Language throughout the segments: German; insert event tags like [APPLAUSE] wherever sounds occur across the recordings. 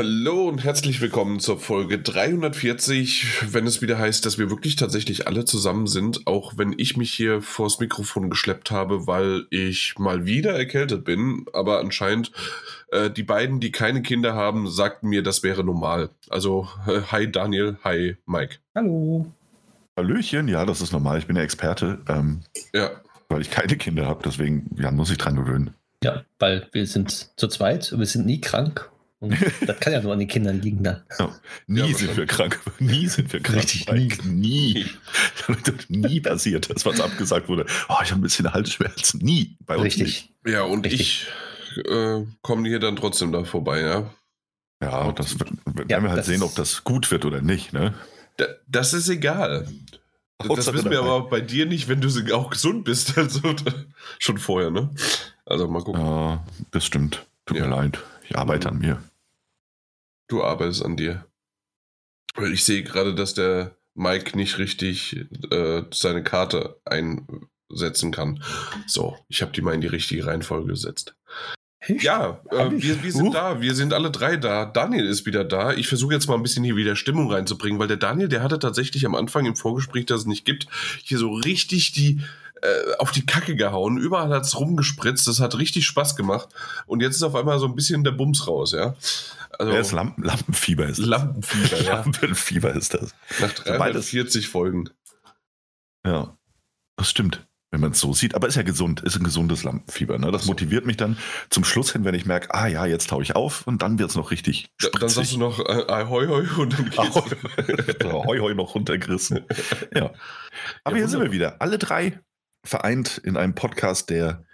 Hallo und herzlich willkommen zur Folge 340, wenn es wieder heißt, dass wir wirklich tatsächlich alle zusammen sind, auch wenn ich mich hier vors Mikrofon geschleppt habe, weil ich mal wieder erkältet bin, aber anscheinend äh, die beiden, die keine Kinder haben, sagten mir, das wäre normal. Also, äh, hi Daniel, hi Mike. Hallo. Hallöchen, ja, das ist normal, ich bin der Experte, ähm, Ja, weil ich keine Kinder habe, deswegen ja, muss ich dran gewöhnen. Ja, weil wir sind zu zweit und wir sind nie krank. Und das kann ja nur an den Kindern liegen dann. Ja. Nie Ja, sind wir krank, [LAUGHS] nie sind wir krank. Richtig, Mike. nie. nie passiert, dass was abgesagt wurde. Oh, ich habe ein bisschen Halsschmerzen. Nie. Bei uns Richtig. ja und Richtig. ich äh, komme hier dann trotzdem da vorbei, ja. Nicht. Ja, und das werden Ja, wir halt sehen, ob das gut wird oder nicht. Ne? Da, das ist egal. Das Hauptsache wissen wir dabei. aber bei dir nicht, wenn du auch gesund bist. [LAUGHS] Also schon vorher, ne? Also mal gucken. Ja, das stimmt. Tut Ja. mir leid. Ich arbeite an mir. Du arbeitest an dir. Weil ich sehe gerade, dass der Mike nicht richtig äh, seine Karte einsetzen kann. So, ich habe die mal in die richtige Reihenfolge gesetzt. Ja, äh, ich? wir, wir sind Huch. da. Wir sind alle drei da. Daniel ist wieder da. Ich versuche jetzt mal ein bisschen hier wieder Stimmung reinzubringen, weil der Daniel, der hatte tatsächlich am Anfang im Vorgespräch, das es nicht gibt, hier so richtig die äh, auf die Kacke gehauen. Überall hat es rumgespritzt. Das hat richtig Spaß gemacht. Und jetzt ist auf einmal so ein bisschen der Bums raus, ja. Also, Ja, ist Lampen, Lampenfieber ist das. Lampenfieber, ja. [LAUGHS] Lampenfieber ist das. Nach Sobald es- 340 Folgen. Ja, das stimmt. Wenn man es so sieht. Aber ist ja gesund, ist ein gesundes Lampenfieber. Ne? Das motiviert mich dann zum Schluss hin, wenn ich merke, ah ja, jetzt taue ich auf und dann wird es noch richtig Da, dann sagst du noch äh, Ahoi hoi und dann geht's. Ahoi. [LAUGHS] Hoi, noch runtergerissen. Ja. Aber Ja, hier sind wir wunderbar. wieder. Alle drei vereint in einem Podcast, der.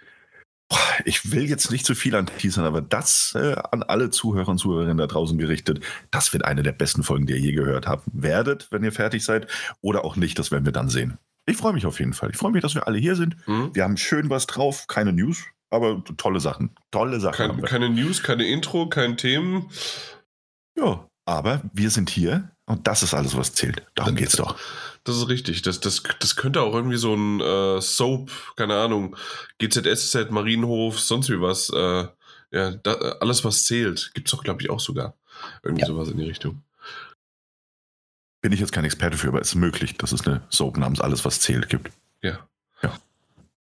Ich will jetzt nicht zu viel anteasern, aber das äh, an alle Zuhörer und Zuhörerinnen da draußen gerichtet, das wird eine der besten Folgen, die ihr je gehört habt. Werdet, wenn ihr fertig seid, oder auch nicht, das werden wir dann sehen. Ich freue mich auf jeden Fall. Ich freue mich, dass wir alle hier sind. Hm? Wir haben schön was drauf, keine News, aber tolle Sachen. Tolle Sachen Kein, keine News, keine Intro, kein Themen. Ja, aber wir sind hier und das ist alles, was zählt. Darum geht's doch. Das ist richtig. Das, das, das könnte auch irgendwie so ein äh, Soap, keine Ahnung, GZSZ, Marienhof, sonst wie was. Äh, ja, da, alles, was zählt, gibt es doch, glaube ich, auch sogar. Irgendwie Ja. sowas in die Richtung. Bin ich jetzt kein Experte für, aber es ist möglich, dass es eine Soap namens Alles, was zählt gibt. Ja. Ja.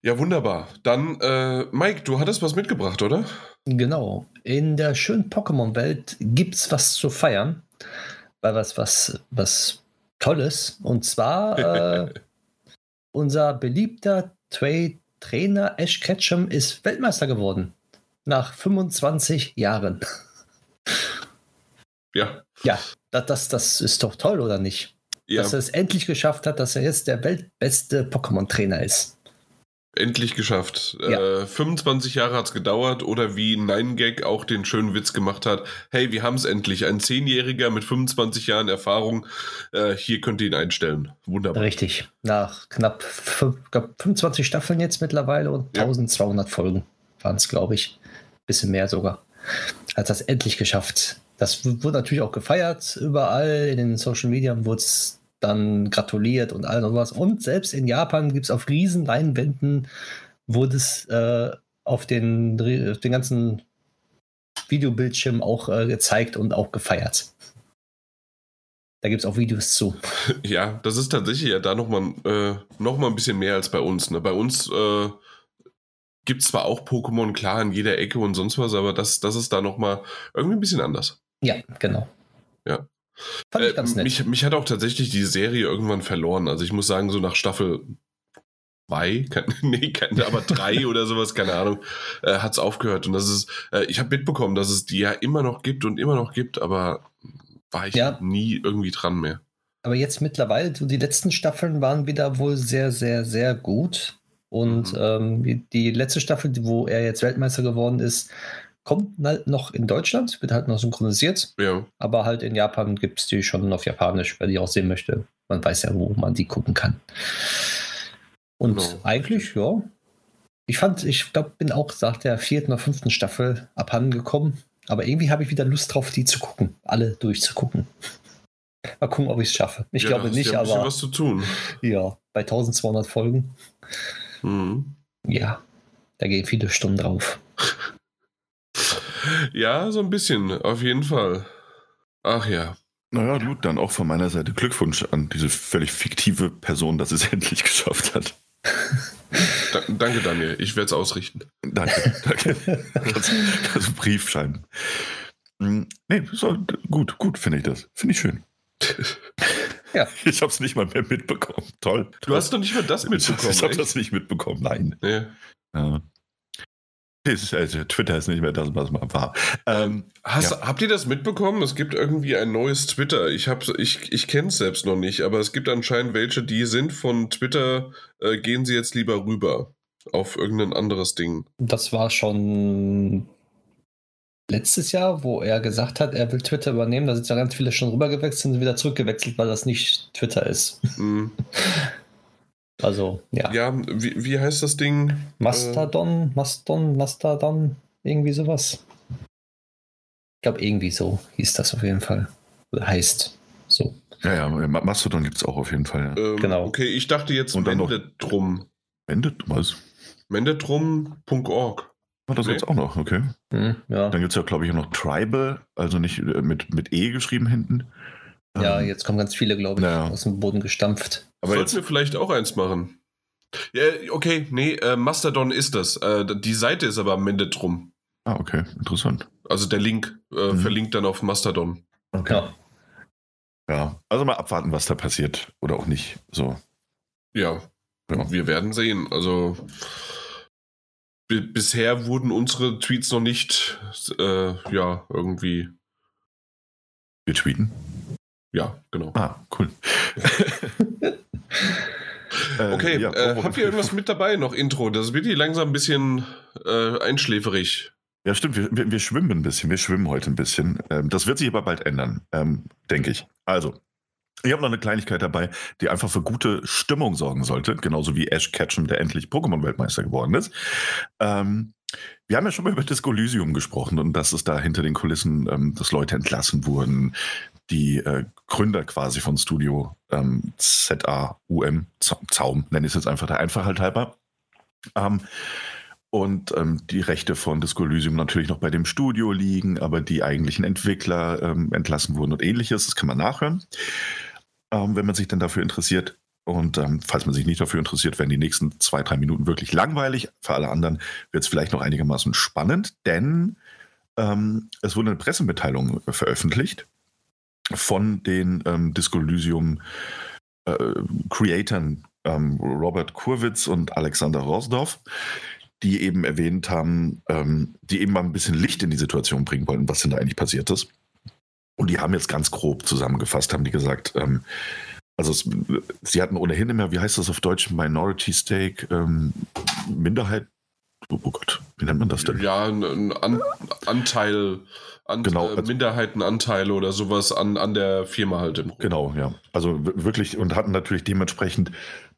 Ja, wunderbar. Dann, äh, Mike, du hattest was mitgebracht, oder? Genau. In der schönen Pokémon-Welt gibt es was zu feiern. Weil was, was, was Tolles. Und zwar [LAUGHS] äh, unser beliebter Tra Trainer Ash Ketchum ist Weltmeister geworden. Nach 25 Jahren. Ja. Ja, das, das, das ist doch toll, oder nicht? Ja, Dass er es endlich geschafft hat, dass er jetzt der weltbeste Pokémon-Trainer ist. Endlich geschafft. Ja. Äh, 25 Jahre hat es gedauert oder wie Nine Gag auch den schönen Witz gemacht hat. Hey, wir haben es endlich. Ein Zehnjähriger mit 25 Jahren Erfahrung. Äh, hier könnt ihr ihn einstellen. Wunderbar. Richtig. Nach knapp fün- glaub, 25 Staffeln jetzt mittlerweile und Ja. 1200 Folgen waren es, glaube ich. Bisschen mehr sogar. Hat das endlich geschafft. Das wurde natürlich auch gefeiert. Überall in den Social Media wurde es dann gratuliert und all sowas. Und selbst in Japan gibt es auf riesen Leinwänden, wurde es äh, auf den, auf den ganzen Videobildschirm auch äh, gezeigt und auch gefeiert. Da gibt es auch Videos zu. [LAUGHS] Ja, das ist tatsächlich ja da nochmal äh, noch mal ein bisschen mehr als bei uns. Ne? Bei uns äh, gibt es zwar auch Pokémon, klar, in jeder Ecke und sonst was, aber das, das ist da nochmal irgendwie ein bisschen anders. Ja, genau. Ja. Fand ich Äh, ganz nett. mich, mich hat auch tatsächlich die Serie irgendwann verloren. Also ich muss sagen, so nach Staffel zwei, [LAUGHS] nee, keine, aber drei [LAUGHS] oder sowas, keine Ahnung, äh, hat es aufgehört. Und das ist, äh, ich habe mitbekommen, dass es die ja immer noch gibt und immer noch gibt, aber war ich Ja. nie irgendwie dran mehr. Aber jetzt mittlerweile, so die letzten Staffeln waren wieder wohl sehr, sehr, sehr gut. Und Mhm. ähm, die- letzte Staffel, wo er jetzt Weltmeister geworden ist, kommt halt noch in Deutschland, wird halt noch synchronisiert. Ja, Aber halt in Japan gibt es die schon auf Japanisch, wer die auch sehen möchte. Man weiß ja, wo man die gucken kann. Und Genau. eigentlich, ja. Ich fand, ich glaube, bin auch nach der vierten oder fünften Staffel abhanden gekommen. Aber irgendwie habe ich wieder Lust drauf, die zu gucken. Alle durchzugucken. [LAUGHS] Mal gucken, ob ich es schaffe. Ich ja, glaube nicht, ja aber was zu tun. ja, bei 1200 Folgen, Mhm. ja, da gehen viele Stunden drauf. [LAUGHS] Ja, so ein bisschen, auf jeden Fall. Ach ja. Naja, gut, dann auch von meiner Seite Glückwunsch an diese völlig fiktive Person, dass es [LAUGHS] endlich geschafft hat. Da, danke, Daniel. Ich werde es ausrichten. Danke, danke. Das, das Brief schreiben. Hm, Nee, so, gut, gut finde ich das. Finde ich schön. [LAUGHS] Ja. Ich habe es nicht mal mehr mitbekommen. Toll. Du hast doch nicht mal das mitbekommen. Ich habe das nicht mitbekommen, nein. Nee. Ja. Es- Also, Twitter ist nicht mehr das, was mal war. Ähm, Hast, Ja. Habt ihr das mitbekommen? Es gibt irgendwie ein neues Twitter. Ich, hab's- ich, ich kenne es selbst noch nicht, aber es gibt anscheinend welche, die sind von Twitter, äh, gehen sie jetzt lieber rüber auf irgendein anderes Ding. Das war schon letztes Jahr, wo er gesagt hat, er will Twitter übernehmen. Da sind ja ganz viele schon rübergewechselt und sind wieder zurückgewechselt, weil das nicht Twitter ist. Hm. [LAUGHS] Also, ja. Ja, wie, wie heißt das Ding? Mastodon, Mastodon, Mastodon, irgendwie sowas. Ich glaube, irgendwie so hieß das auf jeden Fall. Oder heißt so. ja, ja, Ma- Mastodon gibt es auch auf jeden Fall. Ja. Ähm, Genau. Okay, ich dachte jetzt Und dann noch- Mendetrum. Wendet, was? Mendetrum.org. War das Nee. jetzt auch noch, okay. Hm, ja. Dann gibt es ja, glaube ich, auch noch Tribal, also nicht äh, mit, mit E geschrieben hinten. Ja, Ähm, jetzt kommen ganz viele, glaube ich, Ja. aus dem Boden gestampft. Aber Sollten jetzt, wir vielleicht auch eins machen. Ja, okay, nee, äh, Mastodon ist das. Äh, die Seite ist aber Mendetrum. ah, okay, interessant. Also der Link äh, Mhm. verlinkt dann auf Mastodon. Ja. Ja, also mal abwarten, was da passiert oder auch nicht. So. Ja, Ja. wir werden sehen. Also bi- bisher wurden unsere Tweets noch nicht, äh, ja, irgendwie, Wir tweeten. Ja, genau. Ah, cool. [LAUGHS] Äh, Okay, ja, äh, habt ihr irgendwas mit dabei noch Intro? Das wird hier langsam ein bisschen äh, einschläferig. Ja, stimmt, wir, wir, wir schwimmen ein bisschen, wir schwimmen heute ein bisschen. Ähm, das wird sich aber bald ändern, ähm, denke ich. Also, ich habe noch eine Kleinigkeit dabei, die einfach für gute Stimmung sorgen sollte, genauso wie Ash Ketchum, der endlich Pokémon-Weltmeister geworden ist. Ähm, wir haben ja schon mal über Disco Elysium gesprochen und dass es da hinter den Kulissen, ähm, dass Leute entlassen wurden, die äh, Gründer quasi von Studio ähm, ZAUM, Za- Zaum, nenne ich es jetzt einfach der Einfachheit halber. Ähm, und ähm, die Rechte von Disco Elysium natürlich noch bei dem Studio liegen, aber die eigentlichen Entwickler ähm, entlassen wurden und ähnliches. Das kann man nachhören, ähm, wenn man sich dann dafür interessiert. Und ähm, falls man sich nicht dafür interessiert, werden die nächsten zwei, drei Minuten wirklich langweilig. Für alle anderen wird es vielleicht noch einigermaßen spannend, denn ähm, es wurde eine Pressemitteilung veröffentlicht von den ähm, Disco Elysium äh, ähm, Robert Kurwitz und Alexander Rosdorf, die eben erwähnt haben, ähm, die eben mal ein bisschen Licht in die Situation bringen wollten, was denn da eigentlich passiert ist. Und die haben jetzt ganz grob zusammengefasst, haben die gesagt, ähm, also es, sie hatten ohnehin immer, wie heißt das auf Deutsch, Minority Stake, ähm, Minderheit, oh, oh Gott, wie nennt man das denn? Ja, ein, ein An Anteil, an, Genau, äh, also- Minderheitenanteile oder sowas an, an der Firma halt im Genau, ja. Also wirklich und hatten natürlich dementsprechend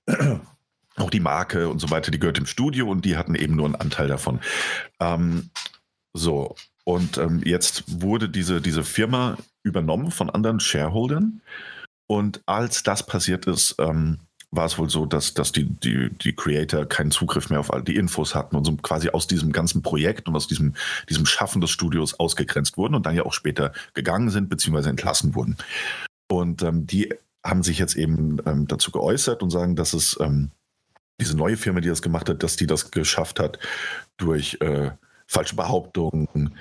[CLEARS THROAT] auch die Marke und so weiter, die gehört im Studio und die hatten eben nur einen Anteil davon. Ähm, so, und ähm, jetzt wurde diese, diese Firma übernommen von anderen Shareholdern. Und als das passiert ist, ähm, war es wohl so, dass, dass die, die, die Creator keinen Zugriff mehr auf all die Infos hatten und so quasi aus diesem ganzen Projekt und aus diesem, diesem Schaffen des Studios ausgegrenzt wurden und dann ja auch später gegangen sind, beziehungsweise entlassen wurden. Und ähm, die haben sich jetzt eben ähm, dazu geäußert und sagen, dass es ähm, diese neue Firma, die das gemacht hat, dass die das geschafft hat durch äh, falsche Behauptungen,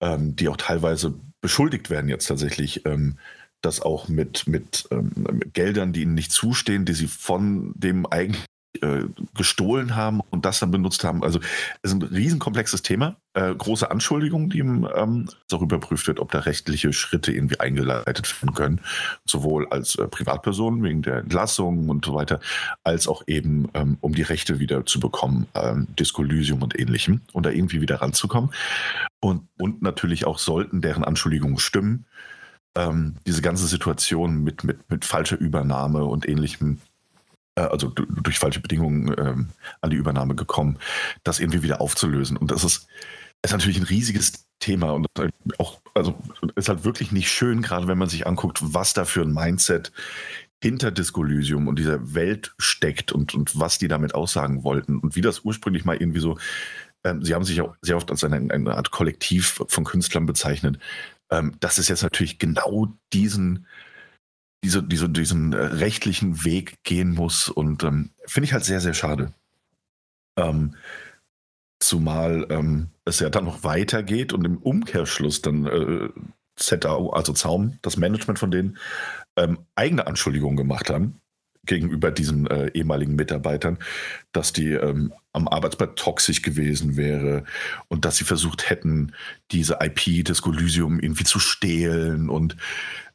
ähm, die auch teilweise beschuldigt werden jetzt tatsächlich, ähm, das auch mit, mit, ähm, mit Geldern, die ihnen nicht zustehen, die sie von dem eigentlich äh, gestohlen haben und das dann benutzt haben. Also es ist ein riesenkomplexes Thema, äh, große Anschuldigungen, die ähm, auch überprüft wird, ob da rechtliche Schritte irgendwie eingeleitet werden können, sowohl als äh, Privatperson wegen der Entlassung und so weiter, als auch eben ähm, um die Rechte wieder zu bekommen, ähm, Disco Elysium und ähnlichem und da irgendwie wieder ranzukommen. Und, und natürlich auch sollten deren Anschuldigungen stimmen, ähm, diese ganze Situation mit, mit, mit falscher Übernahme und ähnlichem, äh, also du- durch falsche Bedingungen ähm, an die Übernahme gekommen, das irgendwie wieder aufzulösen. Und das ist, ist natürlich ein riesiges Thema und auch, also ist halt wirklich nicht schön, gerade wenn man sich anguckt, was da für ein Mindset hinter Disco Elysium und dieser Welt steckt und, und was die damit aussagen wollten und wie das ursprünglich mal irgendwie so, ähm, sie haben sich auch sehr oft als eine, eine Art Kollektiv von Künstlern bezeichnet, ähm, dass es jetzt natürlich genau diesen, diese, diese, diesen äh, rechtlichen Weg gehen muss. Und ähm, finde ich halt sehr, sehr schade. Ähm, zumal ähm, es ja dann noch weitergeht und im Umkehrschluss dann äh, ZAO, also Zaum, das Management von denen, ähm, eigene Anschuldigungen gemacht haben gegenüber diesen äh, ehemaligen Mitarbeitern, dass die ähm, am Arbeitsplatz toxisch gewesen wäre und dass sie versucht hätten, diese IP des Colusium irgendwie zu stehlen. Und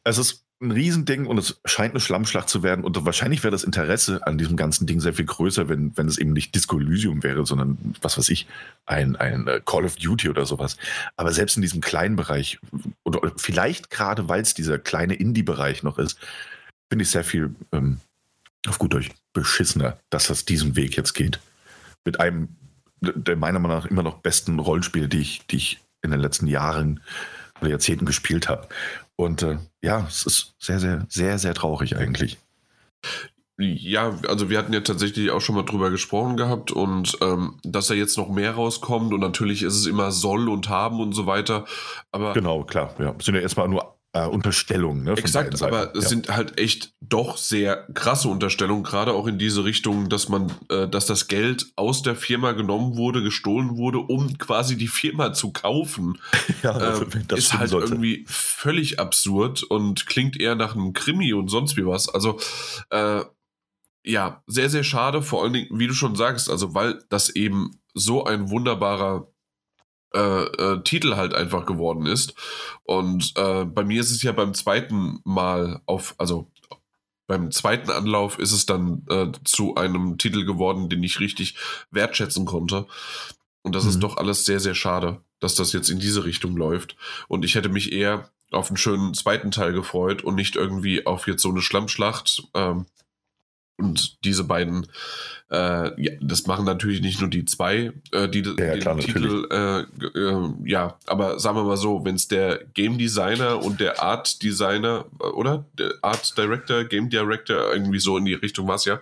es ist ein Riesending und es scheint eine Schlammschlacht zu werden. Und wahrscheinlich wäre das Interesse an diesem ganzen Ding sehr viel größer, wenn, wenn es eben nicht Disco wäre, sondern was weiß ich, ein, ein äh, Call of Duty oder sowas. Aber selbst in diesem kleinen Bereich, oder vielleicht gerade weil es dieser kleine Indie-Bereich noch ist, finde ich sehr viel, ähm, auf gut Deutsch, beschissener, dass das diesen Weg jetzt geht. Mit einem der meiner Meinung nach immer noch besten Rollenspiele, die ich, die ich in den letzten Jahren oder Jahrzehnten gespielt habe. Und äh, ja, es ist sehr, sehr, sehr, sehr traurig eigentlich. Ja, also wir hatten ja tatsächlich auch schon mal drüber gesprochen gehabt und ähm, dass da jetzt noch mehr rauskommt und natürlich ist es immer soll und haben und so weiter. Aber genau, klar, ja. Es sind ja erstmal nur äh, Unterstellungen. Ne, Exakt, aber es ja. sind halt echt doch sehr krasse Unterstellungen, gerade auch in diese Richtung, dass man, äh, dass das Geld aus der Firma genommen wurde, gestohlen wurde, um quasi die Firma [LAUGHS] zu kaufen. [LAUGHS] ja, äh, das ist halt sollte. irgendwie völlig absurd und klingt eher nach einem Krimi und sonst wie was. Also äh, ja, sehr, sehr schade, vor allen Dingen, wie du schon sagst, also weil das eben so ein wunderbarer äh, äh, Titel halt einfach geworden ist. Und äh, bei mir ist es ja beim zweiten Mal auf, also beim zweiten Anlauf ist es dann äh, zu einem Titel geworden, den ich richtig wertschätzen konnte. Und das mhm. ist doch alles sehr, sehr schade, dass das jetzt in diese Richtung läuft. Und ich hätte mich eher auf einen schönen zweiten Teil gefreut und nicht irgendwie auf jetzt so eine Schlammschlacht. Ähm, und diese beiden, äh, ja, das machen natürlich nicht nur die zwei, äh, die ja, den klar, Titel, äh, äh, ja, aber sagen wir mal so, wenn es der Game Designer und der Art Designer, äh, oder? Der Art Director, Game Director, irgendwie so in die Richtung war es ja,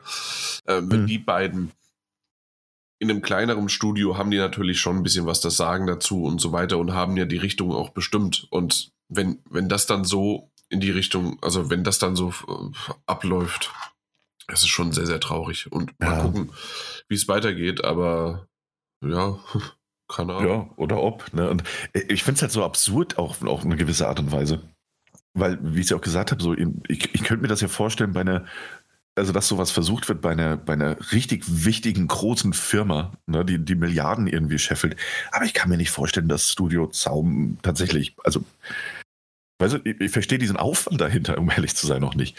äh, wenn mhm. die beiden in einem kleineren Studio haben die natürlich schon ein bisschen was das Sagen dazu und so weiter und haben ja die Richtung auch bestimmt. Und wenn, wenn das dann so in die Richtung, also wenn das dann so abläuft, es ist schon sehr, sehr traurig. Und mal ja. gucken, wie es weitergeht, aber ja, [LAUGHS] keine Ahnung. Ja, oder ob. Ne? Und ich finde es halt so absurd, auch auf eine gewisse Art und Weise. Weil, wie ich es ja auch gesagt habe, so, ich, ich könnte mir das ja vorstellen, bei einer, also dass sowas versucht wird bei einer, bei einer richtig wichtigen, großen Firma, ne, die, die Milliarden irgendwie scheffelt. Aber ich kann mir nicht vorstellen, dass Studio Zaum tatsächlich, also Weißt du, ich, ich verstehe diesen Aufwand dahinter, um ehrlich zu sein, noch nicht.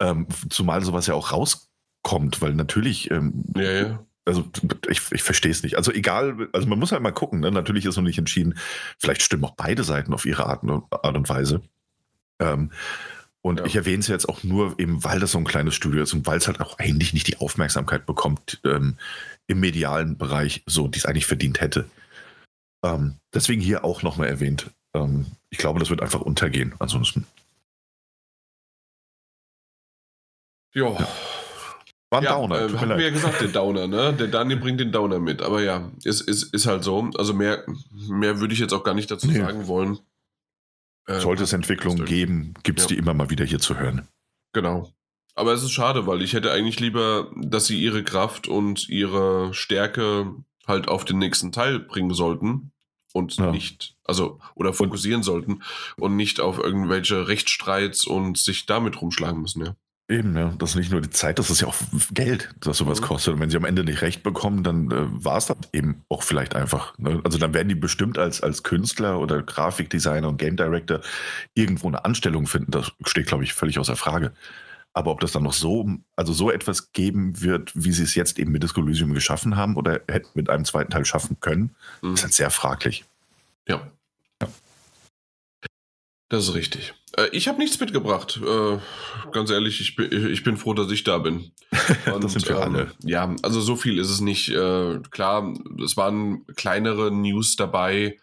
Ähm, zumal sowas ja auch rauskommt, weil natürlich. Ähm, ja, ja. Also ich, ich verstehe es nicht. Also egal, also man muss halt mal gucken. Ne? Natürlich ist noch nicht entschieden. Vielleicht stimmen auch beide Seiten auf ihre Art, Art und Weise. Ähm, und ja. ich erwähne es jetzt auch nur eben, weil das so ein kleines Studio ist und weil es halt auch eigentlich nicht die Aufmerksamkeit bekommt ähm, im medialen Bereich, so die es eigentlich verdient hätte. Ähm, deswegen hier auch nochmal erwähnt. Ähm, ich glaube, das wird einfach untergehen ansonsten. Jo. Ja. War ein ja, Downer. Äh, haben wir ja gesagt, der Downer, ne? Der Daniel bringt den Downer mit. Aber ja, ist, ist, ist halt so. Also mehr, mehr würde ich jetzt auch gar nicht dazu nee. sagen wollen. Äh, Sollte es Entwicklungen geben, gibt es ja. die immer mal wieder hier zu hören. Genau. Aber es ist schade, weil ich hätte eigentlich lieber, dass sie ihre Kraft und ihre Stärke halt auf den nächsten Teil bringen sollten und ja. nicht, also, oder fokussieren und, sollten und nicht auf irgendwelche Rechtsstreits und sich damit rumschlagen müssen, ja. Eben, ja. Das ist nicht nur die Zeit, das ist ja auch Geld, das sowas mhm. kostet. Und wenn sie am Ende nicht recht bekommen, dann äh, war es das eben auch vielleicht einfach. Ne? Also dann werden die bestimmt als, als Künstler oder Grafikdesigner und Game Director irgendwo eine Anstellung finden. Das steht, glaube ich, völlig außer Frage. Aber ob das dann noch so, also so etwas geben wird, wie sie es jetzt eben mit Disco Elysium geschaffen haben oder hätten mit einem zweiten Teil schaffen können, mhm. ist halt sehr fraglich. Ja. ja. Das ist richtig. Äh, ich habe nichts mitgebracht. Äh, ganz ehrlich, ich bin, ich bin froh, dass ich da bin. Und, [LAUGHS] das sind wir alle. Ähm, ja, also so viel ist es nicht. Äh, klar, es waren kleinere News dabei,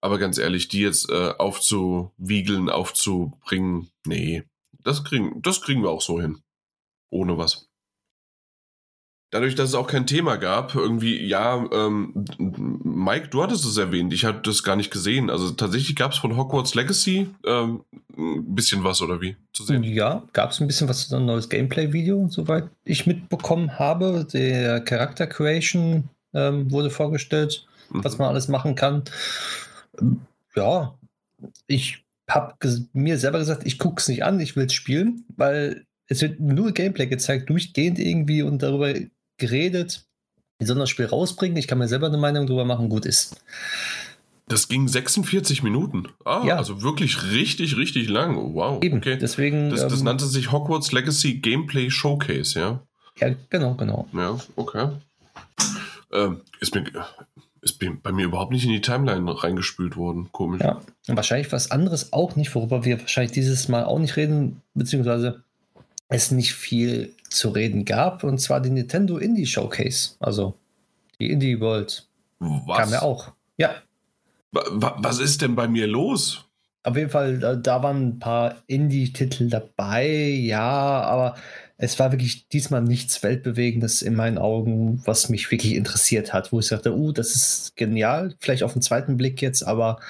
aber ganz ehrlich, die jetzt äh, aufzuwiegeln, aufzubringen, nee, das kriegen, das kriegen wir auch so hin. Ohne was. dadurch, dass es auch kein Thema gab, irgendwie, ja, ähm, Mike, du hattest es erwähnt, ich hatte das gar nicht gesehen. Also tatsächlich gab es von Hogwarts Legacy ähm, ein bisschen was, oder wie? Zu sehen? Ja, gab es ein bisschen was, ein neues Gameplay-Video, soweit ich mitbekommen habe. Der Character Creation ähm, wurde vorgestellt, mhm. was man alles machen kann. Ja, ich habe mir selber gesagt, ich gucke es nicht an, ich will es spielen, weil es wird nur Gameplay gezeigt, durchgehend irgendwie und darüber geredet. Die sollen das Spiel rausbringen. Ich kann mir selber eine Meinung darüber machen, gut ist. Das ging 46 Minuten. Ah, ja. also wirklich richtig, richtig lang. Wow. Eben, okay. deswegen. Das, das ähm, nannte sich Hogwarts Legacy Gameplay Showcase, ja? Ja, genau, genau. Ja, okay. Ähm, ist, mir, ist bei mir überhaupt nicht in die Timeline reingespült worden. Komisch. Ja, und wahrscheinlich was anderes auch nicht, worüber wir wahrscheinlich dieses Mal auch nicht reden, beziehungsweise es nicht viel zu reden gab, und zwar die Nintendo Indie Showcase, also die Indie World. Was? Kam ja auch. Ja. Was ist denn bei mir los? Auf jeden Fall, da, da waren ein paar Indie-Titel dabei, ja, aber es war wirklich diesmal nichts Weltbewegendes in meinen Augen, was mich wirklich interessiert hat, wo ich sagte, uh, das ist genial, vielleicht auf den zweiten Blick jetzt, aber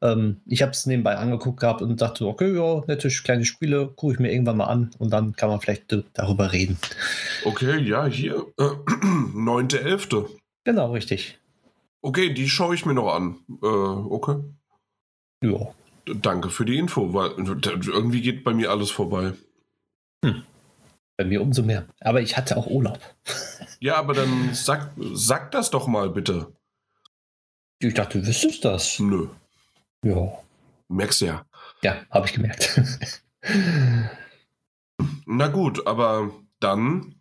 ähm, ich habe es nebenbei angeguckt gehabt und dachte, okay, ja, nette kleine Spiele, gucke ich mir irgendwann mal an und dann kann man vielleicht darüber reden. Okay, ja, hier, äh, [CLEARS THROAT] 9.11. Genau, richtig. Okay, die schaue ich mir noch an. Äh, okay. Ja. Danke für die Info, weil irgendwie geht bei mir alles vorbei. Hm. Bei mir umso mehr. Aber ich hatte auch Urlaub. Ja, aber dann sag, sag das doch mal bitte. Ich dachte, du wüsstest das. Nö. Ja. Merkst du ja. Ja, habe ich gemerkt. Na gut, aber dann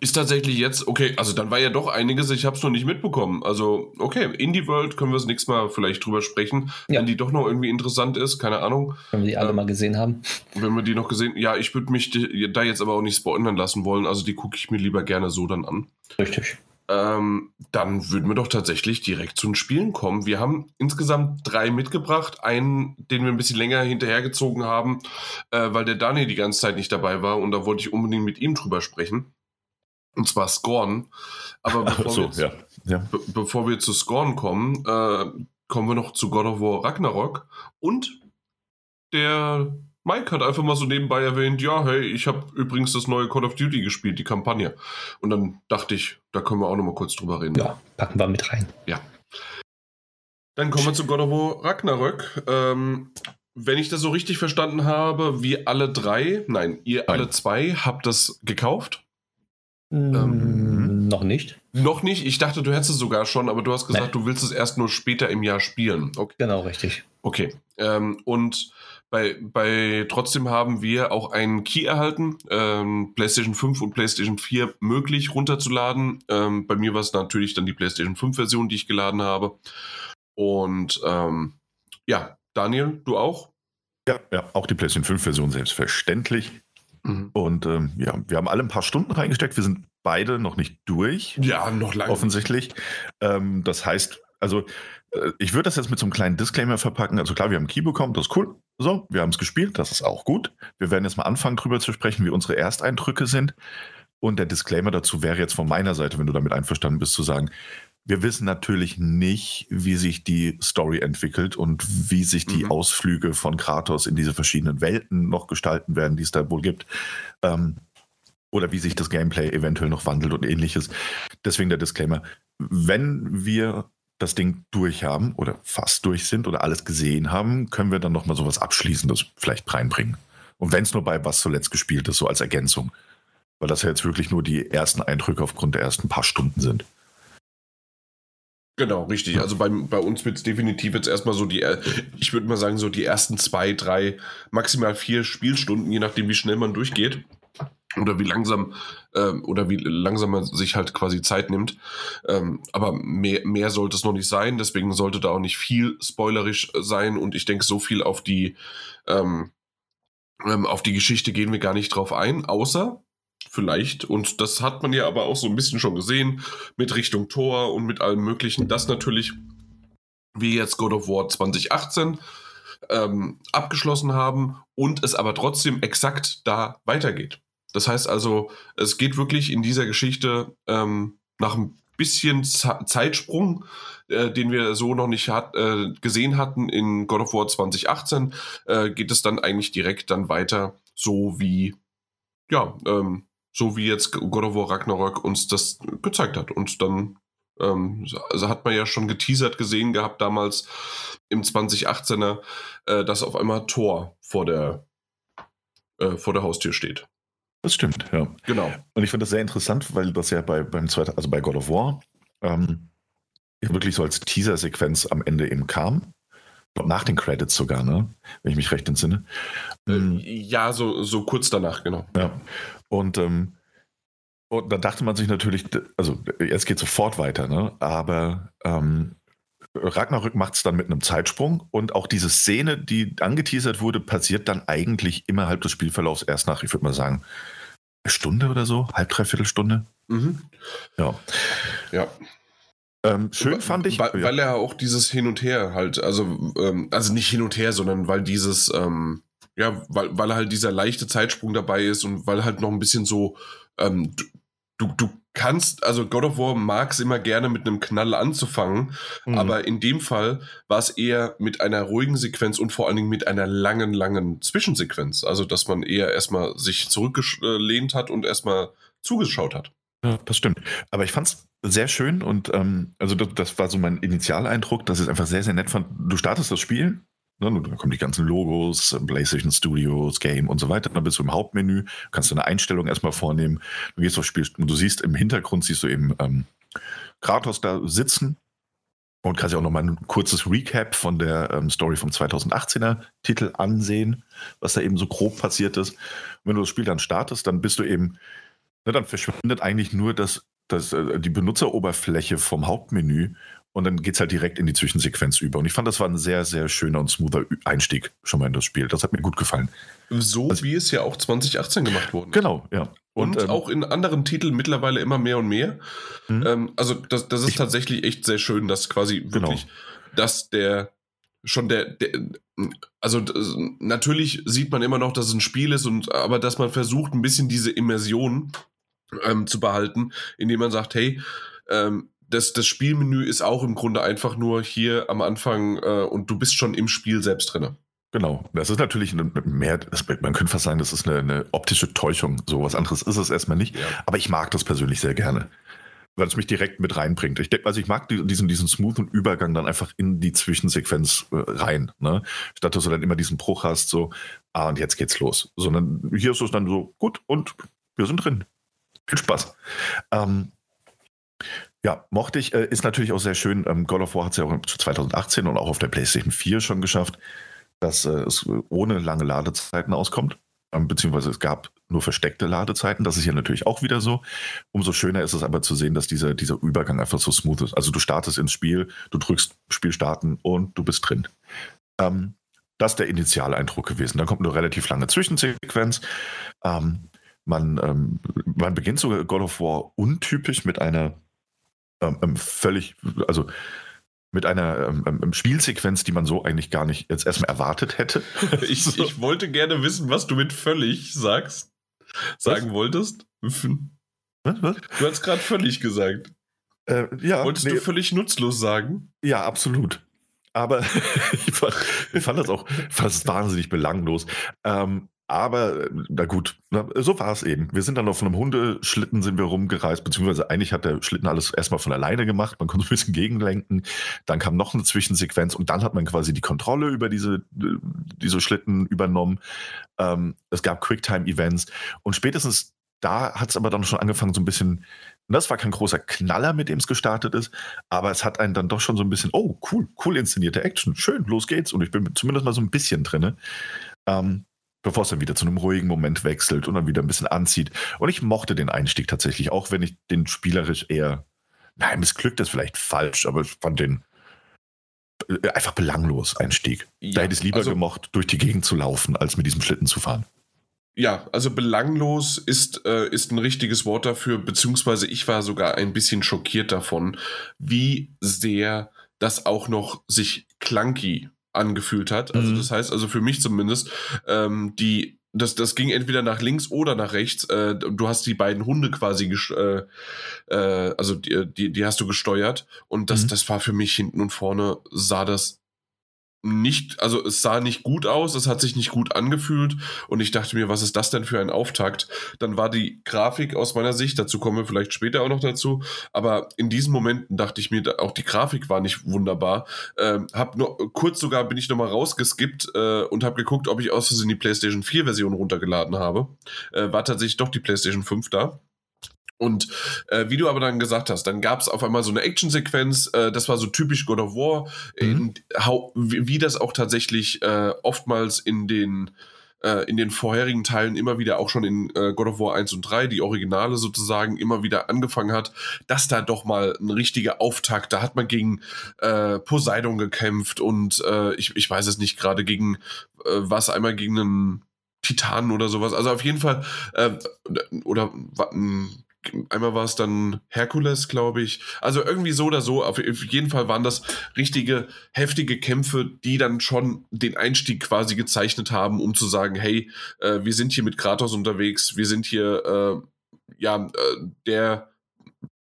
ist tatsächlich jetzt, okay, also dann war ja doch einiges, ich habe es noch nicht mitbekommen. Also, okay, Indie World können wir das nächste Mal vielleicht drüber sprechen, ja. wenn die doch noch irgendwie interessant ist, keine Ahnung. Wenn wir die alle ähm, mal gesehen haben. Wenn wir die noch gesehen, ja, ich würde mich da jetzt aber auch nicht spoilern lassen wollen, also die gucke ich mir lieber gerne so dann an. Richtig. Ähm, dann würden wir doch tatsächlich direkt zu den Spielen kommen. Wir haben insgesamt drei mitgebracht. Einen, den wir ein bisschen länger hinterhergezogen haben, äh, weil der Daniel die ganze Zeit nicht dabei war und da wollte ich unbedingt mit ihm drüber sprechen. Und zwar Scorn. Aber bevor, so, wir, jetzt, ja. Ja. Be bevor wir zu Scorn kommen, äh, kommen wir noch zu God of War Ragnarok. Und der Mike hat einfach mal so nebenbei erwähnt, ja, hey, ich habe übrigens das neue Call of Duty gespielt, die Kampagne. Und dann dachte ich, da können wir auch noch mal kurz drüber reden. Ja, packen wir mit rein. Ja. Dann kommen wir zu God of War Ragnarök. Ähm, wenn ich das so richtig verstanden habe, wir alle drei, nein, ihr nein. alle zwei habt das gekauft? Ähm, noch nicht. Noch nicht? Ich dachte, du hättest es sogar schon, aber du hast gesagt, Nein. du willst es erst nur später im Jahr spielen. Okay. Genau, richtig. Okay. Ähm, und bei, bei trotzdem haben wir auch einen Key erhalten, ähm, PlayStation 5 und PlayStation 4 möglich runterzuladen. Ähm, bei mir war es natürlich dann die PlayStation 5 Version, die ich geladen habe. Und ähm, ja, Daniel, du auch? Ja, ja, auch die PlayStation 5 Version selbstverständlich. Mhm. Und ähm, ja, wir haben alle ein paar Stunden reingesteckt. Wir sind beide noch nicht durch. Ja, noch lange. Offensichtlich. Ähm, das heißt, also äh, ich würde das jetzt mit so einem kleinen Disclaimer verpacken. Also klar, wir haben einen Key bekommen, das ist cool. So, wir haben es gespielt, das ist auch gut. Wir werden jetzt mal anfangen, drüber zu sprechen, wie unsere Ersteindrücke sind. Und der Disclaimer dazu wäre jetzt von meiner Seite, wenn du damit einverstanden bist, zu sagen, wir wissen natürlich nicht, wie sich die Story entwickelt und wie sich die mhm. Ausflüge von Kratos in diese verschiedenen Welten noch gestalten werden, die es da wohl gibt. Ähm, oder wie sich das Gameplay eventuell noch wandelt und ähnliches. Deswegen der Disclaimer. Wenn wir das Ding durch haben oder fast durch sind oder alles gesehen haben, können wir dann nochmal sowas Abschließendes vielleicht reinbringen. Und wenn es nur bei was zuletzt gespielt ist, so als Ergänzung. Weil das ja jetzt wirklich nur die ersten Eindrücke aufgrund der ersten paar Stunden sind. Genau, richtig. Also bei, bei uns wird es definitiv jetzt erstmal so die, ich würde mal sagen, so die ersten zwei, drei, maximal vier Spielstunden, je nachdem, wie schnell man durchgeht. Oder wie langsam, äh, oder wie langsam man sich halt quasi Zeit nimmt. Ähm, aber mehr, mehr sollte es noch nicht sein, deswegen sollte da auch nicht viel spoilerisch sein und ich denke, so viel auf die, ähm, ähm auf die Geschichte gehen wir gar nicht drauf ein, außer vielleicht. Und das hat man ja aber auch so ein bisschen schon gesehen mit Richtung Tor und mit allem Möglichen, dass natürlich wie jetzt God of War 2018 ähm, abgeschlossen haben und es aber trotzdem exakt da weitergeht. Das heißt also, es geht wirklich in dieser Geschichte ähm, nach einem bisschen Z Zeitsprung, äh, den wir so noch nicht hat, äh, gesehen hatten in God of War 2018, äh, geht es dann eigentlich direkt dann weiter, so wie, ja, ähm, so wie jetzt God of War Ragnarök uns das gezeigt hat. Und dann ähm, also hat man ja schon geteasert gesehen gehabt damals im 2018er, äh, dass auf einmal Tor vor der, äh, vor der Haustür steht. Das stimmt, ja. Genau. Und ich finde das sehr interessant, weil das ja bei, beim zweiten, also bei God of War, ähm, wirklich so als Teaser-Sequenz am Ende eben kam. Nach den Credits sogar, ne? Wenn ich mich recht entsinne. Ähm, ja, so, so kurz danach, genau. Ja. Und, ähm, und da dachte man sich natürlich, also jetzt geht sofort weiter, ne? Aber ähm, Ragnarök macht es dann mit einem Zeitsprung und auch diese Szene, die angeteasert wurde, passiert dann eigentlich innerhalb des Spielverlaufs erst nach, ich würde mal sagen, eine Stunde oder so, halb, dreiviertel Stunde. Mhm. Ja. Ja. Ähm, schön fand ich. Weil, weil, er auch dieses Hin und Her halt, also, ähm, also nicht hin und her, sondern weil dieses, ähm, ja, weil, weil halt dieser leichte Zeitsprung dabei ist und weil halt noch ein bisschen so, ähm, du, du kannst, also God of War mag es immer gerne mit einem Knall anzufangen, mhm. aber in dem Fall war es eher mit einer ruhigen Sequenz und vor allen Dingen mit einer langen, langen Zwischensequenz. Also, dass man eher erstmal sich zurückgelehnt hat und erstmal zugeschaut hat. Ja, das stimmt. Aber ich fand es sehr schön und ähm, also das, das, war so mein Initialeindruck, dass ich es einfach sehr, sehr nett fand. Du startest das Spiel Ne, da kommen die ganzen Logos, PlayStation Studios, Game und so weiter. Dann bist du im Hauptmenü, kannst du eine Einstellung erstmal vornehmen. Du gehst aufs Spiel und du siehst im Hintergrund, siehst du eben ähm, Kratos da sitzen und kannst ja auch nochmal ein kurzes Recap von der ähm, Story vom 2018er Titel ansehen, was da eben so grob passiert ist. Und wenn du das Spiel dann startest, dann bist du eben, ne, dann verschwindet eigentlich nur das, das, äh, die Benutzeroberfläche vom Hauptmenü und dann geht es halt direkt in die Zwischensequenz über. Und ich fand, das war ein sehr, sehr schöner und smoother Einstieg schon mal in das Spiel. Das hat mir gut gefallen. So also, wie es ja auch 2018 gemacht wurde. Genau, ja. Und, und ähm, auch in anderen Titeln mittlerweile immer mehr und mehr. Mhm. Ähm, also das, das ist ich, tatsächlich echt sehr schön, dass quasi genau. wirklich, dass der schon der, der also das, natürlich sieht man immer noch, dass es ein Spiel ist und aber dass man versucht ein bisschen diese Immersion ähm, zu behalten, indem man sagt, hey, ähm, das, das Spielmenü ist auch im Grunde einfach nur hier am Anfang äh, und du bist schon im Spiel selbst drin. Genau, das ist natürlich eine, mehr, man könnte fast sagen, das ist eine, eine, optische Täuschung. So was anderes ist es erstmal nicht. Ja. Aber ich mag das persönlich sehr gerne, weil es mich direkt mit reinbringt. Ich denke, also ich mag diesen, diesen smoothen Übergang dann einfach in die Zwischensequenz äh, rein. Ne? Statt dass du dann immer diesen Bruch hast, so, ah, und jetzt geht's los. Sondern hier ist es dann so, gut, und wir sind drin. Viel Spaß. Ähm, ja, mochte ich. Äh, ist natürlich auch sehr schön. Ähm, God of War hat es ja auch 2018 und auch auf der PlayStation 4 schon geschafft, dass äh, es ohne lange Ladezeiten auskommt. Ähm, beziehungsweise es gab nur versteckte Ladezeiten. Das ist hier natürlich auch wieder so. Umso schöner ist es aber zu sehen, dass dieser, dieser Übergang einfach so smooth ist. Also du startest ins Spiel, du drückst Spiel starten und du bist drin. Ähm, das ist der Initialeindruck gewesen. Dann kommt eine relativ lange Zwischensequenz. Ähm, man, ähm, man beginnt sogar God of War untypisch mit einer ähm, ähm, völlig, also mit einer ähm, ähm, Spielsequenz, die man so eigentlich gar nicht jetzt erstmal erwartet hätte. [LAUGHS] ich, so. ich wollte gerne wissen, was du mit völlig sagst, sagen was? wolltest. Was, was? Du hast gerade völlig gesagt. Äh, ja, Wolltest nee. du völlig nutzlos sagen? Ja, absolut. Aber [LAUGHS] ich fand, ich fand das auch fast wahnsinnig belanglos. Ähm, aber na gut, na, so war es eben. Wir sind dann auf einem Hundeschlitten sind wir rumgereist, beziehungsweise eigentlich hat der Schlitten alles erstmal von alleine gemacht. Man konnte ein bisschen gegenlenken. Dann kam noch eine Zwischensequenz und dann hat man quasi die Kontrolle über diese, diese Schlitten übernommen. Ähm, es gab Quicktime-Events und spätestens da hat es aber dann schon angefangen, so ein bisschen. Das war kein großer Knaller, mit dem es gestartet ist, aber es hat einen dann doch schon so ein bisschen, oh, cool, cool inszenierte Action, schön, los geht's. Und ich bin zumindest mal so ein bisschen drin. Ähm, bevor es dann wieder zu einem ruhigen Moment wechselt und dann wieder ein bisschen anzieht. Und ich mochte den Einstieg tatsächlich, auch wenn ich den spielerisch eher, nein, missglückt ist vielleicht falsch, aber ich fand den äh, einfach belanglos Einstieg. Ja, da hätte ich es lieber also, gemocht, durch die Gegend zu laufen, als mit diesem Schlitten zu fahren. Ja, also belanglos ist, äh, ist ein richtiges Wort dafür, beziehungsweise ich war sogar ein bisschen schockiert davon, wie sehr das auch noch sich clunky angefühlt hat. Also mhm. das heißt, also für mich zumindest, ähm, die das, das ging entweder nach links oder nach rechts. Äh, du hast die beiden Hunde quasi, äh, äh, also die, die, die, hast du gesteuert. Und das, mhm. das war für mich hinten und vorne, sah das nicht, also es sah nicht gut aus, es hat sich nicht gut angefühlt und ich dachte mir, was ist das denn für ein Auftakt? Dann war die Grafik aus meiner Sicht, dazu kommen wir vielleicht später auch noch dazu, aber in diesen Momenten dachte ich mir, auch die Grafik war nicht wunderbar. Ähm, hab nur kurz sogar bin ich nochmal rausgeskippt äh, und habe geguckt, ob ich aus Versehen die PlayStation 4 Version runtergeladen habe. Äh, war tatsächlich doch die PlayStation 5 da. Und äh, wie du aber dann gesagt hast, dann gab es auf einmal so eine Actionsequenz, äh, das war so typisch God of War, mhm. in, wie, wie, das auch tatsächlich äh, oftmals in den äh, in den vorherigen Teilen immer wieder auch schon in äh, God of War 1 und 3, die Originale sozusagen, immer wieder angefangen hat, dass da doch mal ein richtiger Auftakt, da hat man gegen äh, Poseidon gekämpft und äh, ich, ich weiß es nicht, gerade gegen, äh, was einmal gegen einen Titanen oder sowas. Also auf jeden Fall, äh, oder einmal war es dann Herkules, glaube ich. Also irgendwie so oder so. Auf jeden Fall waren das richtige, heftige Kämpfe, die dann schon den Einstieg quasi gezeichnet haben, um zu sagen, hey, äh, wir sind hier mit Kratos unterwegs, wir sind hier, äh, ja, äh, der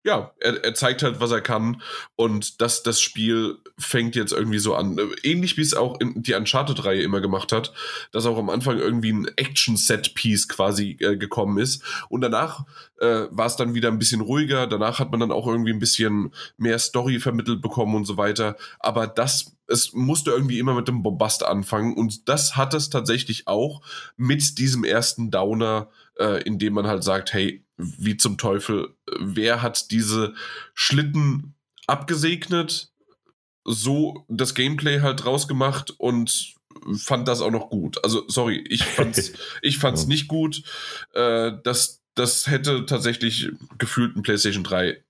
ja, er, er, zeigt halt, was er kann. Und das, das Spiel fängt jetzt irgendwie so an. Ähnlich wie es auch in die Uncharted-Reihe immer gemacht hat, dass auch am Anfang irgendwie ein Action-Set-Piece quasi äh, gekommen ist. Und danach äh, war es dann wieder ein bisschen ruhiger. Danach hat man dann auch irgendwie ein bisschen mehr Story vermittelt bekommen und so weiter. Aber das, es musste irgendwie immer mit dem Bombast anfangen. Und das hat es tatsächlich auch mit diesem ersten Downer, äh, in dem man halt sagt, hey, wie zum Teufel, wer hat diese Schlitten abgesegnet, so das Gameplay halt rausgemacht und fand das auch noch gut. Also, sorry, ich fand's, [LAUGHS] ich fand's nicht gut. Äh, das, das hätte tatsächlich gefühlt ein PlayStation 3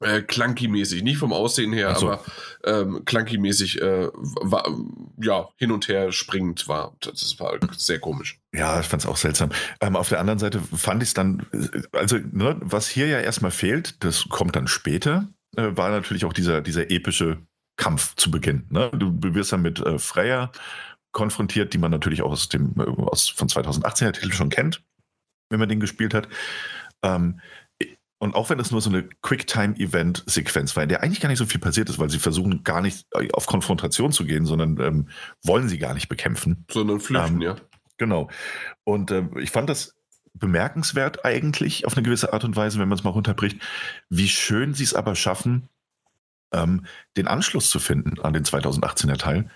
äh, clunky-mäßig, nicht vom Aussehen her, so. aber ähm, clunky-mäßig äh, war, ja, hin und her springend war. Das war sehr komisch. Ja, ich fand es auch seltsam. Ähm, auf der anderen Seite fand ich es dann, also ne, was hier ja erstmal fehlt, das kommt dann später, äh, war natürlich auch dieser, dieser epische Kampf zu Beginn. Ne? Du wirst dann mit äh, Freya konfrontiert, die man natürlich auch aus dem, äh, aus, von 2018 der Titel schon kennt, wenn man den gespielt hat. Ähm, und auch wenn es nur so eine Quicktime-Event-Sequenz war, in der eigentlich gar nicht so viel passiert ist, weil sie versuchen gar nicht äh, auf Konfrontation zu gehen, sondern ähm, wollen sie gar nicht bekämpfen. Sondern flüchten, ähm, ja. Genau. Und äh, ich fand das bemerkenswert eigentlich auf eine gewisse Art und Weise, wenn man es mal runterbricht, wie schön sie es aber schaffen, ähm, den Anschluss zu finden an den 2018er Teil.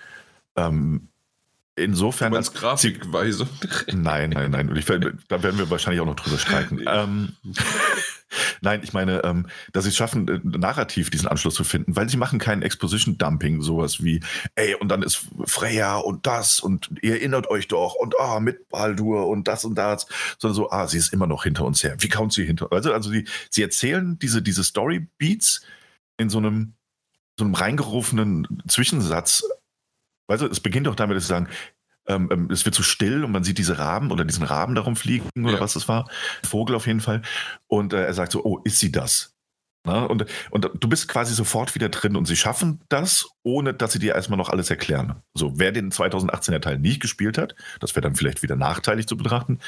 Ähm, insofern. Als Grafikweise. Nein, nein, nein. Ich, da werden wir wahrscheinlich auch noch drüber [LAUGHS] streiten. ähm, Nein, ich meine, ähm, dass sie es schaffen, äh, narrativ diesen Anschluss zu finden, weil sie machen keinen Exposition-Dumping, sowas wie, ey, und dann ist Freya und das und ihr erinnert euch doch und ah, oh, mit Baldur und das und das, sondern so, ah, sie ist immer noch hinter uns her. Wie kommt sie hinter? Also, also die, sie erzählen diese, diese Story-Beats in so einem, so einem reingerufenen Zwischensatz. Weißt du, es beginnt auch damit, dass sie sagen, ähm, ähm, es wird zu so still und man sieht diese Raben oder diesen Raben darum fliegen oder ja. was das war. Vogel auf jeden Fall. Und äh, er sagt so, oh, ist sie das? Na, und, und du bist quasi sofort wieder drin und sie schaffen das, ohne dass sie dir erstmal noch alles erklären. So, wer den 2018er Teil nicht gespielt hat, das wäre dann vielleicht wieder nachteilig zu betrachten,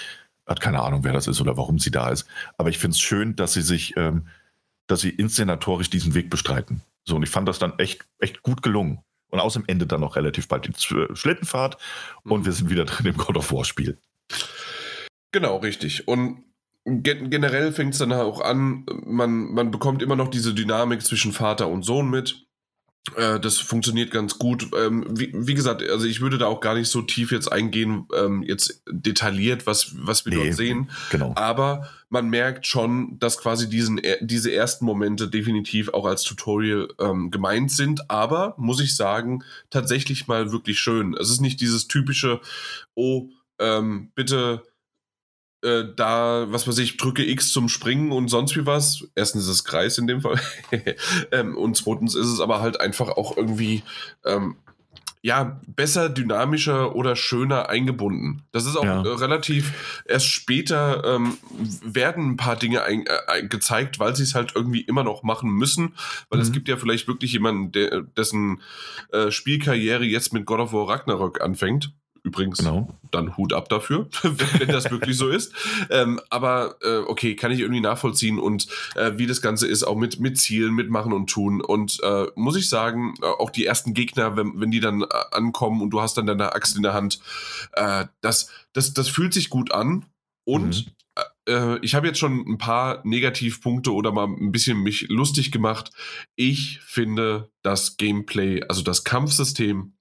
hat keine Ahnung, wer das ist oder warum sie da ist. Aber ich finde es schön, dass sie sich, ähm, dass sie inszenatorisch diesen Weg bestreiten. So, und ich fand das dann echt, echt gut gelungen. Und außerdem endet dann noch relativ bald die Schlittenfahrt und mhm. wir sind wieder drin im God of War Spiel. Genau, richtig. Und generell fängt es dann auch an, man, man bekommt immer noch diese Dynamik zwischen Vater und Sohn mit. Äh, das funktioniert ganz gut. Ähm, wie, wie, gesagt, also ich würde da auch gar nicht so tief jetzt eingehen, ähm, jetzt detailliert, was, was wir nee, dort sehen. Genau. Aber man merkt schon, dass quasi diesen, diese ersten Momente definitiv auch als Tutorial ähm, gemeint sind. Aber, muss ich sagen, tatsächlich mal wirklich schön. Es ist nicht dieses typische, oh, ähm, bitte äh, da, was weiß ich, drücke X zum Springen und sonst wie was. Erstens ist es Kreis in dem Fall. [LAUGHS] ähm, und zweitens ist es aber halt einfach auch irgendwie, ähm, ja, besser, dynamischer oder schöner eingebunden. Das ist auch ja. äh, relativ, erst später ähm, werden ein paar Dinge ein, äh, gezeigt, weil sie es halt irgendwie immer noch machen müssen. Weil mhm. es gibt ja vielleicht wirklich jemanden, der, dessen äh, Spielkarriere jetzt mit God of War Ragnarök anfängt Übrigens, genau. dann Hut ab dafür, [LAUGHS] wenn, das wirklich so ist. Ähm, aber äh, okay, kann ich irgendwie nachvollziehen und äh, wie das Ganze ist, auch mit, mit Zielen, mit Machen und Tun. Und äh, muss ich sagen, äh, auch die ersten Gegner, wenn, wenn die dann äh, ankommen und du hast dann deine Axt in der Hand, äh, das, das, das fühlt sich gut an. Und mhm ich habe jetzt schon ein paar Negativpunkte oder mal ein bisschen mich lustig gemacht. Ich finde das Gameplay, also das Kampfsystem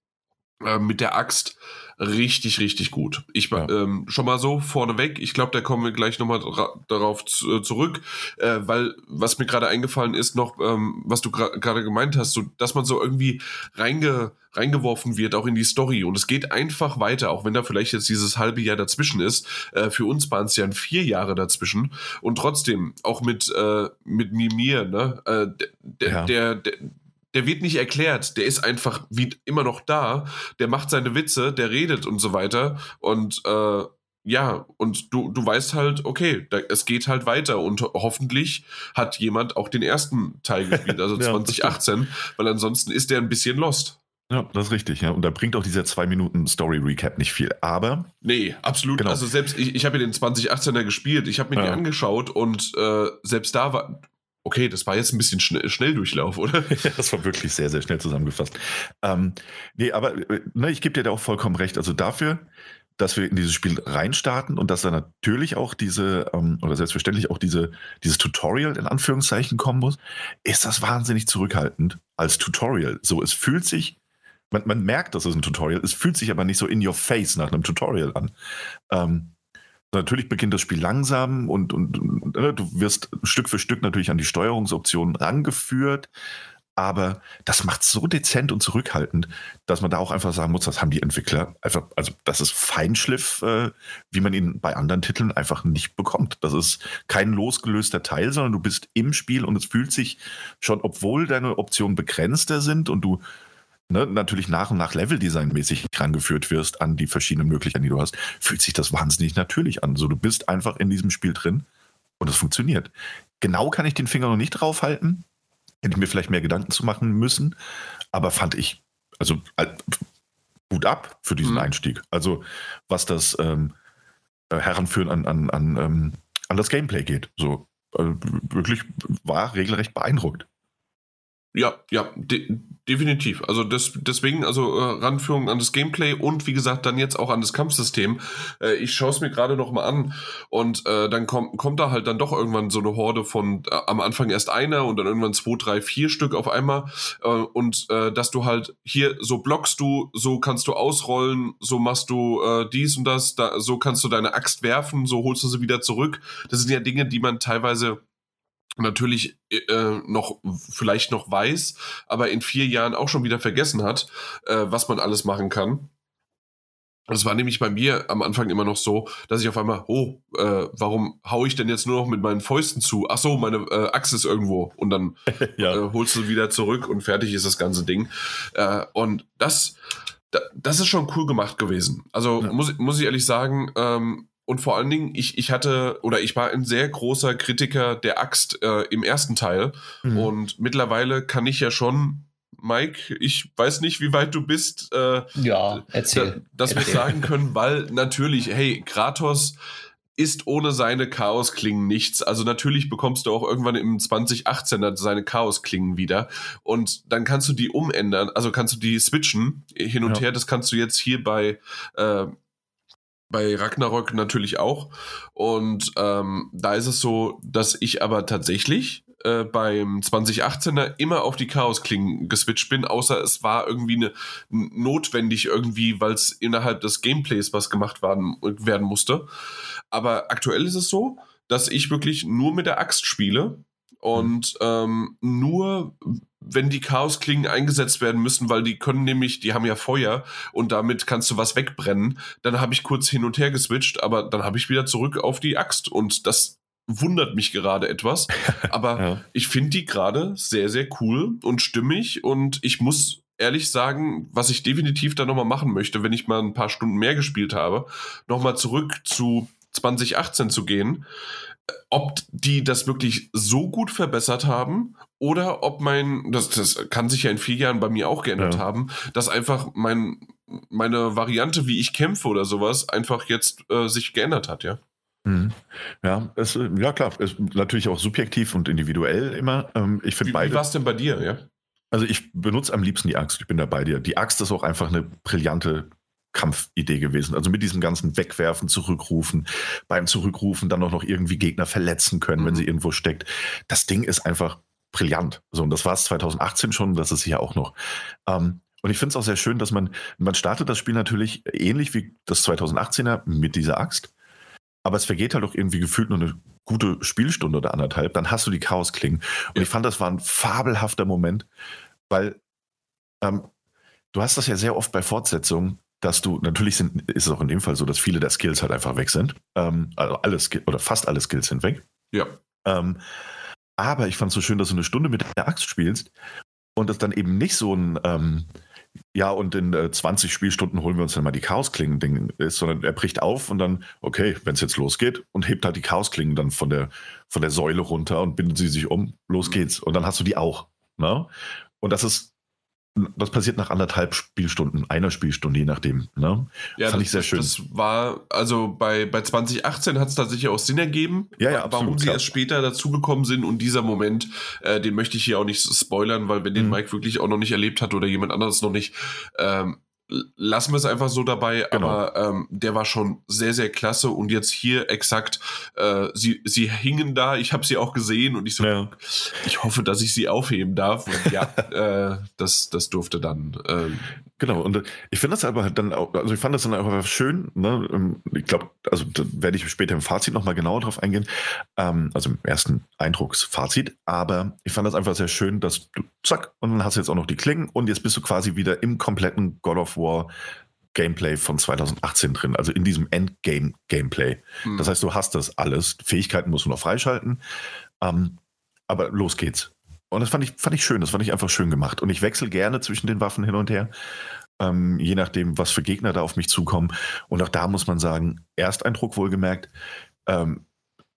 äh, mit der Axt richtig, richtig gut. Ich ja. ähm, schon mal so vorneweg, ich glaube, da kommen wir gleich nochmal darauf äh, zurück, äh, weil was mir gerade eingefallen ist, noch, ähm, was du gerade gemeint hast, so, dass man so irgendwie reinge reingeworfen wird, auch in die Story. Und es geht einfach weiter, auch wenn da vielleicht jetzt dieses halbe Jahr dazwischen ist. Äh, für uns waren es ja vier Jahre dazwischen. Und trotzdem, auch mit, äh, mit Mimir, ne? Äh, der, ja. der, der, der wird nicht erklärt, der ist einfach wie immer noch da, der macht seine Witze, der redet und so weiter und äh, ja, und du, du weißt halt, okay, da, es geht halt weiter und hoffentlich hat jemand auch den ersten Teil [LAUGHS] gespielt, also ja, 2018, weil ansonsten ist der ein bisschen lost. Ja, das ist richtig, ja. Und da bringt auch dieser zwei Minuten Story Recap nicht viel. Aber. Nee, absolut. Genau. Also selbst, ich, ich habe ja den 2018er gespielt, ich habe mir ja. den angeschaut und äh, selbst da war, Okay, das war jetzt ein bisschen schnell, Schnelldurchlauf, oder? [LAUGHS] Ja, das war wirklich sehr, sehr schnell zusammengefasst. Ähm, nee, aber äh, ne, ich gebe dir da auch vollkommen recht. Also dafür, dass wir in dieses Spiel reinstarten und dass da natürlich auch diese, ähm, oder selbstverständlich auch diese, dieses Tutorial in Anführungszeichen kommen muss, ist das wahnsinnig zurückhaltend als Tutorial. So, es fühlt sich, man, man merkt, dass es ein Tutorial ist, es fühlt sich aber nicht so in your face nach einem Tutorial an. Ähm, Natürlich beginnt das Spiel langsam und, und, und äh, du wirst Stück für Stück natürlich an die Steuerungsoptionen rangeführt. Aber das macht so dezent und zurückhaltend, dass man da auch einfach sagen muss, das haben die Entwickler einfach, also das ist Feinschliff, äh, wie man ihn bei anderen Titeln einfach nicht bekommt. Das ist kein losgelöster Teil, sondern du bist im Spiel und es fühlt sich schon, obwohl deine Optionen begrenzter sind und du ne, natürlich nach und nach Leveldesign-mäßig rangeführt wirst an die verschiedenen Möglichkeiten, die du hast, fühlt sich das wahnsinnig natürlich an. So, du bist einfach in diesem Spiel drin und es funktioniert. Genau kann ich den Finger noch nicht draufhalten. Hätte ich mir vielleicht mehr Gedanken zu machen müssen, aber fand ich, also gut ab für diesen mhm. Einstieg. Also, was das ähm, äh, Heranführen an, an, an, ähm, an das Gameplay geht. So, also wirklich war regelrecht beeindruckt. Ja, ja, de definitiv. Also das, deswegen, also äh, Ranführung an das Gameplay und wie gesagt dann jetzt auch an das Kampfsystem. Äh, ich schaue es mir gerade noch mal an und äh, dann kommt, kommt da halt dann doch irgendwann so eine Horde von äh, am Anfang erst einer und dann irgendwann zwei, drei, vier Stück auf einmal äh, und äh, dass du halt hier so blockst du, so kannst du ausrollen, so machst du äh, dies und das, da, so kannst du deine Axt werfen, so holst du sie wieder zurück. Das sind ja Dinge, die man teilweise natürlich äh, noch vielleicht noch weiß, aber in vier Jahren auch schon wieder vergessen hat, äh, was man alles machen kann. Das war nämlich bei mir am Anfang immer noch so, dass ich auf einmal, oh, äh, warum hau ich denn jetzt nur noch mit meinen Fäusten zu? Ach so, meine äh, Achse ist irgendwo und dann [LAUGHS] ja. äh, holst du wieder zurück und fertig ist das ganze Ding. Äh, und das, das ist schon cool gemacht gewesen. Also ja. muss, muss ich ehrlich sagen, ähm, und vor allen Dingen, ich, ich hatte oder ich war ein sehr großer Kritiker der Axt äh, im ersten Teil. Mhm. Und mittlerweile kann ich ja schon, Mike, ich weiß nicht, wie weit du bist, äh, ja, erzähl. dass erzähl. wir sagen können, weil natürlich, hey, Kratos ist ohne seine Chaosklingen nichts. Also natürlich bekommst du auch irgendwann im 2018er seine Chaosklingen wieder und dann kannst du die umändern, also kannst du die switchen hin und ja. her. Das kannst du jetzt hier bei äh, bei Ragnarok natürlich auch. Und ähm, da ist es so, dass ich aber tatsächlich äh, beim 2018er immer auf die Chaos-Klingen geswitcht bin, außer es war irgendwie eine, notwendig irgendwie, weil es innerhalb des Gameplays was gemacht werden, werden musste. Aber aktuell ist es so, dass ich wirklich nur mit der Axt spiele und ähm, nur wenn die Chaosklingen eingesetzt werden müssen, weil die können nämlich, die haben ja Feuer und damit kannst du was wegbrennen, dann habe ich kurz hin und her geswitcht, aber dann habe ich wieder zurück auf die Axt. Und das wundert mich gerade etwas, [LAUGHS] aber ja. ich finde die gerade sehr, sehr cool und stimmig. Und ich muss ehrlich sagen, was ich definitiv da nochmal machen möchte, wenn ich mal ein paar Stunden mehr gespielt habe, nochmal zurück zu 2018 zu gehen, ob die das wirklich so gut verbessert haben oder ob mein, das, das kann sich ja in vier Jahren bei mir auch geändert ja. haben, dass einfach mein, meine Variante, wie ich kämpfe oder sowas, einfach jetzt äh, sich geändert hat, ja. Mhm. Ja, es, ja klar, ist natürlich auch subjektiv und individuell immer. Ähm, ich finde beide. Wie war es denn bei dir, ja? Also ich benutze am liebsten die Axt. Ich bin da bei dir. Die Axt ist auch einfach eine brillante Kampfidee gewesen. Also mit diesem ganzen Wegwerfen, Zurückrufen, beim Zurückrufen dann auch noch irgendwie Gegner verletzen können, mhm. wenn sie irgendwo steckt. Das Ding ist einfach brillant. So, und das war es 2018 schon, das ist hier auch noch. Ähm, und ich finde es auch sehr schön, dass man, man startet das Spiel natürlich ähnlich wie das 2018er mit dieser Axt. Aber es vergeht halt auch irgendwie gefühlt nur eine gute Spielstunde oder anderthalb. Dann hast du die Chaosklingen. Und ja. ich fand, das war ein fabelhafter Moment, weil ähm, du hast das ja sehr oft bei Fortsetzungen, dass du, natürlich sind, ist es auch in dem Fall so, dass viele der Skills halt einfach weg sind. Ähm, also alle Skills, oder fast alle Skills sind weg. Ja. Ähm, aber ich fand es so schön, dass du eine Stunde mit der Axt spielst und es dann eben nicht so ein, ähm, ja, und in äh, 20 Spielstunden holen wir uns dann mal die Chaosklingen-Ding ist, sondern er bricht auf und dann, okay, wenn es jetzt losgeht und hebt halt die Chaosklingen dann von der, von der Säule runter und bindet sie sich um, los mhm. geht's. Und dann hast du die auch. Ne? Und das ist das passiert nach anderthalb Spielstunden, einer Spielstunde, je nachdem. Ne? Ja, Fand das, ich sehr schön. Das war, also bei, bei 2018 hat es tatsächlich auch Sinn ergeben, ja, ja, warum sie klar. erst später dazugekommen sind. Und dieser Moment, äh, den möchte ich hier auch nicht spoilern, weil wenn den mhm. Mike wirklich auch noch nicht erlebt hat oder jemand anderes noch nicht, ähm, lassen wir es einfach so dabei, genau. aber ähm, der war schon sehr, sehr klasse und jetzt hier exakt, äh, sie, sie hingen da, ich habe sie auch gesehen und ich so, ja. ich hoffe, dass ich sie aufheben darf und ja, [LAUGHS] äh, das, das durfte dann. Ähm, Genau, und äh, ich finde das aber dann auch, also ich fand das dann einfach schön, ne? Ähm, ich glaube, also da werde ich später im Fazit nochmal genauer drauf eingehen, ähm, also im ersten Eindrucksfazit, aber ich fand das einfach sehr schön, dass du, zack, und dann hast du jetzt auch noch die Klingen und jetzt bist du quasi wieder im kompletten God of War Gameplay von 2018 drin, also in diesem Endgame-Gameplay. Mhm. Das heißt, du hast das alles, Fähigkeiten musst du noch freischalten, ähm, aber los geht's. Und das fand ich, fand ich schön, das fand ich einfach schön gemacht. Und ich wechsle gerne zwischen den Waffen hin und her, ähm, je nachdem, was für Gegner da auf mich zukommen. Und auch da muss man sagen, Ersteindruck wohlgemerkt, ähm,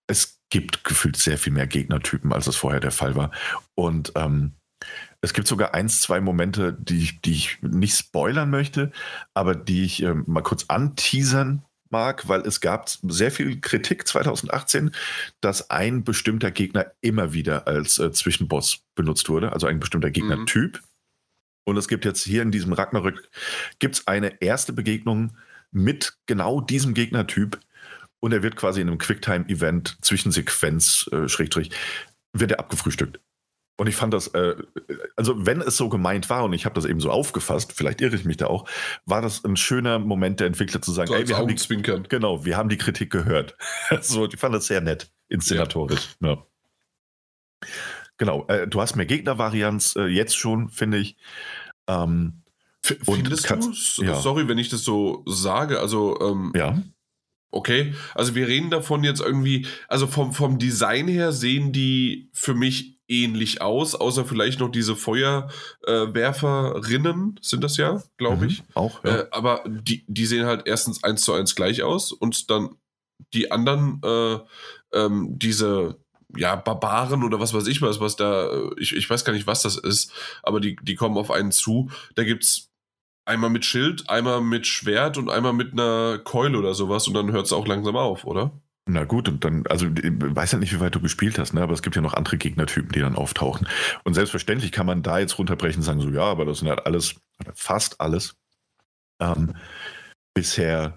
es gibt gefühlt sehr viel mehr Gegnertypen, als es vorher der Fall war. Und ähm, es gibt sogar eins, zwei Momente, die ich, die ich nicht spoilern möchte, aber die ich ähm, mal kurz anteasern mag, weil es gab sehr viel Kritik 2018, dass ein bestimmter Gegner immer wieder als äh, Zwischenboss benutzt wurde, also ein bestimmter Gegnertyp. Mhm. Und es gibt jetzt hier in diesem Ragnarök gibt's eine erste Begegnung mit genau diesem Gegnertyp und er wird quasi in einem Quicktime-Event Zwischensequenz, äh, Schrägstrich, wird er abgefrühstückt. Und ich fand das, äh, also wenn es so gemeint war und ich habe das eben so aufgefasst, vielleicht irre ich mich da auch, war das ein schöner Moment der Entwickler zu sagen, so ey, wir haben die, genau, wir haben die Kritik gehört. [LAUGHS] so, ich fand das sehr nett, inszenatorisch. Ja. Ja. Genau, äh, du hast mehr Gegnervarianz äh, jetzt schon, finde ich. Ähm, Findest kannst, du? Ja. Sorry, wenn ich das so sage. Also ähm, ja. Okay, also wir reden davon jetzt irgendwie, also vom, vom Design her sehen die für mich ähnlich aus, außer vielleicht noch diese Feuerwerferinnen, äh, sind das ja, glaube mhm, ich. Auch, ja. Äh, aber die, die sehen halt erstens eins zu eins gleich aus und dann die anderen, äh, ähm, diese ja, Barbaren oder was weiß ich was, was da, äh, ich, ich weiß gar nicht, was das ist, aber die, die kommen auf einen zu. Da gibt's einmal mit Schild, einmal mit Schwert und einmal mit einer Keule oder sowas und dann hört es auch langsam auf, oder? Na gut, und dann, also ich weiß ja nicht, wie weit du gespielt hast, ne? aber es gibt ja noch andere Gegnertypen, die dann auftauchen. Und selbstverständlich kann man da jetzt runterbrechen und sagen, so ja, aber das sind halt alles, fast alles, ähm, bisher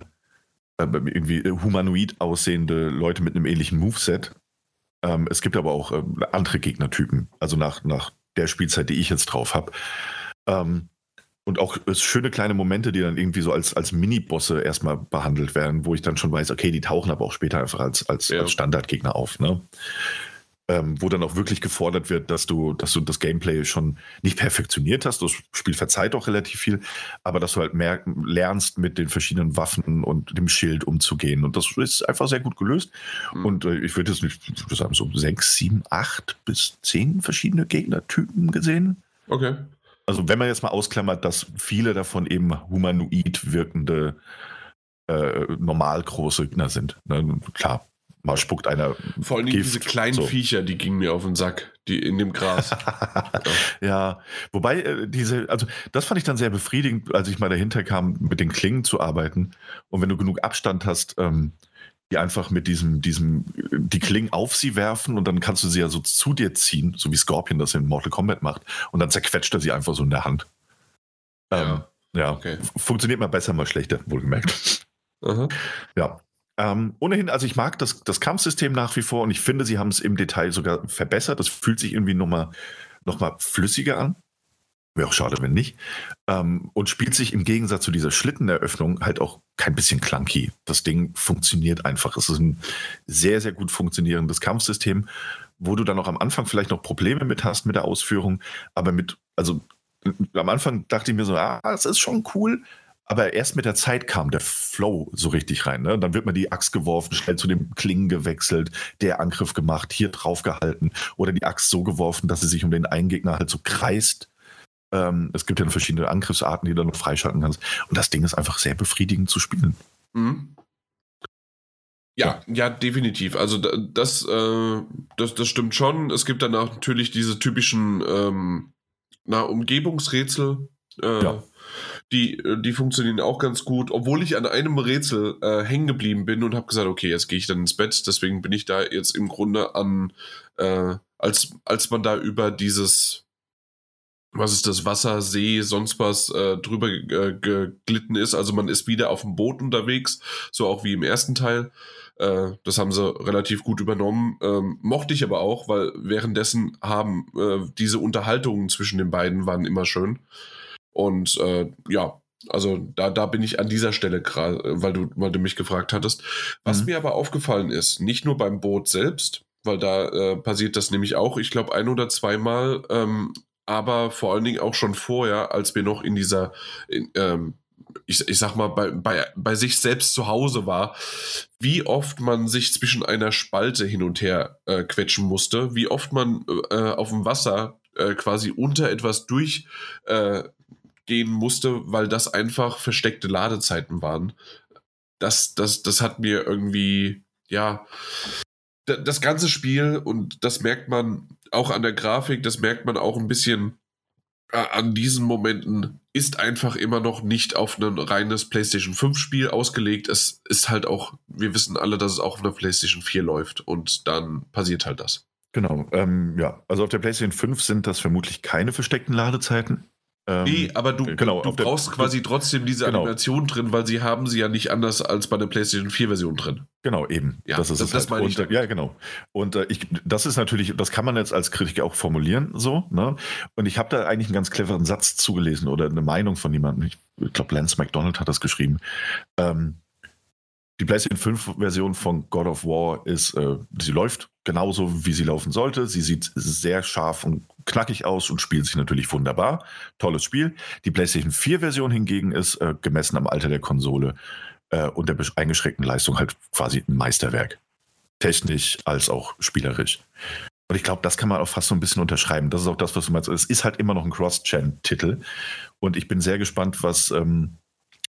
äh, irgendwie humanoid aussehende Leute mit einem ähnlichen Moveset. Ähm, es gibt aber auch äh, andere Gegnertypen, also nach, nach der Spielzeit, die ich jetzt drauf habe. Ähm, und auch schöne kleine Momente, die dann irgendwie so als, als Mini-Bosse erstmal behandelt werden, wo ich dann schon weiß, okay, die tauchen aber auch später einfach als, als, ja. als Standardgegner auf. Ne? Ähm, wo dann auch wirklich gefordert wird, dass du, dass du das Gameplay schon nicht perfektioniert hast. Das Spiel verzeiht auch relativ viel, aber dass du halt mehr lernst, mit den verschiedenen Waffen und dem Schild umzugehen. Und das ist einfach sehr gut gelöst. Mhm. Und äh, ich würde jetzt nicht sagen, so sechs, sieben, acht bis zehn verschiedene Gegnertypen gesehen. Okay also wenn man jetzt mal ausklammert, dass viele davon eben humanoid wirkende, äh, normal große Gegner sind. Ne? Klar, mal spuckt einer. Vor allem diese kleinen so. Viecher, die gingen mir auf den Sack, die in dem Gras. [LAUGHS] ja, wobei äh, diese, also das fand ich dann sehr befriedigend, als ich mal dahinter kam, mit den Klingen zu arbeiten. Und wenn du genug Abstand hast, ähm, die einfach mit diesem, diesem, die Klingen auf sie werfen und dann kannst du sie ja so zu dir ziehen, so wie Scorpion das in Mortal Kombat macht. Und dann zerquetscht er sie einfach so in der Hand. Ja, ähm, ja. Okay. funktioniert mal besser, mal schlechter, wohlgemerkt. Uh Ja. Ähm, ohnehin, also ich mag das, das Kampfsystem nach wie vor und ich finde, sie haben es im Detail sogar verbessert. Das fühlt sich irgendwie nochmal noch mal flüssiger an. Wäre auch schade, wenn nicht. Ähm, und spielt sich im Gegensatz zu dieser Schlitteneröffnung halt auch kein bisschen clunky. Das Ding funktioniert einfach. Es ist ein sehr, sehr gut funktionierendes Kampfsystem, wo du dann auch am Anfang vielleicht noch Probleme mit hast mit der Ausführung, aber mit, also am Anfang dachte ich mir so, ah, das ist schon cool, aber erst mit der Zeit kam der Flow so richtig rein. Ne? Dann wird man die Axt geworfen, schnell zu dem Klingen gewechselt, der Angriff gemacht, hier drauf gehalten oder die Axt so geworfen, dass sie sich um den einen Gegner halt so kreist ähm, es gibt ja verschiedene Angriffsarten, die du noch freischalten kannst. Und das Ding ist einfach sehr befriedigend zu spielen. Mhm. Ja, ja, definitiv. Also das, äh, das, das stimmt schon. Es gibt dann auch natürlich diese typischen ähm, na, Umgebungsrätsel. Äh, ja. Die, die funktionieren auch ganz gut, obwohl ich an einem Rätsel äh, hängen geblieben bin und habe gesagt, okay, jetzt gehe ich dann ins Bett. Deswegen bin ich da jetzt im Grunde an, äh, als, als man da über dieses was ist das, Wasser, See, sonst was äh, drüber äh, geglitten ist. Also man ist wieder auf dem Boot unterwegs, so auch wie im ersten Teil. Äh, das haben sie relativ gut übernommen. Ähm, mochte ich aber auch, weil währenddessen haben äh, diese Unterhaltungen zwischen den beiden waren immer schön. Und äh, ja, also da, da bin ich an dieser Stelle gerade, weil du, weil du mich gefragt hattest. Was mhm. mir aber aufgefallen ist, nicht nur beim Boot selbst, weil da äh, passiert das nämlich auch, ich glaube, ein oder zweimal, ähm, aber vor allen Dingen auch schon vorher, als wir noch in dieser, in, ähm, ich, ich sag mal, bei, bei, bei sich selbst zu Hause war, wie oft man sich zwischen einer Spalte hin und her äh, quetschen musste, wie oft man äh, auf dem Wasser äh, quasi unter etwas durchgehen äh, musste, weil das einfach versteckte Ladezeiten waren. Das, das, das hat mir irgendwie, ja, das ganze Spiel, und das merkt man auch an der Grafik, das merkt man auch ein bisschen äh, an diesen Momenten, ist einfach immer noch nicht auf ein reines PlayStation 5 Spiel ausgelegt. Es ist halt auch, wir wissen alle, dass es auch auf einer PlayStation 4 läuft und dann passiert halt das. Genau, ähm, ja. Also auf der PlayStation 5 sind das vermutlich keine versteckten Ladezeiten. Ähm, nee, aber du, genau, du brauchst der, quasi trotzdem diese genau. Animation drin, weil sie haben sie ja nicht anders als bei der PlayStation 4 Version drin. Genau, eben. Ja, das ist das, das halt. meine ich. Und, ja, genau. Und äh, ich, das ist natürlich, das kann man jetzt als Kritiker auch formulieren, so. Ne? Und ich habe da eigentlich einen ganz cleveren Satz zugelesen oder eine Meinung von jemandem. Ich, glaube, Lance McDonald hat das geschrieben. Ähm, die PlayStation 5 Version von God of War ist, äh, sie läuft genauso, wie sie laufen sollte. Sie sieht sehr scharf und knackig aus und spielt sich natürlich wunderbar. Tolles Spiel. Die PlayStation 4 Version hingegen ist, äh, gemessen am Alter der Konsole äh, und der eingeschränkten Leistung, halt quasi ein Meisterwerk. Technisch als auch spielerisch. Und ich glaube, das kann man auch fast so ein bisschen unterschreiben. Das ist auch das, was du meinst. Es ist halt immer noch ein Cross-Gen-Titel. Und ich bin sehr gespannt, was ähm,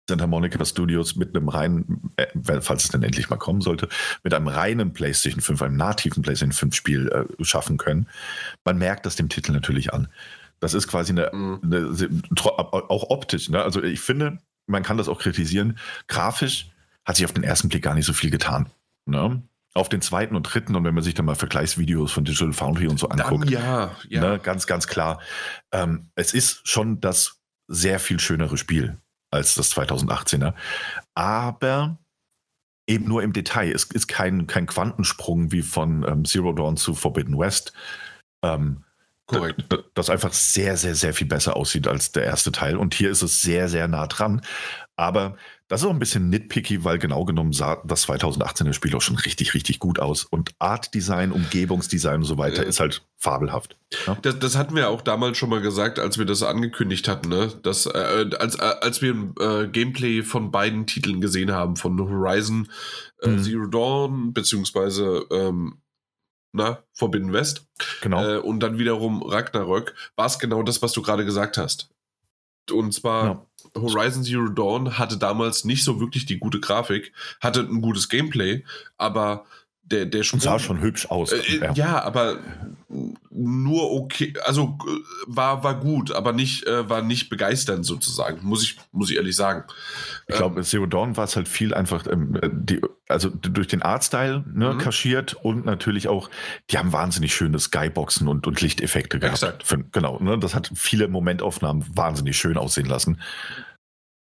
Santa Monica Studios mit einem reinen, äh, falls es denn endlich mal kommen sollte, mit einem reinen PlayStation 5, einem nativen PlayStation 5 Spiel äh, schaffen können. Man merkt das dem Titel natürlich an. Das ist quasi eine, mhm. eine auch optisch. Ne? Also ich finde, man kann das auch kritisieren. Grafisch hat sich auf den ersten Blick gar nicht so viel getan. Ne? Auf den zweiten und dritten, und wenn man sich dann mal Vergleichsvideos von Digital Foundry und so anguckt, dann ja, ja. Ne, ganz, ganz klar. Ähm, es ist schon das sehr viel schönere Spiel als das 2018er. Aber eben nur im Detail. Es ist kein, kein Quantensprung wie von ähm, Zero Dawn zu Forbidden West. Ähm, Korrekt. Das einfach sehr, sehr, sehr viel besser aussieht als der erste Teil. Und hier ist es sehr, sehr nah dran. Aber das ist auch ein bisschen nitpicky, weil genau genommen sah das 2018er Spiel auch schon richtig, richtig gut aus. Und Artdesign, Umgebungsdesign und so weiter äh, ist halt fabelhaft. Ja? Das, das, hatten wir auch damals schon mal gesagt, als wir das angekündigt hatten, ne? Dass, äh, als, äh, als wir äh, Gameplay von beiden Titeln gesehen haben, von Horizon äh, mhm. Zero Dawn, beziehungsweise ähm, na, Forbidden West. Genau. Äh, und dann wiederum Ragnarök, war es genau das, was du gerade gesagt hast. Und zwar ja. Horizon Zero Dawn hatte damals nicht so wirklich die gute Grafik, hatte ein gutes Gameplay, aber der, der Sprung. sah schon hübsch aus. Äh, ja. ja. aber nur okay, also äh, war, war gut, aber nicht, äh, war nicht begeisternd sozusagen, muss ich, muss ich ehrlich sagen. Ich glaube, ähm, Zero Dawn war es halt viel einfach, ähm, die, also durch den Artstyle ne, mhm. kaschiert und natürlich auch, die haben wahnsinnig schöne Skyboxen und, und Lichteffekte gehabt. Exakt. Für, genau, ne, das hat viele Momentaufnahmen wahnsinnig schön aussehen lassen.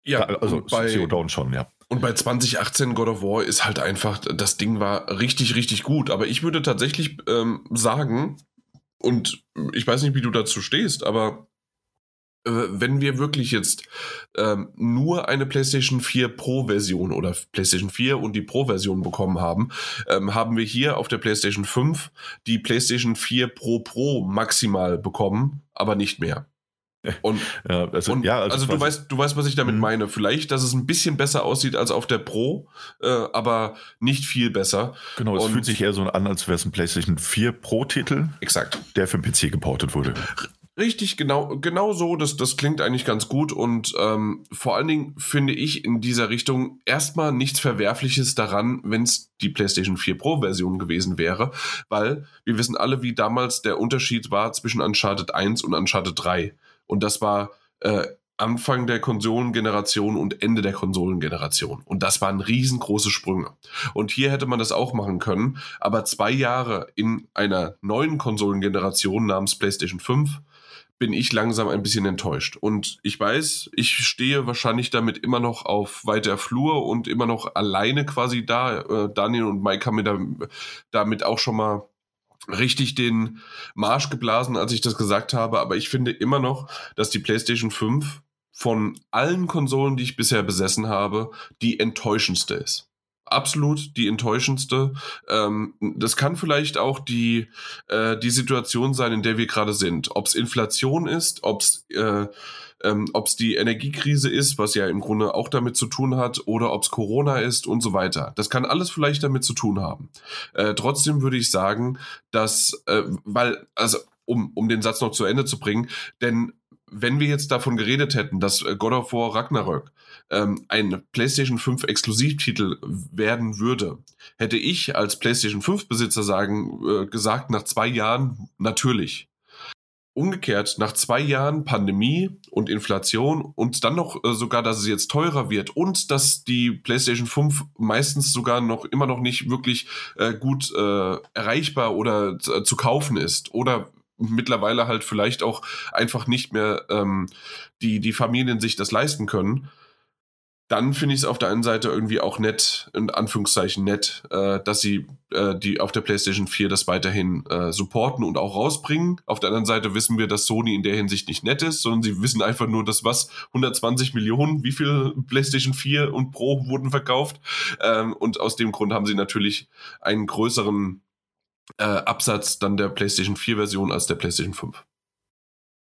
Ja, also bei, Zero Dawn schon, ja. Und bei 2018 God of War ist halt einfach, das Ding war richtig, richtig gut. Aber ich würde tatsächlich ähm, sagen, und ich weiß nicht, wie du dazu stehst, aber äh, wenn wir wirklich jetzt ähm, nur eine PlayStation 4 Pro-Version oder PlayStation 4 und die Pro-Version bekommen haben, ähm, haben wir hier auf der PlayStation 5 die PlayStation 4 Pro Pro maximal bekommen, aber nicht mehr. [LAUGHS] Und, ja, also, und, ja, also, also du weißt, du weißt, was ich damit mhm. meine. Vielleicht, dass es ein bisschen besser aussieht als auf der Pro, äh, aber nicht viel besser. Genau, es und, fühlt sich eher so an, als wäre es ein PlayStation 4 Pro-Titel. Exakt. Der für den PC geportet wurde. Richtig, genau, genau so. Das, das klingt eigentlich ganz gut. Und ähm, vor allen Dingen finde ich in dieser Richtung erstmal nichts Verwerfliches daran, wenn es die PlayStation 4 Pro-Version gewesen wäre. Weil wir wissen alle, wie damals der Unterschied war zwischen Uncharted 1 und Uncharted 3. Und das war äh, Anfang der Konsolengeneration und Ende der Konsolengeneration. Und das waren riesengroße Sprünge. Und hier hätte man das auch machen können, aber zwei Jahre in einer neuen Konsolengeneration namens PlayStation 5 bin ich langsam ein bisschen enttäuscht. Und ich weiß, ich stehe wahrscheinlich damit immer noch auf weiter Flur und immer noch alleine quasi da. Äh, Daniel und Mike haben mir da, damit auch schon mal richtig den Marsch geblasen, als ich das gesagt habe, aber ich finde immer noch, dass die PlayStation 5 von allen Konsolen, die ich bisher besessen habe, die enttäuschendste ist. Absolut die enttäuschendste. Ähm, das kann vielleicht auch die, äh, die Situation sein, in der wir gerade sind. Ob es Inflation ist, ob es äh, ähm, ob es die Energiekrise ist, was ja im Grunde auch damit zu tun hat, oder ob es Corona ist und so weiter. Das kann alles vielleicht damit zu tun haben. Äh, trotzdem würde ich sagen, dass, äh, weil, also um, um den Satz noch zu Ende zu bringen, denn wenn wir jetzt davon geredet hätten, dass äh, God of War Ragnarök ähm, ein PlayStation 5 Exklusivtitel werden würde, hätte ich als PlayStation 5 Besitzer sagen äh, gesagt nach zwei Jahren natürlich. Umgekehrt, nach zwei Jahren Pandemie und Inflation und dann noch äh, sogar, dass es jetzt teurer wird und dass die PlayStation 5 meistens sogar noch immer noch nicht wirklich äh, gut äh, erreichbar oder äh, zu kaufen ist oder mittlerweile halt vielleicht auch einfach nicht mehr ähm, die, die Familien sich das leisten können, dann finde ich es auf der einen Seite irgendwie auch nett, in Anführungszeichen nett, äh, dass sie äh, die auf der PlayStation 4 das weiterhin äh, supporten und auch rausbringen. Auf der anderen Seite wissen wir, dass Sony in der Hinsicht nicht nett ist, sondern sie wissen einfach nur, dass was 120 Millionen, wie viel PlayStation 4 und Pro wurden verkauft. Ähm, und aus dem Grund haben sie natürlich einen größeren äh, Absatz dann der PlayStation 4 Version als der PlayStation 5.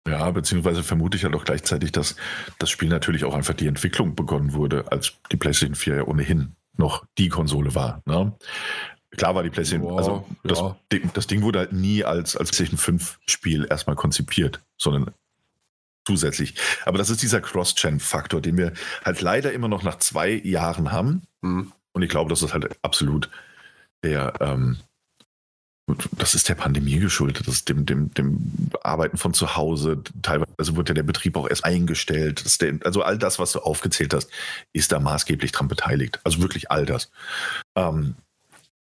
Ja, beziehungsweise vermute ich halt auch gleichzeitig, dass das Spiel natürlich auch einfach die Entwicklung begonnen wurde, als die PlayStation 4 ja ohnehin noch die Konsole war. Ne? Klar war die PlayStation, wow, also das, ja. Ding, das, Ding wurde halt nie als, als PlayStation 5 Spiel erstmal konzipiert, sondern zusätzlich. Aber das ist dieser Cross-Gen-Faktor, den wir halt leider immer noch nach zwei Jahren haben. Mhm. Und ich glaube, das ist halt absolut der, ähm, das ist der Pandemie geschuldet, das ist dem, dem, dem Arbeiten von zu Hause. Teilweise wird ja der Betrieb auch erst eingestellt. Der, also all das, was du aufgezählt hast, ist da maßgeblich dran beteiligt. Also wirklich all das. Ähm,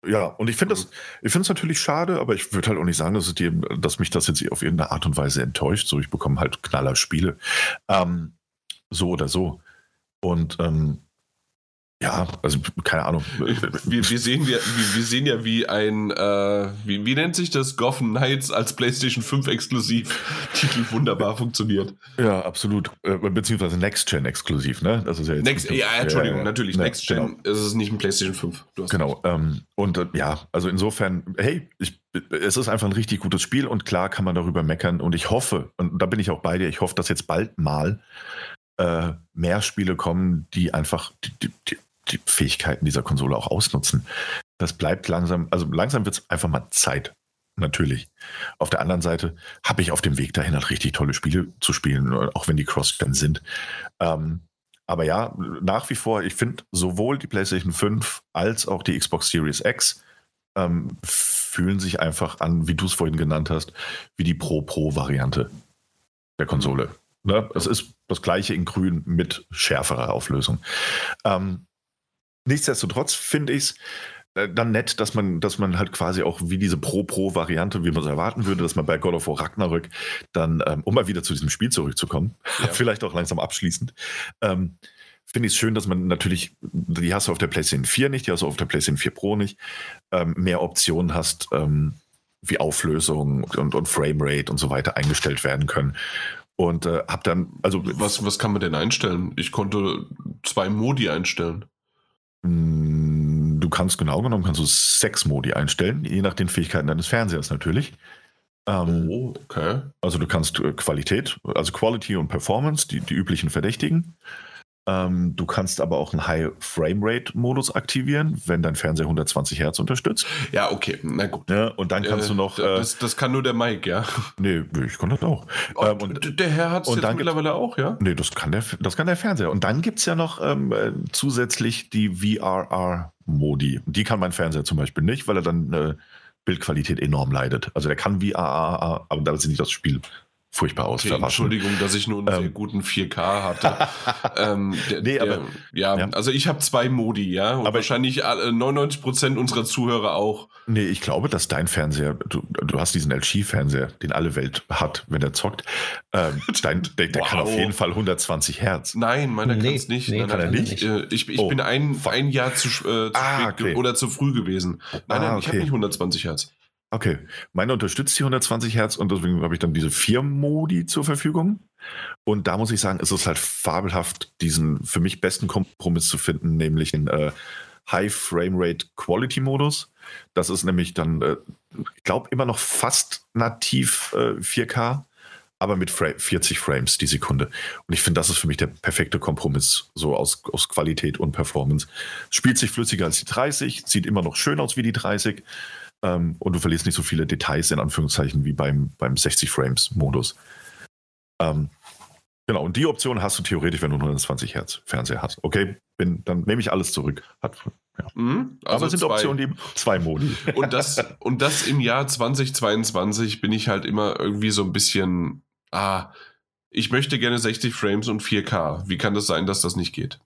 ja, und ich finde das, ich es natürlich schade, aber ich würde halt auch nicht sagen, dass, die, dass mich das jetzt auf irgendeine Art und Weise enttäuscht. So, ich bekomme halt knaller Spiele. Ähm, so oder so. Und ähm, ja, also keine Ahnung. Wir, wir, sehen, wir, wir sehen ja, wie ein, äh, wie, wie nennt sich das? Gotham Knights als PlayStation 5 exklusiv-Titel wunderbar funktioniert. Ja, absolut. Äh, beziehungsweise Next Gen exklusiv, ne? Das ist ja, jetzt Next, ja, Entschuldigung, ja, natürlich. Ne, Next Gen genau. ist es nicht ein PlayStation 5. genau. Ähm, und äh, ja, also insofern, hey, ich, es ist einfach ein richtig gutes Spiel und klar kann man darüber meckern und ich hoffe, und da bin ich auch bei dir, ich hoffe, dass jetzt bald mal äh, mehr Spiele kommen, die einfach die, die, die Fähigkeiten dieser Konsole auch ausnutzen. Das bleibt langsam, also langsam wird es einfach mal Zeit. Natürlich. Auf der anderen Seite habe ich auf dem Weg dahin halt richtig tolle Spiele zu spielen, auch wenn die Cross-Gen sind. Ähm, aber ja, nach wie vor, ich finde sowohl die PlayStation 5 als auch die Xbox Series X ähm, fühlen sich einfach an, wie du es vorhin genannt hast, wie die Pro-Pro-Variante der Konsole. Ne? Es ist das gleiche in grün mit schärferer Auflösung. Ähm, nichtsdestotrotz finde ich es äh, dann nett, dass man, dass man halt quasi auch wie diese Pro-Pro-Variante, wie man es erwarten würde, dass man bei God of War Ragnarök dann, ähm, um mal wieder zu diesem Spiel zurückzukommen, ja. [LAUGHS] vielleicht auch langsam abschließend, ähm, finde ich es schön, dass man natürlich, die hast du auf der PlayStation 4 nicht, die hast du auf der PlayStation 4 Pro nicht, ähm, mehr Optionen hast, ähm, wie Auflösung und, und Framerate und so weiter eingestellt werden können. Und äh, hab dann, also. Was, was kann man denn einstellen? Ich konnte zwei Modi einstellen. Hm, du kannst genau genommen kannst du sechs Modi einstellen, je nach den Fähigkeiten deines Fernsehers natürlich. Ähm, oh, okay. Also du kannst äh, Qualität, also Quality und Performance, die, die üblichen Verdächtigen. Ähm, du kannst aber auch einen High Frame Rate Modus aktivieren, wenn dein Fernseher 120 Hertz unterstützt. Ja, okay, na gut. Ja, und dann kannst äh, du noch. Äh, das, das, kann nur der Mike, ja. [LAUGHS] Nee, ich kann das auch. Oh, ähm, und, der Herr hat es mittlerweile auch, ja? Nee, das kann der, das kann der Fernseher. Und dann gibt es ja noch ähm, äh, zusätzlich die VRR-Modi. Die kann mein Fernseher zum Beispiel nicht, weil er dann äh, Bildqualität enorm leidet. Also der kann VRR, aber da ist nicht das Spiel furchtbar aus. Okay, Entschuldigung, dass ich nur einen ähm. sehr guten 4K hatte. [LAUGHS] ähm, der, nee, aber, der, ja, ja, also ich habe zwei Modi, ja, und aber wahrscheinlich 99 Prozent unserer Zuhörer auch. Nee, ich glaube, dass dein Fernseher, du, du hast diesen LG-Fernseher, den alle Welt hat, wenn er zockt. Ähm, [LAUGHS] dein, der, der wow. kann auf jeden Fall 120 Hertz. Nein, meiner nee, kann es nicht. Nee, nein, kann er nicht. Äh, ich, ich oh. bin ein, ein Jahr zu, äh, zu ah, okay. oder zu früh gewesen. Nein, ah, nein, ich habe nicht 120 Hertz. Okay, meine unterstützt die 120 Hertz und deswegen habe ich dann diese vier Modi zur Verfügung. Und da muss ich sagen, ist es halt fabelhaft, diesen für mich besten Kompromiss zu finden, nämlich den äh, High Frame Rate Quality Modus. Das ist nämlich dann, äh, ich glaube, immer noch fast nativ äh, 4K, aber mit Fra 40 Frames die Sekunde. Und ich finde, das ist für mich der perfekte Kompromiss, so aus, aus Qualität und Performance. Spielt sich flüssiger als die 30, sieht immer noch schön aus wie die 30 ähm, und du verlierst nicht so viele Details in Anführungszeichen wie beim, beim 60 Frames Modus. Ähm, genau, und die Option hast du theoretisch, wenn du 120 Hertz Fernseher hast. Okay, bin, dann nehme ich alles zurück. Hat, ja. mhm, also Aber es sind zwei, Optionen, die zwei Modi. [LAUGHS] Und das, und das im Jahr 2022 bin ich halt immer irgendwie so ein bisschen, ah, ich möchte gerne 60 Frames und 4K. Wie kann das sein, dass das nicht geht?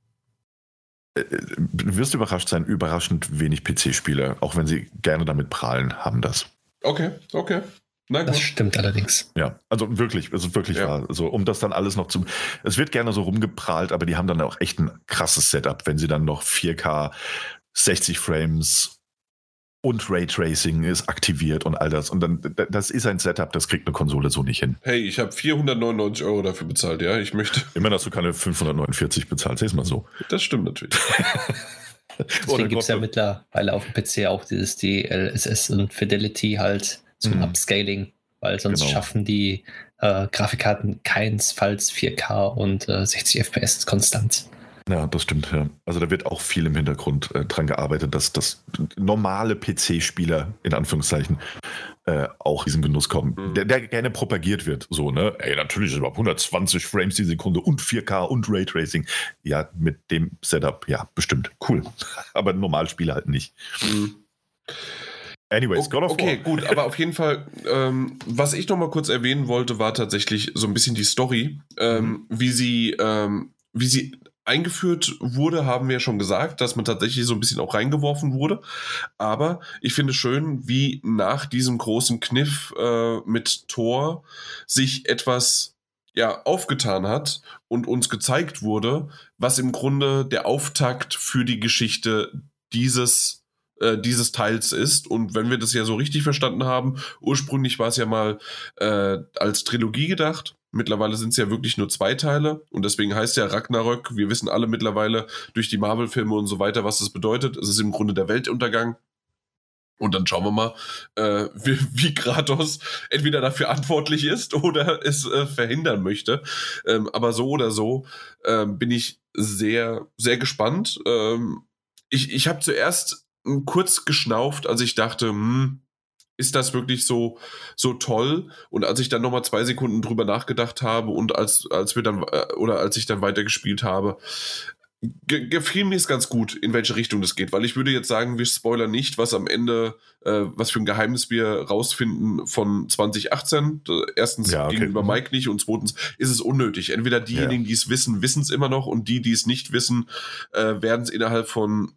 Du wirst überrascht sein, überraschend wenig PC-Spieler, auch wenn sie gerne damit prahlen, haben das. Okay, okay. Nein, das stimmt allerdings. Ja, also wirklich, also wirklich ja. wahr. Also um das dann alles noch zu. Es wird gerne so rumgeprahlt, aber die haben dann auch echt ein krasses Setup, wenn sie dann noch 4K 60 Frames und Raytracing ist aktiviert und all das. Und dann, das ist ein Setup, das kriegt eine Konsole so nicht hin. Hey, ich habe 499 Euro dafür bezahlt, ja. Ich möchte. Immerhin hast du keine 549 bezahlt, seh's mal so. Das stimmt natürlich. [LAUGHS] Deswegen gibt es ja mittlerweile auf dem PC auch dieses DLSS und Fidelity halt zum mhm. Upscaling, weil sonst genau. schaffen die äh, Grafikkarten keinesfalls 4K und äh, 60 FPS konstant. Ja, das stimmt. Ja. Also da wird auch viel im Hintergrund äh, dran gearbeitet, dass, dass normale PC-Spieler in Anführungszeichen äh, auch diesen Genuss kommen, mhm. der, der, gerne propagiert wird. So, ne? Ey, natürlich ist überhaupt 120 Frames die Sekunde und 4K und Raytracing. Ja, mit dem Setup, ja, bestimmt. Cool. [LAUGHS] Aber Normalspieler halt nicht. Mhm. Anyways, God of War. Okay, gut, aber auf jeden Fall, ähm, was ich noch mal kurz erwähnen wollte, war tatsächlich so ein bisschen die Story, ähm, mhm. wie sie, ähm, wie sie eingeführt wurde, haben wir ja schon gesagt, dass man tatsächlich so ein bisschen auch reingeworfen wurde. Aber ich finde schön, wie nach diesem großen Kniff äh, mit Thor sich etwas ja aufgetan hat und uns gezeigt wurde, was im Grunde der Auftakt für die Geschichte dieses äh, dieses Teils ist. Und wenn wir das ja so richtig verstanden haben, ursprünglich war es ja mal äh, als Trilogie gedacht Mittlerweile sind es ja wirklich nur zwei Teile und deswegen heißt ja Ragnarök. Wir wissen alle mittlerweile durch die Marvel-Filme und so weiter, was das bedeutet. Es ist im Grunde der Weltuntergang. Und dann schauen wir mal, äh, wie, wie Kratos entweder dafür verantwortlich ist oder es äh, verhindern möchte. Ähm, aber so oder so ähm, bin ich sehr, sehr gespannt. Ähm, ich ich habe zuerst kurz geschnauft, als ich dachte, hm, ist das wirklich so, so toll? Und als ich dann nochmal zwei Sekunden drüber nachgedacht habe und als, als wir dann, äh, oder als ich dann weitergespielt habe, ge gefiel mir es ganz gut, in welche Richtung das geht, weil ich würde jetzt sagen, wir spoilern nicht, was am Ende, äh, was für ein Geheimnis wir rausfinden von 2018. Erstens Ja, okay. gegenüber Mhm. Mike nicht und zweitens ist es unnötig. Entweder diejenigen, die es wissen, wissen es immer noch und die, die es nicht wissen, äh, werden es innerhalb von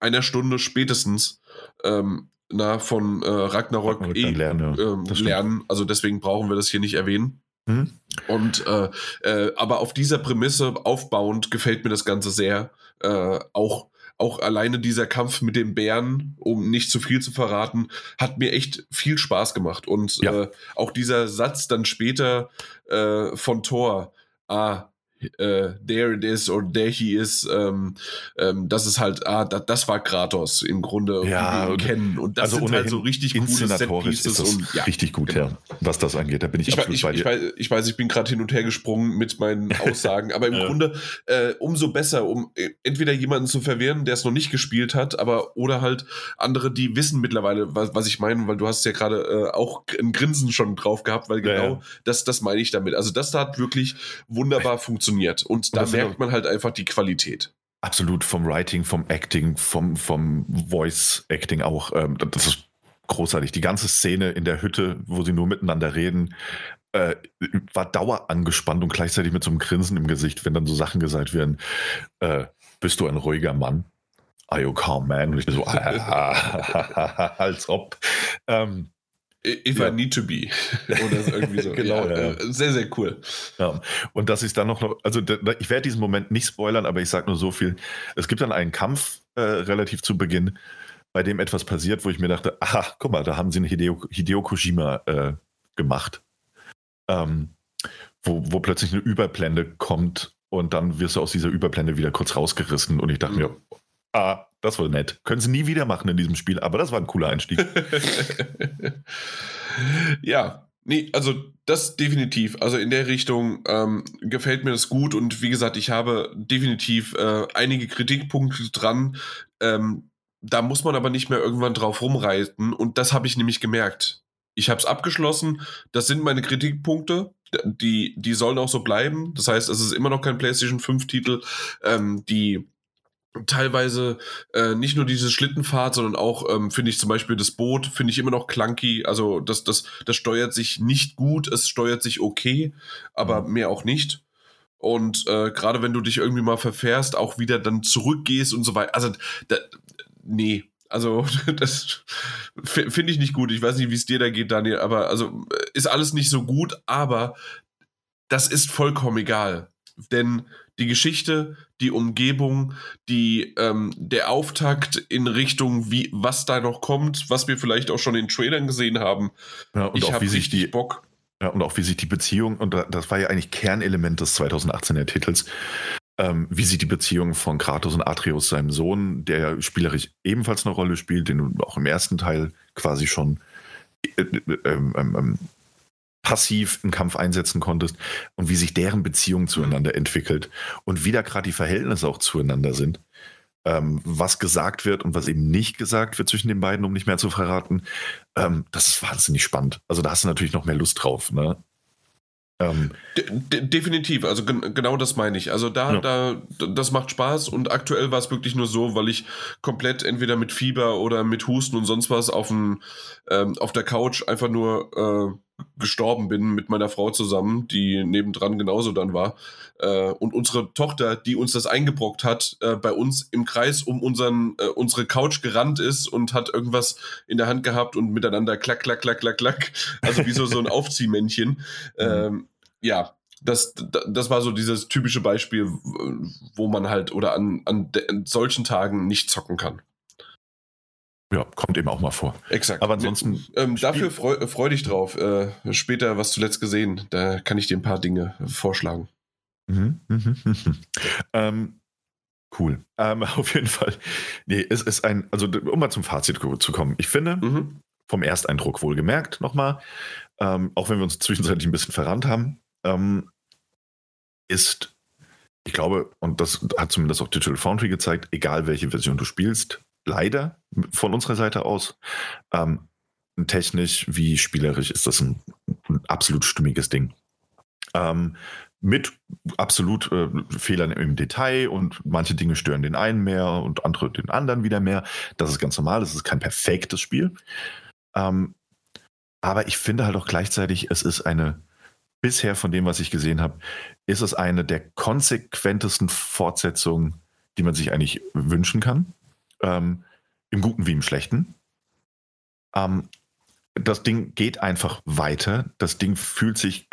einer Stunde spätestens ähm, na, von äh, Ragnarok, Ragnarok eh, lernen, ja. ähm, lernen. Also deswegen brauchen wir das hier nicht erwähnen. Mhm. Und äh, äh, aber auf dieser Prämisse aufbauend gefällt mir das Ganze sehr. Äh, auch, auch alleine dieser Kampf mit dem Bären, um nicht zu viel zu verraten, hat mir echt viel Spaß gemacht. Und Ja. äh, auch dieser Satz dann später äh, von Thor, ah, äh, there it is or there he is, ähm, ähm, das ist halt, ah, da, das war Kratos im Grunde, Ja, und- kennen. Und das sind halt so richtig coole inszenatorisch ist Setpieces das und ja. richtig gut, genau. ja, was das angeht. Da bin ich, Ich, absolut ich, bei ich, dir. weiß, ich weiß, ich bin gerade hin und her gesprungen mit meinen [LAUGHS] Aussagen, aber im Ja. Grunde äh, umso besser, um äh, entweder jemanden zu verwirren, der es noch nicht gespielt hat, aber oder halt andere, die wissen mittlerweile, was, was ich meine, weil du hast ja gerade äh, auch ein Grinsen schon drauf gehabt, weil genau ja. das, das meine ich damit. Also das hat wirklich wunderbar funktioniert und da merkt man halt einfach die Qualität. Absolut vom Writing, vom Acting, vom, vom Voice-Acting auch. Ähm, das ist großartig. Die ganze Szene in der Hütte, wo sie nur miteinander reden, äh, war dauer angespannt und gleichzeitig mit so einem Grinsen im Gesicht, wenn dann so Sachen gesagt werden, äh, bist du ein ruhiger Mann? Are you a calm man? Und ich bin so, [LAUGHS] als ob. Ähm, If Ja. I need to be. [LAUGHS] Oder so irgendwie so. [LAUGHS] Genau, ja, ja. äh, Sehr, sehr cool. Ja, und dass ich dann noch, also ich werde diesen Moment nicht spoilern, aber ich sage nur so viel. Es gibt dann einen Kampf äh, relativ zu Beginn, bei dem etwas passiert, wo ich mir dachte, aha, guck mal, da haben sie einen Hideo, Hideo Kojima äh, gemacht. Ähm, wo, wo plötzlich eine Überblende kommt und dann wirst du aus dieser Überblende wieder kurz rausgerissen und ich dachte Mhm. mir, ah, das war nett. Können sie nie wieder machen in diesem Spiel, aber das war ein cooler Einstieg. [LAUGHS] ja, nee, also das definitiv. Also in der Richtung ähm, gefällt mir das gut und wie gesagt, ich habe definitiv äh, einige Kritikpunkte dran. Ähm, da muss man aber nicht mehr irgendwann drauf rumreiten und das habe ich nämlich gemerkt. Ich habe es abgeschlossen. Das sind meine Kritikpunkte. Die, die sollen auch so bleiben. Das heißt, es ist immer noch kein PlayStation 5-Titel. Ähm, die teilweise äh, nicht nur diese Schlittenfahrt, sondern auch, ähm, finde ich zum Beispiel das Boot, finde ich immer noch clunky. Also das, das, das steuert sich nicht gut, es steuert sich okay, aber Mhm. mehr auch nicht. Und äh, gerade wenn du dich irgendwie mal verfährst, auch wieder dann zurückgehst und so weiter. Also, da, nee. Also, [LAUGHS] das finde ich nicht gut. Ich weiß nicht, wie es dir da geht, Daniel, aber also äh, ist alles nicht so gut, aber das ist vollkommen egal. Denn die Geschichte, die Umgebung, die, ähm, der Auftakt in Richtung, wie, was da noch kommt, was wir vielleicht auch schon in Trailern gesehen haben. Ja, und ich auch habe wie sich die, Bock. Ja, und auch wie sich die Beziehung, und da- das war ja eigentlich Kernelement des 2018er Titels, ähm, wie sich die Beziehung von Kratos und Atreus, seinem Sohn, der ja spielerisch ebenfalls eine Rolle spielt, den du auch im ersten Teil quasi schon äh, äh, ähm, passiv im Kampf einsetzen konntest und wie sich deren Beziehung zueinander entwickelt und wie da gerade die Verhältnisse auch zueinander sind. Ähm, was gesagt wird und was eben nicht gesagt wird zwischen den beiden, um nicht mehr zu verraten, ähm, das ist wahnsinnig spannend. Also da hast du natürlich noch mehr Lust drauf. Ne? Ähm, De de definitiv, also gen genau das meine ich. Also da, Ja. da, das macht Spaß und aktuell war es wirklich nur so, weil ich komplett entweder mit Fieber oder mit Husten und sonst was auf, dem, ähm, auf der Couch einfach nur äh, gestorben bin mit meiner Frau zusammen, die nebendran genauso dann war. Äh, und unsere Tochter, die uns das eingebrockt hat, äh, bei uns im Kreis um unseren, äh, unsere Couch gerannt ist und hat irgendwas in der Hand gehabt und miteinander klack, klack, klack, klack, klack. Also wie so, so ein [LAUGHS] Aufziehmännchen. Ähm, ja, das, das war so dieses typische Beispiel, wo man halt oder an, an, an solchen Tagen nicht zocken kann. Ja, kommt eben auch mal vor. Exakt. Aber ansonsten Ähm, dafür freu, freu dich drauf. Äh, später was zuletzt gesehen. Da kann ich dir ein paar Dinge vorschlagen. Mhm, mhm, mhm. ähm, cool. Ähm, [LAUGHS] auf jeden Fall. Nee, es ist ein, also um mal zum Fazit zu kommen. Ich finde, vom Ersteindruck wohlgemerkt nochmal, ähm, auch wenn wir uns zwischenzeitlich ein bisschen verrannt haben, ähm, ist, ich glaube, und das hat zumindest auch Digital Foundry gezeigt, egal welche Version du spielst, leider von unserer Seite aus, ähm, technisch wie spielerisch ist das ein, ein absolut stimmiges Ding. Ähm, mit absolut äh, Fehlern im Detail und manche Dinge stören den einen mehr und andere den anderen wieder mehr. Das ist ganz normal, das ist kein perfektes Spiel. Ähm, aber ich finde halt auch gleichzeitig, es ist eine, bisher von dem, was ich gesehen habe, ist es eine der konsequentesten Fortsetzungen, die man sich eigentlich wünschen kann. Ähm, Im Guten wie im Schlechten. Ähm, das Ding geht einfach weiter. Das Ding fühlt sich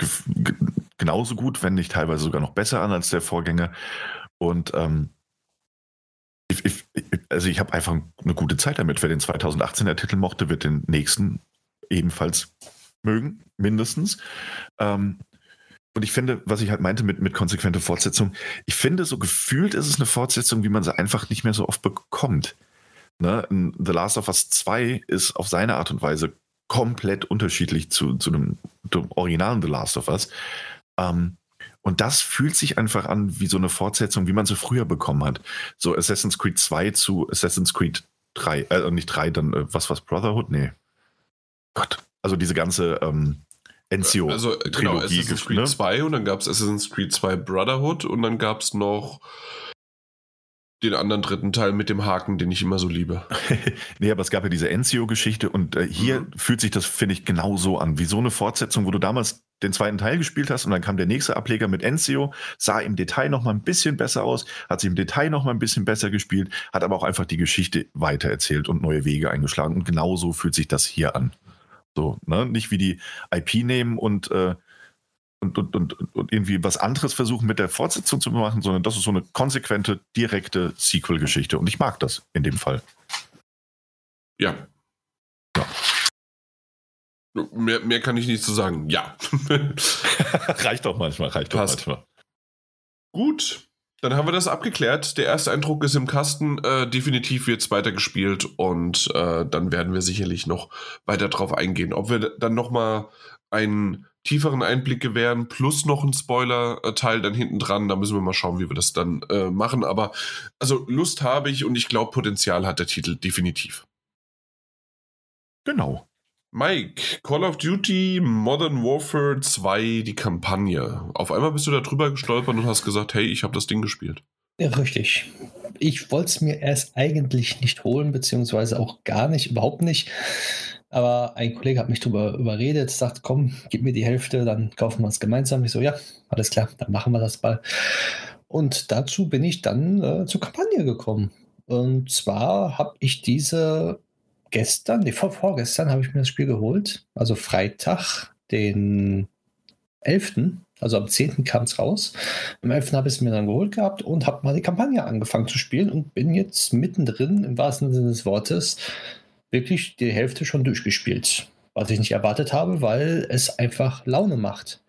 genauso gut, wenn nicht teilweise sogar noch besser an als der Vorgänger. Und ähm, ich, ich, also ich habe einfach eine gute Zeit damit. Wer den 2018er Titel mochte, wird den nächsten ebenfalls mögen, mindestens. Ähm, und ich finde, was ich halt meinte mit, mit konsequente Fortsetzung, ich finde, so gefühlt ist es eine Fortsetzung, wie man sie einfach nicht mehr so oft bekommt. Ne? The Last of Us 2 ist auf seine Art und Weise komplett unterschiedlich zu, zu dem, dem originalen The Last of Us. Ähm, und das fühlt sich einfach an wie so eine Fortsetzung, wie man sie früher bekommen hat. So Assassin's Creed 2 zu Assassin's Creed 3, äh, nicht 3, dann äh, was was Brotherhood? Nee. Gott. Also diese ganze ähm, Ezio. Also genau, Assassin's Creed ne? 2 und dann gab es Assassin's Creed 2 Brotherhood und dann gab es noch den anderen dritten Teil mit dem Haken, den ich immer so liebe. [LAUGHS] nee, aber es gab ja diese Enzio-Geschichte und äh, hier mhm. fühlt sich das, finde ich, genau so an. Wie so eine Fortsetzung, wo du damals den zweiten Teil gespielt hast und dann kam der nächste Ableger mit Enzio, sah im Detail noch mal ein bisschen besser aus, hat sich im Detail noch mal ein bisschen besser gespielt, hat aber auch einfach die Geschichte weitererzählt und neue Wege eingeschlagen. Und genau so fühlt sich das hier an. So, ne? Nicht wie die IP nehmen und äh, und, und, und, und irgendwie was anderes versuchen mit der Fortsetzung zu machen, sondern das ist so eine konsequente, direkte Sequel-Geschichte. Und ich mag das in dem Fall. Ja. ja. Mehr, mehr kann ich nicht zu sagen. Ja. [LAUGHS] reicht doch manchmal, reicht doch Passt. manchmal. Gut, dann haben wir das abgeklärt. Der erste Eindruck ist im Kasten. Äh, definitiv wird es weitergespielt und äh, dann werden wir sicherlich noch weiter drauf eingehen. Ob wir dann nochmal einen tieferen Einblick gewähren, plus noch ein Spoiler-Teil dann hinten dran. Da müssen wir mal schauen, wie wir das dann äh, machen. Aber also Lust habe ich und ich glaube, Potenzial hat der Titel definitiv. Genau. Mike, Call of Duty Modern Warfare 2, die Kampagne. Auf einmal bist du da drüber gestolpert und hast gesagt, hey, ich habe das Ding gespielt. Ja, richtig. Ich wollte es mir erst eigentlich nicht holen, beziehungsweise auch gar nicht, überhaupt nicht. Aber ein Kollege hat mich darüber überredet, sagt, komm, gib mir die Hälfte, dann kaufen wir es gemeinsam. Ich so, ja, alles klar, dann machen wir das mal. Und dazu bin ich dann äh, zur Kampagne gekommen. Und zwar habe ich diese gestern, nee, vor, vorgestern habe ich mir das Spiel geholt. Also Freitag, den 11., also am 10. kam es raus. Am 11. habe ich es mir dann geholt gehabt und habe mal die Kampagne angefangen zu spielen und bin jetzt mittendrin, im wahrsten Sinne des Wortes, wirklich die Hälfte schon durchgespielt. Was ich nicht erwartet habe, weil es einfach Laune macht.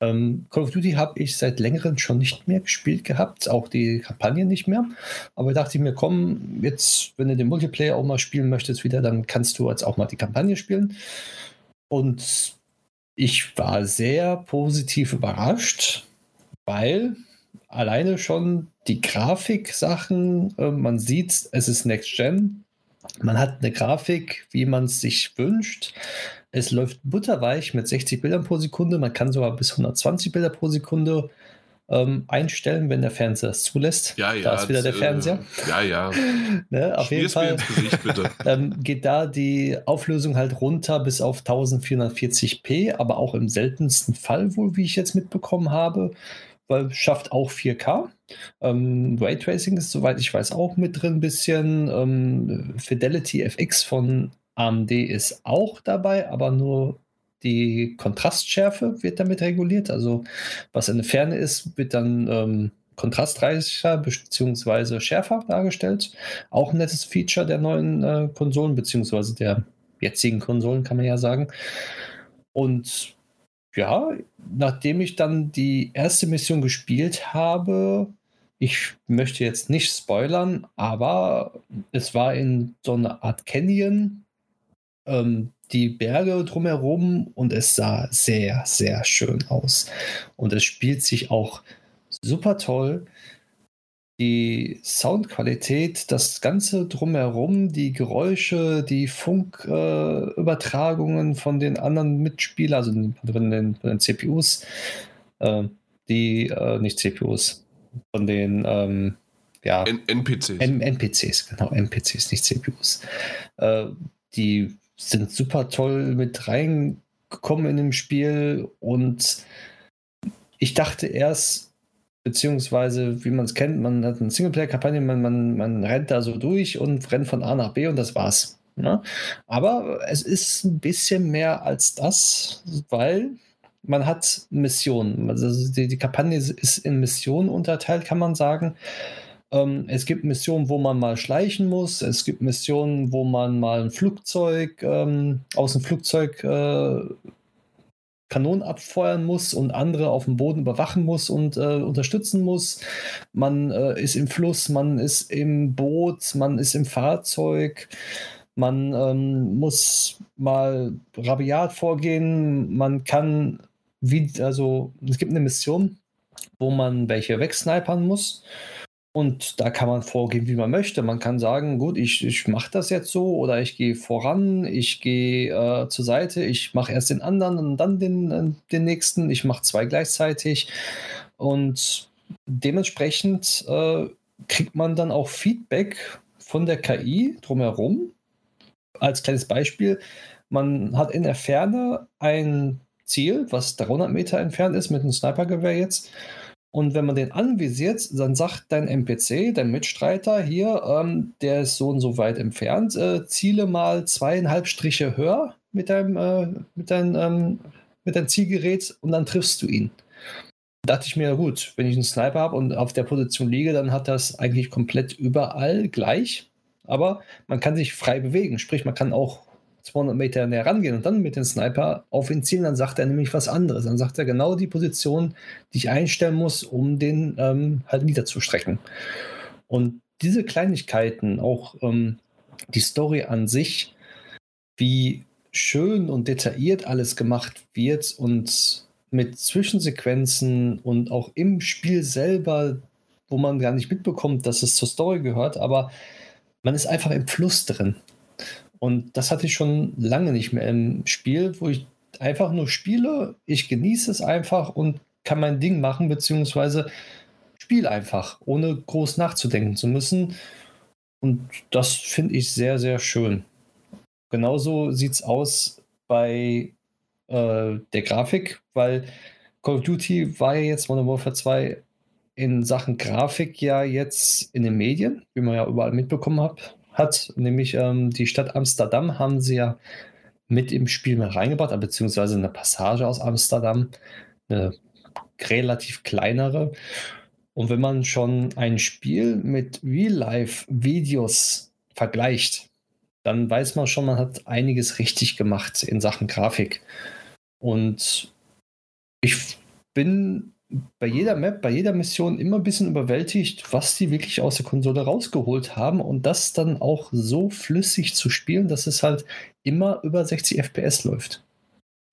Ähm, Call of Duty habe ich seit längerem schon nicht mehr gespielt gehabt, auch die Kampagne nicht mehr. Aber dachte ich mir, komm, jetzt, wenn du den Multiplayer auch mal spielen möchtest wieder, dann kannst du jetzt auch mal die Kampagne spielen. Und ich war sehr positiv überrascht, weil alleine schon die Grafik-Sachen, äh, man sieht, es ist Next Gen, man hat eine Grafik, wie man es sich wünscht. Es läuft butterweich mit 60 Bildern pro Sekunde. Man kann sogar bis 120 Bilder pro Sekunde ähm, einstellen, wenn der Fernseher es zulässt. Ja, ja. Da ist wieder der Fernseher. Äh, ja, ja. [LAUGHS] ne, auf jeden Fall. Gesicht, ähm, [LAUGHS] geht da die Auflösung halt runter bis auf 1440p, aber auch im seltensten Fall wohl, wie ich jetzt mitbekommen habe weil schafft auch 4K. Ähm, Raytracing ist, soweit ich weiß, auch mit drin ein bisschen. Ähm, Fidelity FX von AMD ist auch dabei, aber nur die Kontrastschärfe wird damit reguliert. Also was in der Ferne ist, wird dann ähm, kontrastreicher bzw. schärfer dargestellt. Auch ein nettes Feature der neuen äh, Konsolen, beziehungsweise der jetzigen Konsolen, kann man ja sagen. Und ja, nachdem ich dann die erste Mission gespielt habe, ich möchte jetzt nicht spoilern, aber es war in so einer Art Canyon, ähm, die Berge drumherum und es sah sehr, sehr schön aus. Und es spielt sich auch super toll die Soundqualität, das Ganze drumherum, die Geräusche, die Funkübertragungen äh, von den anderen Mitspielern, also von den, von den CPUs, äh, die, äh, nicht CPUs, von den ähm, ja, N NPCs. N NPCs, genau, NPCs, nicht CPUs. Äh, die sind super toll mit reingekommen in dem Spiel und ich dachte erst, beziehungsweise wie man es kennt, man hat eine Singleplayer-Kampagne, man, man, man rennt da so durch und rennt von A nach B und das war's. Ne? Aber es ist ein bisschen mehr als das, weil man hat Missionen. Also die, die Kampagne ist in Missionen unterteilt, kann man sagen. Ähm, es gibt Missionen, wo man mal schleichen muss. Es gibt Missionen, wo man mal ein Flugzeug ähm, aus dem Flugzeug äh, Kanonen abfeuern muss und andere auf dem Boden überwachen muss und äh, unterstützen muss. Man äh, ist im Fluss, man ist im Boot, man ist im Fahrzeug. Man ähm, muss mal rabiat vorgehen. Man kann, wie, also es gibt eine Mission, wo man welche wegsnipern muss. Und da kann man vorgehen, wie man möchte. Man kann sagen, gut, ich, ich mache das jetzt so oder ich gehe voran, ich gehe äh, zur Seite, ich mache erst den anderen und dann den, äh, den nächsten, ich mache zwei gleichzeitig. Und dementsprechend äh, kriegt man dann auch Feedback von der KI drumherum. Als kleines Beispiel, man hat in der Ferne ein Ziel, was 300 Meter entfernt ist mit einem Snipergewehr jetzt. Und wenn man den anvisiert, dann sagt dein NPC, dein Mitstreiter hier, ähm, der ist so und so weit entfernt, äh, ziele mal zweieinhalb Striche höher mit deinem, äh, mit, dein, ähm, mit deinem Zielgerät und dann triffst du ihn. Da dachte ich mir, gut, wenn ich einen Sniper habe und auf der Position liege, dann hat das eigentlich komplett überall gleich. Aber man kann sich frei bewegen, sprich, man kann auch 200 Meter näher rangehen und dann mit dem Sniper auf ihn zielen, dann sagt er nämlich was anderes. Dann sagt er genau die Position, die ich einstellen muss, um den ähm, halt niederzustrecken. Und diese Kleinigkeiten, auch ähm, die Story an sich, wie schön und detailliert alles gemacht wird und mit Zwischensequenzen und auch im Spiel selber, wo man gar nicht mitbekommt, dass es zur Story gehört, aber man ist einfach im Fluss drin. Und das hatte ich schon lange nicht mehr im Spiel, wo ich einfach nur spiele, ich genieße es einfach und kann mein Ding machen, beziehungsweise spiele einfach, ohne groß nachzudenken zu müssen. Und das finde ich sehr, sehr schön. Genauso sieht es aus bei äh, der Grafik, weil Call of Duty war ja jetzt Modern Warfare 2 in Sachen Grafik ja jetzt in den Medien, wie man ja überall mitbekommen hat, hat, nämlich ähm, die Stadt Amsterdam haben sie ja mit im Spiel mit reingebracht, beziehungsweise eine Passage aus Amsterdam, eine relativ kleinere. Und wenn man schon ein Spiel mit Real-Life-Videos vergleicht, dann weiß man schon, man hat einiges richtig gemacht in Sachen Grafik. Und ich bin bei jeder Map, bei jeder Mission immer ein bisschen überwältigt, was die wirklich aus der Konsole rausgeholt haben und das dann auch so flüssig zu spielen, dass es halt immer über 60 FPS läuft.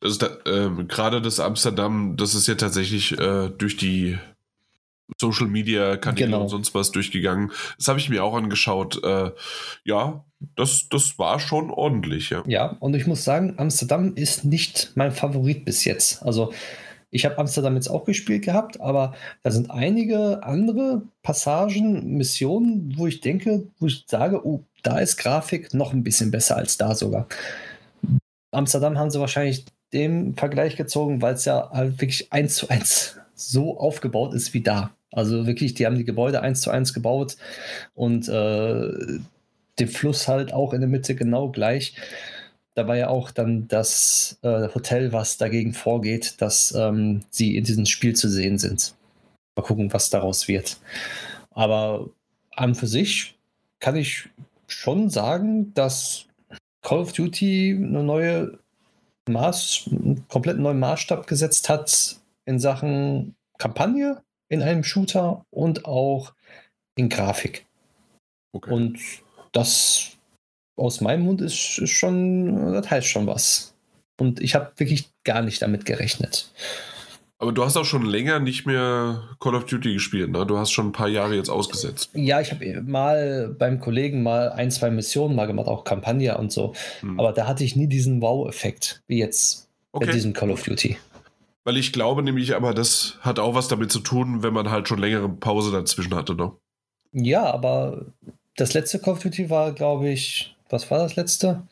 Also da, äh, gerade das Amsterdam, das ist ja tatsächlich äh, durch die Social Media Kanäle genau. und sonst was durchgegangen. Das habe ich mir auch angeschaut. Äh, ja, das, das war schon ordentlich, ja. Ja, und ich muss sagen, Amsterdam ist nicht mein Favorit bis jetzt. Also ich habe Amsterdam jetzt auch gespielt gehabt, aber da sind einige andere Passagen, Missionen, wo ich denke, wo ich sage, oh, da ist Grafik noch ein bisschen besser als da sogar. Amsterdam haben sie wahrscheinlich dem Vergleich gezogen, weil es ja halt wirklich eins zu eins so aufgebaut ist wie da. Also wirklich, die haben die Gebäude eins zu eins gebaut und äh, den Fluss halt auch in der Mitte genau gleich da war ja auch dann das äh, Hotel, was dagegen vorgeht, dass ähm, sie in diesem Spiel zu sehen sind. Mal gucken, was daraus wird. Aber an für sich kann ich schon sagen, dass Call of Duty eine neue Maß, einen komplett neuen Maßstab gesetzt hat in Sachen Kampagne in einem Shooter und auch in Grafik. Okay. Und das aus meinem Mund ist, schon, das heißt schon was. Und ich habe wirklich gar nicht damit gerechnet. Aber du hast auch schon länger nicht mehr Call of Duty gespielt, ne? Du hast schon ein paar Jahre jetzt ausgesetzt. Ja, ich habe mal beim Kollegen mal ein, zwei Missionen mal gemacht, auch Kampagne und so. Hm. Aber da hatte ich nie diesen Wow-Effekt wie jetzt okay. bei diesem Call of Duty. Weil ich glaube nämlich aber, das hat auch was damit zu tun, wenn man halt schon längere Pause dazwischen hatte, ne? Ja, aber das letzte Call of Duty war, glaube ich, was war das letzte?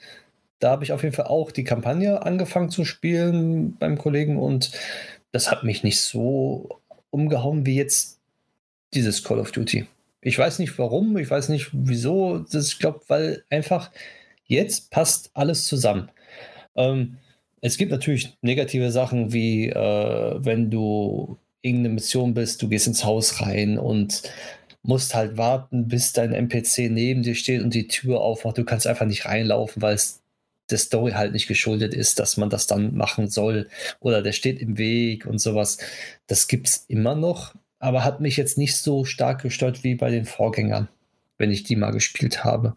Da habe ich auf jeden Fall auch die Kampagne angefangen zu spielen beim Kollegen und das hat mich nicht so umgehauen wie jetzt dieses Call of Duty. Ich weiß nicht warum, ich weiß nicht wieso. Das, ich glaube, weil einfach jetzt passt alles zusammen. Ähm, es gibt natürlich negative Sachen, wie äh, wenn du irgendeine Mission bist, du gehst ins Haus rein und musst halt warten, bis dein NPC neben dir steht und die Tür aufmacht. Du kannst einfach nicht reinlaufen, weil es der Story halt nicht geschuldet ist, dass man das dann machen soll oder der steht im Weg und sowas. Das gibt es immer noch, aber hat mich jetzt nicht so stark gestört wie bei den Vorgängern, wenn ich die mal gespielt habe.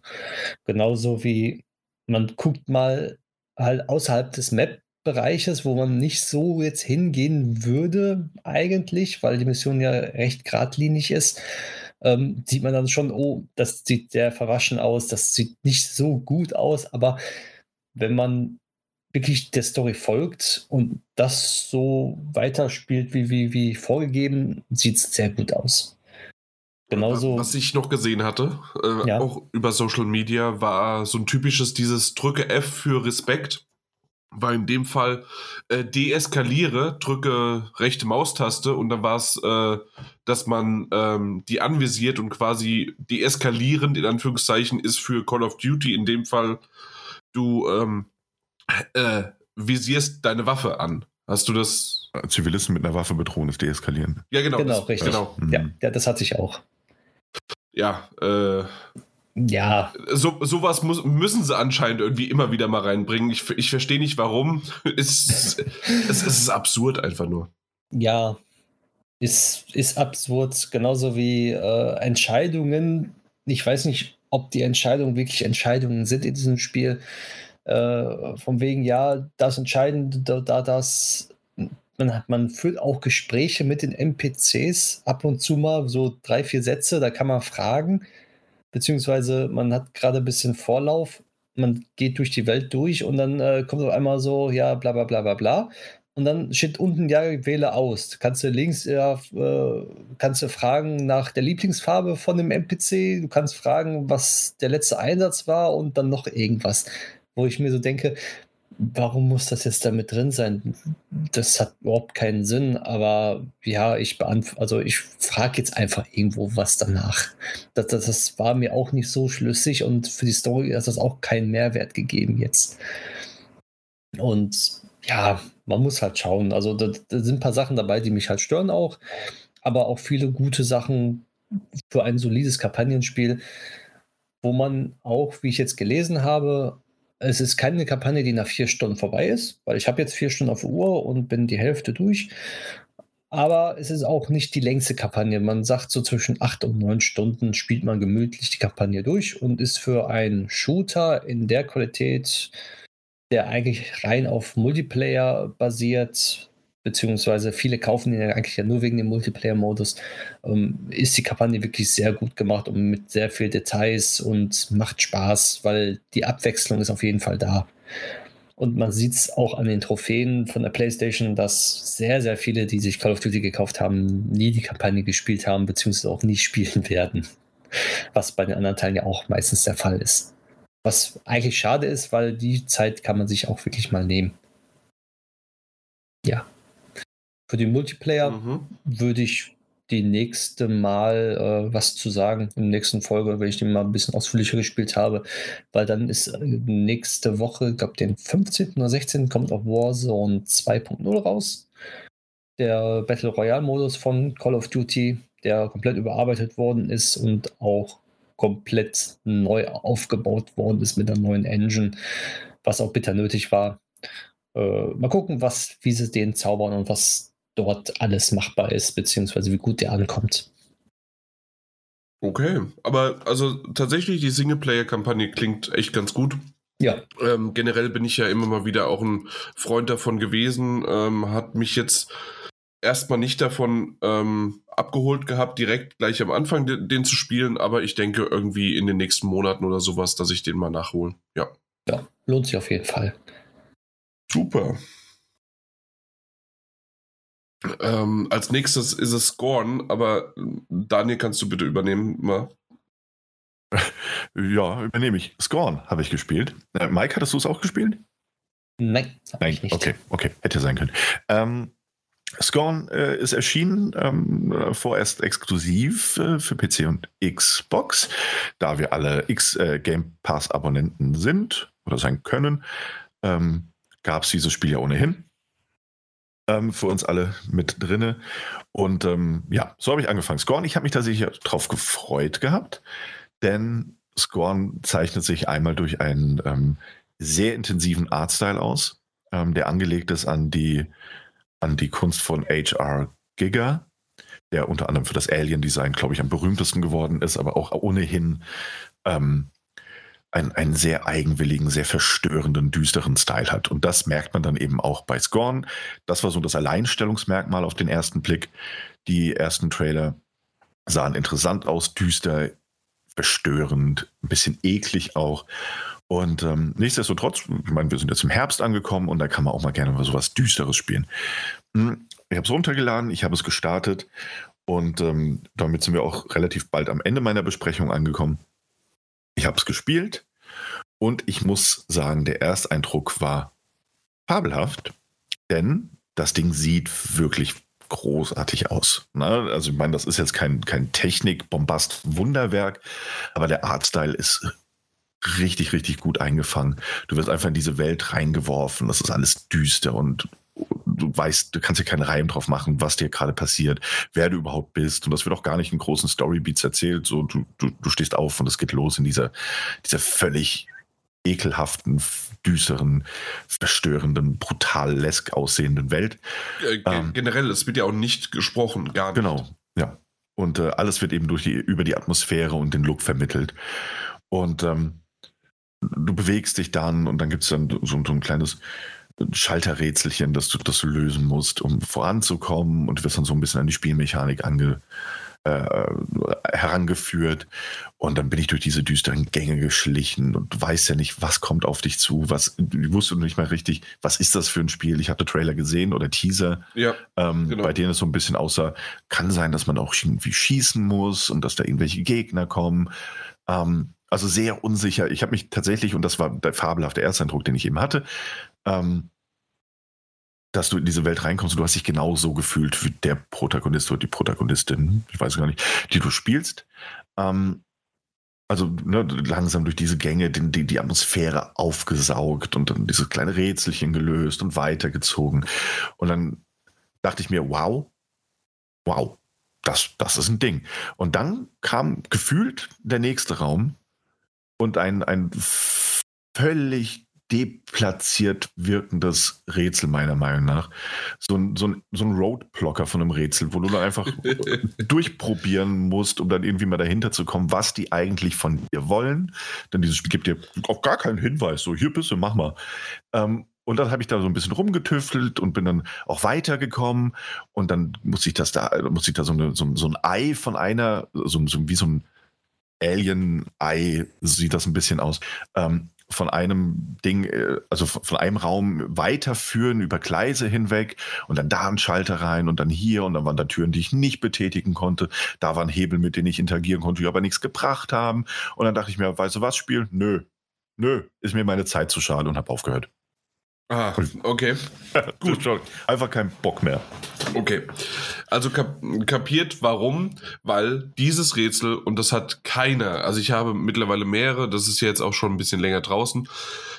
Genauso wie man guckt mal halt außerhalb des Map-Bereiches, wo man nicht so jetzt hingehen würde eigentlich, weil die Mission ja recht geradlinig ist ähm, sieht man dann schon, oh, das sieht sehr verwaschen aus, das sieht nicht so gut aus, aber wenn man wirklich der Story folgt und das so weiterspielt wie, wie, wie vorgegeben, sieht es sehr gut aus. Genauso. Was ich noch gesehen hatte, äh, ja. auch über Social Media, war so ein typisches dieses Drücke F für Respekt war in dem Fall äh, deeskaliere, drücke rechte Maustaste und dann war es, äh, dass man ähm, die anvisiert und quasi deeskalierend in Anführungszeichen ist für Call of Duty. In dem Fall, du ähm, äh, visierst deine Waffe an. Hast du das? Zivilisten mit einer Waffe bedrohen ist deeskalieren. Ja, genau. Genau, das, richtig. Genau. Ja, ja, das hatte ich auch. Ja, äh, ja. So, sowas muss, müssen sie anscheinend irgendwie immer wieder mal reinbringen. Ich, ich verstehe nicht warum. [LAUGHS] es, es, es ist absurd einfach nur. Ja, ist, ist absurd. Genauso wie äh, Entscheidungen. Ich weiß nicht, ob die Entscheidungen wirklich Entscheidungen sind in diesem Spiel. Äh, von wegen, ja, das Entscheidende, da, da das. Man, hat, man führt auch Gespräche mit den NPCs ab und zu mal, so drei, vier Sätze, da kann man fragen beziehungsweise man hat gerade ein bisschen Vorlauf, man geht durch die Welt durch und dann äh, kommt auf einmal so, ja, bla bla bla bla bla. Und dann steht unten, ja, wähle aus. Kannst du links, ja, äh, kannst du fragen nach der Lieblingsfarbe von dem NPC, du kannst fragen, was der letzte Einsatz war und dann noch irgendwas. Wo ich mir so denke, warum muss das jetzt damit drin sein? Das hat überhaupt keinen Sinn, aber ja, ich beantworte, also ich frage jetzt einfach irgendwo was danach. Das, das, das, war mir auch nicht so schlüssig und für die Story hat das auch keinen Mehrwert gegeben jetzt. Und ja, man muss halt schauen. Also da, da sind ein paar Sachen dabei, die mich halt stören auch, aber auch viele gute Sachen für ein solides Kampagnenspiel, wo man auch, wie ich jetzt gelesen habe, es ist keine Kampagne, die nach vier Stunden vorbei ist, weil ich habe jetzt vier Stunden auf der Uhr und bin die Hälfte durch. Aber es ist auch nicht die längste Kampagne. Man sagt so zwischen acht und neun Stunden spielt man gemütlich die Kampagne durch und ist für einen Shooter in der Qualität, der eigentlich rein auf Multiplayer basiert, beziehungsweise viele kaufen ihn ja eigentlich ja nur wegen dem Multiplayer-Modus, ähm, ist die Kampagne wirklich sehr gut gemacht und mit sehr viel Details und macht Spaß, weil die Abwechslung ist auf jeden Fall da. Und man sieht es auch an den Trophäen von der PlayStation, dass sehr, sehr viele, die sich Call of Duty gekauft haben, nie die Kampagne gespielt haben, beziehungsweise auch nie [LAUGHS] spielen werden. Was bei den anderen Teilen ja auch meistens der Fall ist. Was eigentlich schade ist, weil die Zeit kann man sich auch wirklich mal nehmen. Ja. Für den Multiplayer mhm. würde ich die nächste Mal äh, was zu sagen, in der nächsten Folge, wenn ich den mal ein bisschen ausführlicher gespielt habe, weil dann ist äh, nächste Woche, ich glaube den 15. oder 16. kommt auch Warzone 2.0 raus. Der Battle Royale Modus von Call of Duty, der komplett überarbeitet worden ist und auch komplett neu aufgebaut worden ist mit einer neuen Engine, was auch bitter nötig war. Äh, mal gucken, was, wie sie den zaubern und was dort alles machbar ist, beziehungsweise wie gut der ankommt. Okay, aber also tatsächlich die Singleplayer-Kampagne klingt echt ganz gut. Ja. Ähm, generell bin ich ja immer mal wieder auch ein Freund davon gewesen, ähm, hat mich jetzt erstmal nicht davon ähm, abgeholt gehabt, direkt gleich am Anfang den, den, zu spielen, aber ich denke irgendwie in den nächsten Monaten oder sowas, dass ich den mal nachhole. Ja. Ja, lohnt sich auf jeden Fall. Super. Ähm, als nächstes ist es Scorn, aber Daniel, kannst du bitte übernehmen mal? [LAUGHS] Ja, übernehme ich. Scorn habe ich gespielt. Äh, Mike, hattest du es auch gespielt? Nein, Nein, okay, okay, hätte sein können. Ähm, Scorn äh, ist erschienen, ähm, vorerst exklusiv äh, für PC und Xbox. Da wir alle X äh, Game Pass Abonnenten sind oder sein können, ähm, gab es dieses Spiel ja ohnehin. Ähm, für uns alle mit drinne. Und ähm, ja, so habe ich angefangen. Scorn, ich habe mich tatsächlich drauf gefreut gehabt, denn Scorn zeichnet sich einmal durch einen ähm, sehr intensiven Artstyle aus, ähm, der angelegt ist an die an die Kunst von H.R. Giger, der unter anderem für das Alien-Design, glaube ich, am berühmtesten geworden ist, aber auch ohnehin ähm, einen, einen sehr eigenwilligen, sehr verstörenden, düsteren Style hat. Und das merkt man dann eben auch bei Scorn. Das war so das Alleinstellungsmerkmal auf den ersten Blick. Die ersten Trailer sahen interessant aus, düster, verstörend, ein bisschen eklig auch. Und ähm, nichtsdestotrotz, ich meine, wir sind jetzt im Herbst angekommen und da kann man auch mal gerne mal sowas Düsteres spielen. Hm, ich habe es runtergeladen, ich habe es gestartet und ähm, damit sind wir auch relativ bald am Ende meiner Besprechung angekommen. Ich habe es gespielt und ich muss sagen, der Ersteindruck war fabelhaft, denn das Ding sieht wirklich großartig aus. Ne? Also ich meine, das ist jetzt kein, kein Technik-Bombast-Wunderwerk, aber der Artstyle ist richtig, richtig gut eingefangen. Du wirst einfach in diese Welt reingeworfen. Das ist alles düster und du weißt, du kannst dir keinen Reim drauf machen, was dir gerade passiert, wer du überhaupt bist. Und das wird auch gar nicht in großen Storybeats erzählt. So, du, du, du stehst auf und es geht los in dieser, dieser völlig ekelhaften, düsteren, verstörenden, brutal lesk aussehenden Welt. Äh, ähm, generell, es wird ja auch nicht gesprochen, gar nicht. Genau, ja. Und äh, alles wird eben durch die, über die Atmosphäre und den Look vermittelt. Und ähm, du bewegst dich dann und dann gibt es dann so, so, ein kleines Schalterrätselchen, das du, das du lösen musst, um voranzukommen und du wirst dann so ein bisschen an die Spielmechanik ange, äh, herangeführt. Und dann bin ich durch diese düsteren Gänge geschlichen und du weißt ja nicht, was kommt auf dich zu. Was, ich wusste nicht mal richtig, was ist das für ein Spiel. Ich hatte Trailer gesehen oder Teaser, ja, ähm, genau. bei denen es so ein bisschen aussah, kann sein, dass man auch irgendwie schießen muss und dass da irgendwelche Gegner kommen. Ähm, also sehr unsicher. Ich habe mich tatsächlich, und das war der fabelhafte Ersteindruck, den ich eben hatte, ähm, dass du in diese Welt reinkommst und du hast dich genauso gefühlt wie der Protagonist oder die Protagonistin, ich weiß gar nicht, die du spielst. Ähm, also ne, langsam durch diese Gänge die, die, die, Atmosphäre aufgesaugt und dann dieses kleine Rätselchen gelöst und weitergezogen. Und dann dachte ich mir, wow, wow, das, das ist ein Ding. Und dann kam gefühlt der nächste Raum, und ein, ein völlig deplatziert wirkendes Rätsel, meiner Meinung nach. So ein, so ein, so ein Roadblocker von einem Rätsel, wo du dann einfach [LAUGHS] durchprobieren musst, um dann irgendwie mal dahinter zu kommen, was die eigentlich von dir wollen. Denn dieses Spiel gibt dir auch gar keinen Hinweis, so hier bist du, mach mal. Ähm, und dann habe ich da so ein bisschen rumgetüftelt und bin dann auch weitergekommen. Und dann muss ich das da, muss ich da so, eine, so, so ein Ei von einer, so, so wie so ein Alien-Ei sieht das ein bisschen aus. Ähm, von einem Ding, äh, also von einem Raum weiterführen über Gleise hinweg und dann da ein Schalter rein und dann hier und dann waren da Türen, die ich nicht betätigen konnte. Da waren Hebel, mit denen ich interagieren konnte, die aber nichts gebracht haben. Und dann dachte ich mir, weißt du was, spielen? Nö. Nö, ist mir meine Zeit zu schade und habe aufgehört. Ah, okay. [LAUGHS] Gut. Einfach kein Bock mehr. Okay. Also kap kapiert, warum? Weil dieses Rätsel, und das hat keiner, also ich habe mittlerweile mehrere, das ist jetzt auch schon ein bisschen länger draußen,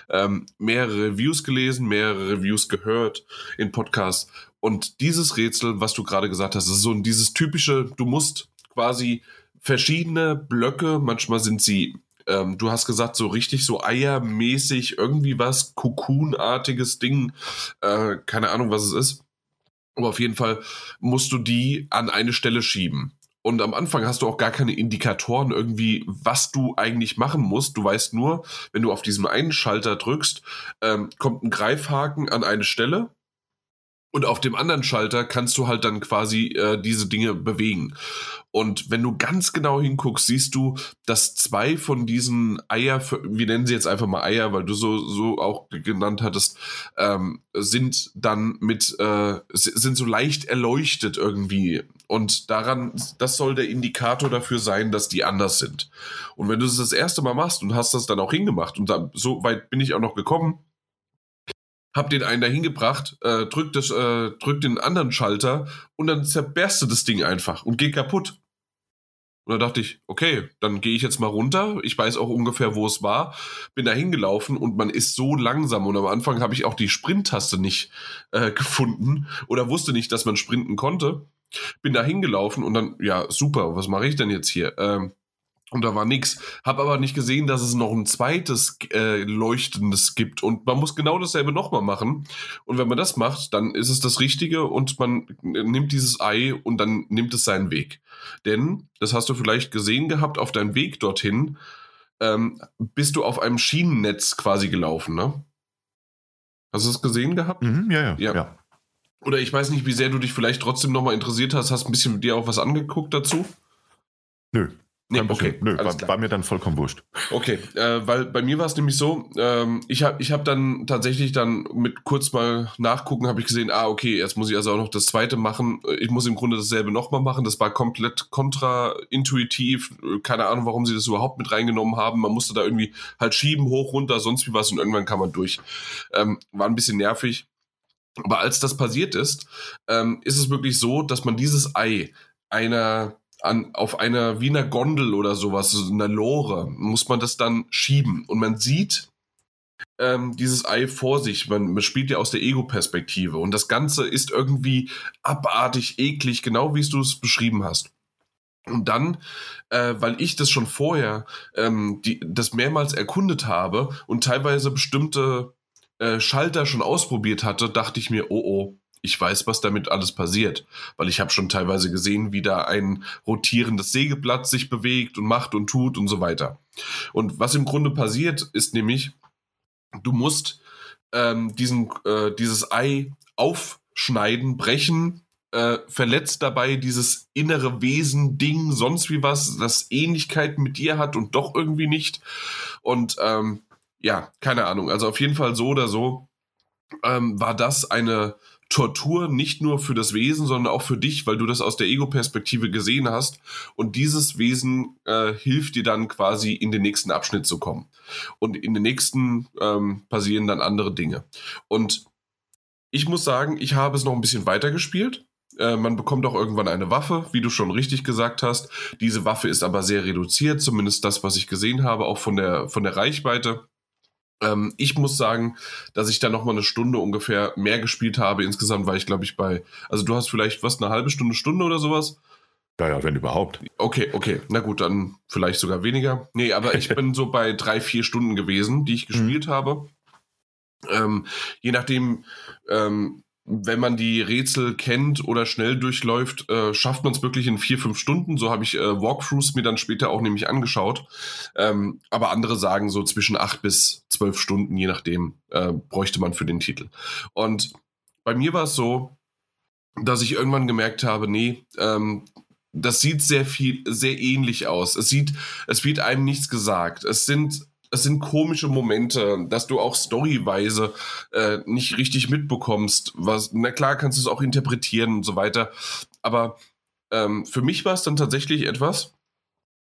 ähm, mehrere Reviews gelesen, mehrere Reviews gehört in Podcasts. Und dieses Rätsel, was du gerade gesagt hast, ist so dieses typische, du musst quasi verschiedene Blöcke, manchmal sind sie ähm, du hast gesagt, so richtig so eiermäßig, irgendwie was, Cocoon-artiges Ding. Äh, keine Ahnung, was es ist. Aber auf jeden Fall musst du die an eine Stelle schieben. Und am Anfang hast du auch gar keine Indikatoren irgendwie, was du eigentlich machen musst. Du weißt nur, wenn du auf diesen einen Schalter drückst, ähm, kommt ein Greifhaken an eine Stelle Und auf dem anderen Schalter kannst du halt dann quasi äh, diese Dinge bewegen. Und wenn du ganz genau hinguckst, siehst du, dass zwei von diesen Eier, wir nennen sie jetzt einfach mal Eier, weil du so, so auch genannt hattest, ähm, sind dann mit, äh, sind so leicht erleuchtet irgendwie. Und daran, das soll der Indikator dafür sein, dass die anders sind. Und wenn du das das erste Mal machst und hast das dann auch hingemacht, und dann, so weit bin ich auch noch gekommen, hab den einen dahin gebracht, äh, drück, das, äh, drück den anderen Schalter und dann zerberstet das Ding einfach und geht kaputt. Und dann dachte ich, okay, dann gehe ich jetzt mal runter. Ich weiß auch ungefähr, wo es war. Bin da hingelaufen und man ist so langsam. Und am Anfang habe ich auch die Sprint-Taste nicht äh, gefunden oder wusste nicht, dass man sprinten konnte. Bin da hingelaufen und dann, ja, super, was mache ich denn jetzt hier? Ähm, und da war nichts. Hab aber nicht gesehen, dass es noch ein zweites äh, leuchtendes gibt. Und man muss genau dasselbe nochmal machen. Und wenn man das macht, dann ist es das Richtige und man nimmt dieses Ei und dann nimmt es seinen Weg. Denn, das hast du vielleicht gesehen gehabt, auf deinem Weg dorthin ähm, bist du auf einem Schienennetz quasi gelaufen, ne? Hast du es gesehen gehabt? Mhm, ja, ja, ja, ja. Oder ich weiß nicht, wie sehr du dich vielleicht trotzdem nochmal interessiert hast. Hast ein bisschen dir auch was angeguckt dazu? Nö. Nee, okay. Nö, war, war, mir dann vollkommen wurscht. Okay, äh, weil bei mir war es nämlich so, ähm, ich habe ich hab dann tatsächlich dann mit kurz mal nachgucken, habe ich gesehen, ah, okay, jetzt muss ich also auch noch das zweite machen. Ich muss im Grunde dasselbe nochmal machen. Das war komplett kontraintuitiv. Keine Ahnung, warum sie das überhaupt mit reingenommen haben. Man musste da irgendwie halt schieben, hoch, runter, sonst wie was und irgendwann kam man durch. Ähm, war ein bisschen nervig. Aber als das passiert ist, ähm, ist es wirklich so, dass man dieses Ei einer an, auf einer Wiener Gondel oder sowas, so einer Lore, muss man das dann schieben. Und man sieht ähm, dieses Ei vor sich. Man, man spielt ja aus der Ego-Perspektive. Und das Ganze ist irgendwie abartig, eklig, genau wie du es beschrieben hast. Und dann, äh, weil ich das schon vorher ähm, die, das mehrmals erkundet habe und teilweise bestimmte äh, Schalter schon ausprobiert hatte, dachte ich mir, oh oh, ich weiß, was damit alles passiert, weil ich habe schon teilweise gesehen, wie da ein rotierendes Sägeblatt sich bewegt und macht und tut und so weiter. Und was im Grunde passiert, ist nämlich, du musst ähm, diesen, äh, dieses Ei aufschneiden, brechen, äh, verletzt dabei dieses innere Wesen, Ding, sonst wie was, das Ähnlichkeit mit dir hat und doch irgendwie nicht. Und ähm, ja, keine Ahnung. Also auf jeden Fall so oder so ähm, war das eine Tortur nicht nur für das Wesen, sondern auch für dich, weil du das aus der Ego-Perspektive gesehen hast. Und dieses Wesen äh, hilft dir dann quasi in den nächsten Abschnitt zu kommen. Und in den nächsten ähm, passieren dann andere Dinge. Und ich muss sagen, ich habe es noch ein bisschen weiter gespielt. Äh, man bekommt auch irgendwann eine Waffe, wie du schon richtig gesagt hast. Diese Waffe ist aber sehr reduziert, zumindest das, was ich gesehen habe, auch von der, von der Reichweite. Ähm, ich muss sagen, dass ich da noch mal eine Stunde ungefähr mehr gespielt habe. Insgesamt war ich, glaube ich, bei. Also du hast vielleicht was eine halbe Stunde, Stunde oder sowas. Ja, ja, wenn überhaupt. Okay, okay. Na gut, dann vielleicht sogar weniger. Nee, aber ich [LAUGHS] bin so bei drei, vier Stunden gewesen, die ich gespielt mhm. habe. Ähm, je nachdem, ähm, wenn man die Rätsel kennt oder schnell durchläuft, äh, schafft man es wirklich in vier, fünf Stunden. So habe ich äh, Walkthroughs mir dann später auch nämlich angeschaut. Ähm, aber andere sagen so zwischen acht bis zwölf Stunden, je nachdem, äh, bräuchte man für den Titel. Und bei mir war es so, dass ich irgendwann gemerkt habe, nee, ähm, das sieht sehr viel, sehr ähnlich aus. Es sieht, es wird einem nichts gesagt. Es sind es sind komische Momente, dass du auch storyweise äh, nicht richtig mitbekommst. Was, na klar kannst du es auch interpretieren und so weiter. Aber ähm, für mich war es dann tatsächlich etwas,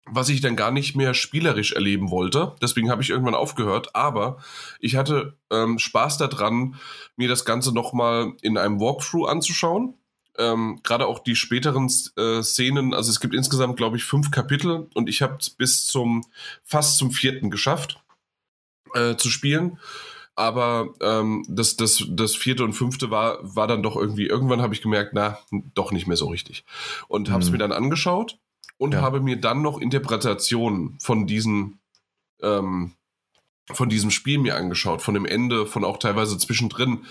was ich dann gar nicht mehr spielerisch erleben wollte. Deswegen habe ich irgendwann aufgehört. Aber ich hatte ähm, Spaß daran, mir das Ganze nochmal in einem Walkthrough anzuschauen ähm, gerade auch die späteren äh, Szenen, also es gibt insgesamt, glaube ich, fünf Kapitel und ich habe bis zum fast zum vierten geschafft äh, zu spielen. Aber ähm, das, das, das vierte und fünfte war, war dann doch irgendwie, irgendwann habe ich gemerkt, na, doch nicht mehr so richtig. Und habe es mhm. mir dann angeschaut und ja. habe mir dann noch Interpretationen von diesen ähm, von diesem Spiel mir angeschaut, von dem Ende, von auch teilweise zwischendrin.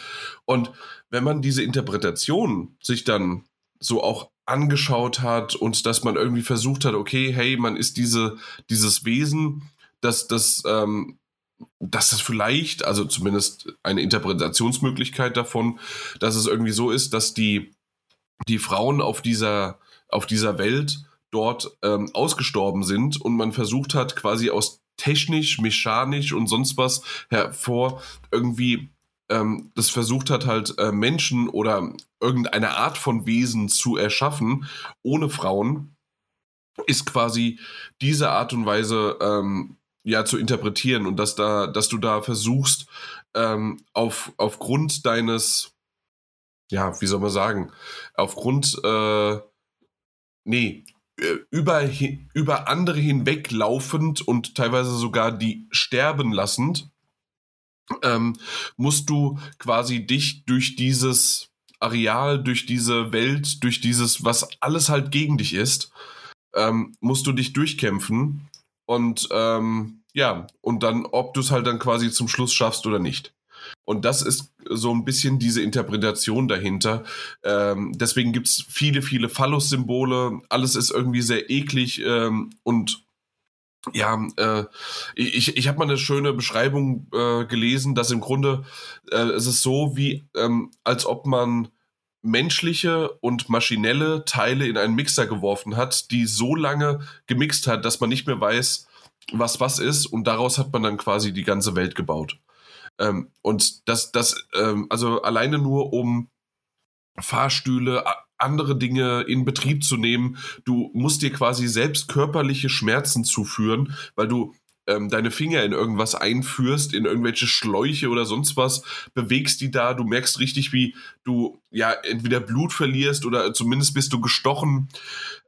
Und wenn man diese Interpretation sich dann so auch angeschaut hat und dass man irgendwie versucht hat, okay, hey, man ist diese, dieses Wesen, das, das ähm, dass das vielleicht, also zumindest eine Interpretationsmöglichkeit davon, dass es irgendwie so ist, dass die, die Frauen auf dieser, auf dieser Welt dort ähm, ausgestorben sind und man versucht hat, quasi aus technisch, mechanisch und sonst was hervor. Irgendwie ähm, das versucht hat, halt äh, Menschen oder irgendeine Art von Wesen zu erschaffen ohne Frauen, ist quasi diese Art und Weise ähm, ja zu interpretieren. Und dass da, dass du da versuchst, ähm, auf, aufgrund deines, ja, wie soll man sagen, aufgrund, äh, nee, über, über andere hinweglaufend und teilweise sogar die sterben lassend, ähm, musst du quasi dich durch dieses Areal, durch diese Welt, durch dieses, was alles halt gegen dich ist, ähm, musst du dich durchkämpfen und ähm, ja, und dann, ob du es halt dann quasi zum Schluss schaffst oder nicht. Und das ist so ein bisschen diese Interpretation dahinter. Ähm, deswegen gibt es viele, viele Phallus-Symbole. Alles ist irgendwie sehr eklig ähm, und ja, äh, ich, ich habe mal eine schöne Beschreibung äh, gelesen, dass im Grunde äh, es ist so, wie ähm, als ob man menschliche und maschinelle Teile in einen Mixer geworfen hat, die so lange gemixt hat, dass man nicht mehr weiß, was was ist und daraus hat man dann quasi die ganze Welt gebaut. Ähm, und das, das, ähm, also alleine nur um Fahrstühle, andere Dinge in Betrieb zu nehmen, du musst dir quasi selbst körperliche Schmerzen zuführen, weil du ähm, deine Finger in irgendwas einführst, in irgendwelche Schläuche oder sonst was, bewegst die da, du merkst richtig, wie du ja entweder Blut verlierst oder zumindest bist du gestochen.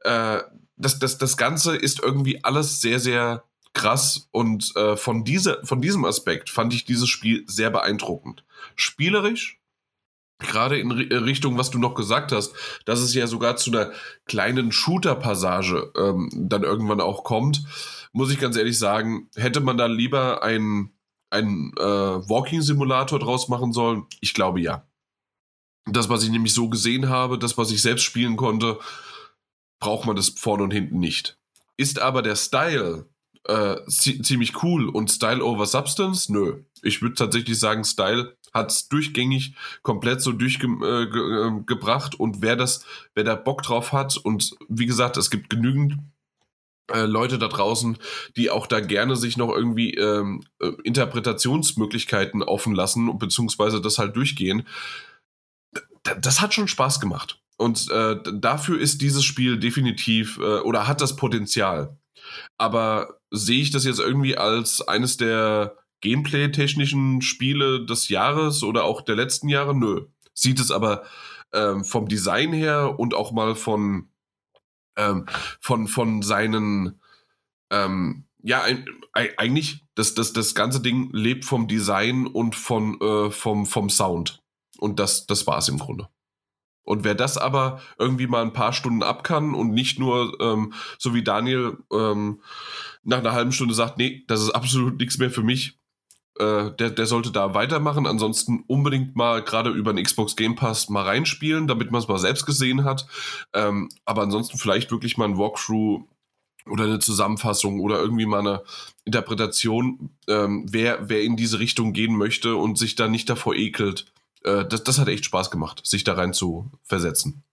Äh, das, das, das Ganze ist irgendwie alles sehr, sehr krass und äh, von, diese, von diesem Aspekt fand ich dieses Spiel sehr beeindruckend. Spielerisch, gerade in Richtung, was du noch gesagt hast, dass es ja sogar zu einer kleinen Shooter-Passage ähm, dann irgendwann auch kommt, muss ich ganz ehrlich sagen, hätte man da lieber einen, einen äh, Walking-Simulator draus machen sollen? Ich glaube ja. Das, was ich nämlich so gesehen habe, das, was ich selbst spielen konnte, braucht man das vorne und hinten nicht. Ist aber der Style äh, ziemlich cool und Style over Substance? Nö. Ich würde tatsächlich sagen, Style hat es durchgängig komplett so durchgebracht äh, äh und wer das, wer da Bock drauf hat und wie gesagt, es gibt genügend äh, Leute da draußen, die auch da gerne sich noch irgendwie ähm, äh, Interpretationsmöglichkeiten offen lassen, beziehungsweise das halt durchgehen. D das hat schon Spaß gemacht. Und äh, dafür ist dieses Spiel definitiv äh, oder hat das Potenzial. Aber sehe ich das jetzt irgendwie als eines der Gameplay-technischen Spiele des Jahres oder auch der letzten Jahre? Nö. Sieht es aber ähm, vom Design her und auch mal von, ähm, von, von seinen, ähm, ja, ein, eigentlich, das, das, das ganze Ding lebt vom Design und von, äh, vom, vom Sound. Und das, das war es im Grunde. Und wer das aber irgendwie mal ein paar Stunden ab kann und nicht nur, ähm, so wie Daniel, ähm, nach einer halben Stunde sagt, nee, das ist absolut nichts mehr für mich, äh, der, der sollte da weitermachen. Ansonsten unbedingt mal gerade über den Xbox Game Pass mal reinspielen, damit man es mal selbst gesehen hat. Ähm, aber ansonsten vielleicht wirklich mal ein Walkthrough oder eine Zusammenfassung oder irgendwie mal eine Interpretation, ähm, wer, wer in diese Richtung gehen möchte und sich da nicht davor ekelt äh, das, das hat echt Spaß gemacht, sich da rein zu versetzen.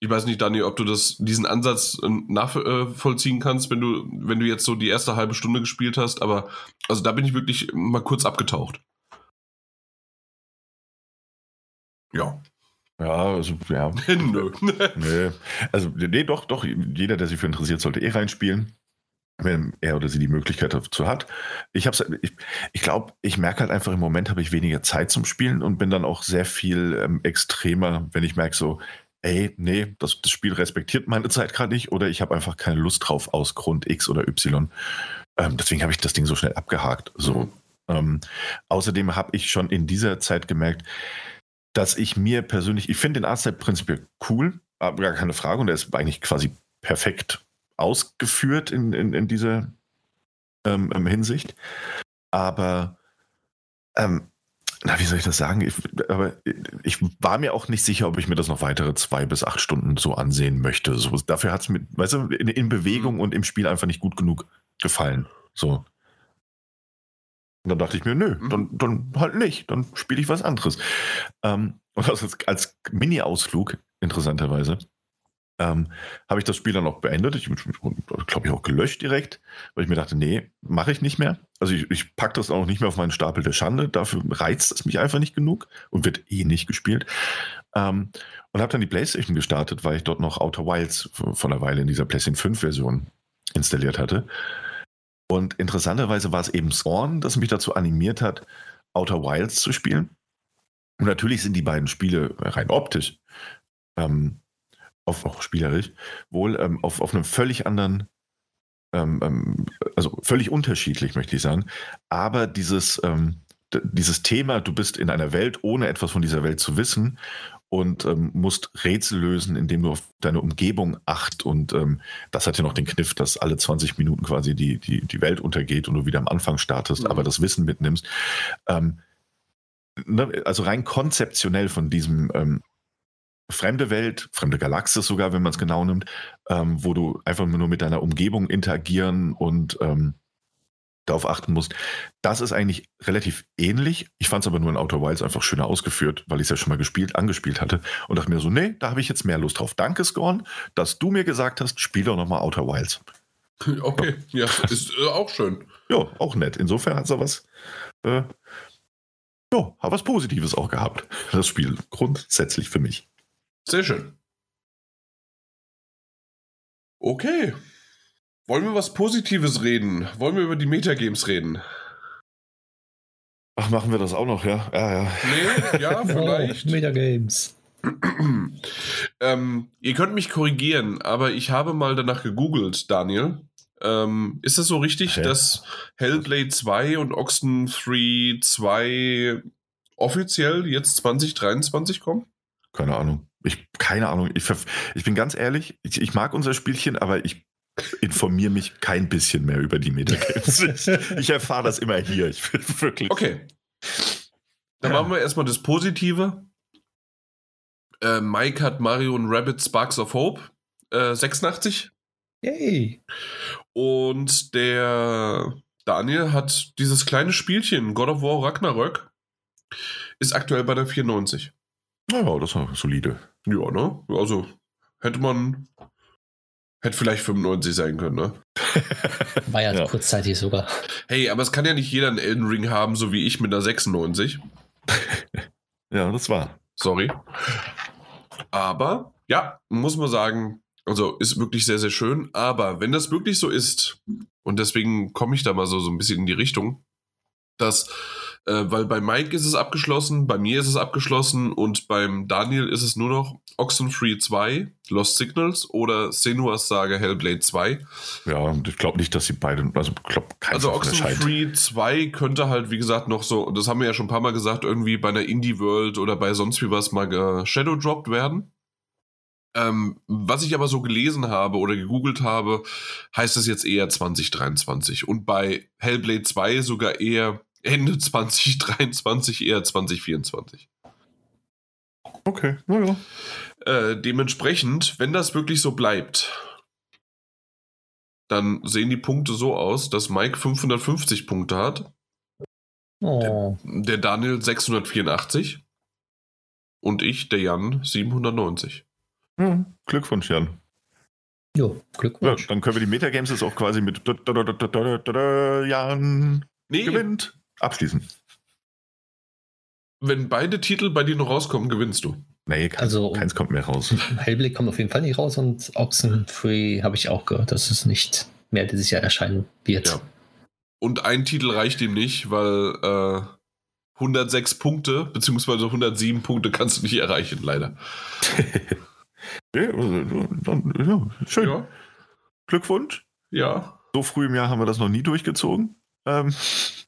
Ich weiß nicht, Dani, ob du das, diesen Ansatz äh, nachvollziehen kannst, wenn du, wenn du jetzt so die erste halbe Stunde gespielt hast, aber also da bin ich wirklich mal kurz abgetaucht. Ja. Ja, also, ja. [LAUGHS] Nö. nee. Also, nee, doch, doch. Jeder, der sich für interessiert, sollte eh reinspielen wenn er oder sie die Möglichkeit dazu hat. Ich habe ich, ich glaube, ich merke halt einfach im Moment habe ich weniger Zeit zum Spielen und bin dann auch sehr viel ähm, extremer, wenn ich merke so, ey, nee, das, das Spiel respektiert meine Zeit gerade nicht oder ich habe einfach keine Lust drauf aus Grund X oder Y. Ähm, deswegen habe ich das Ding so schnell abgehakt. So. Ähm, außerdem habe ich schon in dieser Zeit gemerkt, dass ich mir persönlich, ich finde den Artstyle prinzipiell cool, aber gar keine Frage und er ist eigentlich quasi perfekt ausgeführt in, in, in dieser ähm, ähm, Hinsicht. Aber ähm, na, wie soll ich das sagen? Ich, aber ich war mir auch nicht sicher, ob ich mir das noch weitere zwei bis acht Stunden so ansehen möchte. So, dafür hat es mir, weißt du, in, in, Bewegung mhm. und im Spiel einfach nicht gut genug gefallen. So. Und dann dachte ich mir, nö, Mhm. dann, dann halt nicht, dann spiele ich was anderes. Ähm, und das als, als Mini-Ausflug, interessanterweise, ähm, habe ich das Spiel dann auch beendet. Ich glaube ich auch gelöscht direkt, weil ich mir dachte, nee, mache ich nicht mehr. Also ich, ich packe das auch nicht mehr auf meinen Stapel der Schande. Dafür reizt es mich einfach nicht genug und wird eh nicht gespielt. Ähm, und habe dann die PlayStation gestartet, weil ich dort noch Outer Wilds von einer Weile in dieser PlayStation 5 Version installiert hatte. Und interessanterweise war es eben Spawn, das mich dazu animiert hat, Outer Wilds zu spielen. Und natürlich sind die beiden Spiele rein optisch, ähm, auf, auch spielerisch, wohl ähm, auf, auf einem völlig anderen, ähm, ähm, also völlig unterschiedlich, möchte ich sagen. Aber dieses, ähm, dieses Thema, du bist in einer Welt, ohne etwas von dieser Welt zu wissen und ähm, musst Rätsel lösen, indem du auf deine Umgebung acht. Und ähm, das hat ja noch den Kniff, dass alle 20 Minuten quasi die, die, die Welt untergeht und du wieder am Anfang startest, Mhm. aber das Wissen mitnimmst. Ähm, ne, also rein konzeptionell von diesem ähm, fremde Welt, fremde Galaxis sogar, wenn man es genau nimmt, ähm, wo du einfach nur mit deiner Umgebung interagieren und ähm, darauf achten musst. Das ist eigentlich relativ ähnlich. Ich fand es aber nur in Outer Wilds einfach schöner ausgeführt, weil ich es ja schon mal gespielt, angespielt hatte und dachte mir so, nee, da habe ich jetzt mehr Lust drauf. Danke, Scorn, dass du mir gesagt hast, spiel doch nochmal Outer Wilds. [LAUGHS] Okay, ja, ist äh, auch schön. Ja, auch nett. Insofern hat es was, äh, ja, was Positives auch gehabt. Das Spiel grundsätzlich für mich. Sehr schön. Okay. Wollen wir was Positives reden? Wollen wir über die Metagames reden? Ach, machen wir das auch noch, ja? Ja, ja. Nee, ja, [LAUGHS] vielleicht. Oh, Metagames. [CLEARS THROAT] ähm, ihr könnt mich korrigieren, aber ich habe mal danach gegoogelt, Daniel. Ähm, ist das so richtig, Hä? dass Hellblade 2 und Oxenfree 2 offiziell jetzt 2023 kommen? Keine Ahnung. Ich, keine Ahnung. Ich, ich bin ganz ehrlich, ich, ich mag unser Spielchen, aber ich informiere mich kein bisschen mehr über die Metagames. [LAUGHS] ich, ich erfahre das immer hier. Ich bin wirklich. Okay. Dann machen wir erstmal das Positive. Äh, Mike hat Mario und Rabbit Sparks of Hope äh, 86 Yay. und der Daniel hat dieses kleine Spielchen God of War Ragnarök ist aktuell bei der 94. Naja, das war solide. Ja, ne? Also hätte man hätte vielleicht 95 sein können, ne? [LAUGHS] War ja, Ja. kurzzeitig sogar. Hey, aber es kann ja nicht jeder einen Elden Ring haben, so wie ich mit einer 96. Ja, das war. Sorry. Aber, ja, muss man sagen, also ist wirklich sehr, sehr schön. Aber wenn das wirklich so ist, und deswegen komme ich da mal so, so ein bisschen in die Richtung, dass, äh, weil bei Mike ist es abgeschlossen, bei mir ist es abgeschlossen und beim Daniel ist es nur noch Oxenfree 2, Lost Signals oder Senua's Saga Hellblade 2. Ja, und ich glaube nicht, dass sie beide, also ich glaube, kein Also. Oxenfree 2 könnte halt, wie gesagt, noch so, und das haben wir ja schon ein paar Mal gesagt, irgendwie bei einer Indie-World oder bei sonst wie was mal äh, Shadow-dropped werden. Ähm, was ich aber so gelesen habe oder gegoogelt habe, heißt es jetzt eher 2023. Und bei Hellblade 2 sogar eher Ende [LAUGHS] 2023, eher 2024. Okay, naja. Äh, dementsprechend, wenn das wirklich so bleibt, dann sehen die Punkte so aus, dass Mike 550 Punkte hat, Oh. der Daniel 684 und ich, der Jan, 790. Ja, Glückwunsch, Jan. Jo, Ja, Glückwunsch. dann können wir die Metagames jetzt auch quasi mit Jan Nee, gewinnt abschließen. wenn beide Titel bei dir noch rauskommen, gewinnst du. Nee, keins, Also- keins kommt mehr raus. [LAUGHS] Hellblade kommt auf jeden Fall nicht raus und Oxenfree habe ich auch gehört, dass es nicht mehr dieses Jahr erscheinen wird. Ja. Und ein Titel reicht ihm nicht, weil äh, 106 Punkte, beziehungsweise 107 Punkte kannst du nicht erreichen, leider. [LAUGHS] ja, also, ja, schön. Ja, Glückwunsch. ja. So früh im Jahr haben wir das noch nie durchgezogen. Ähm,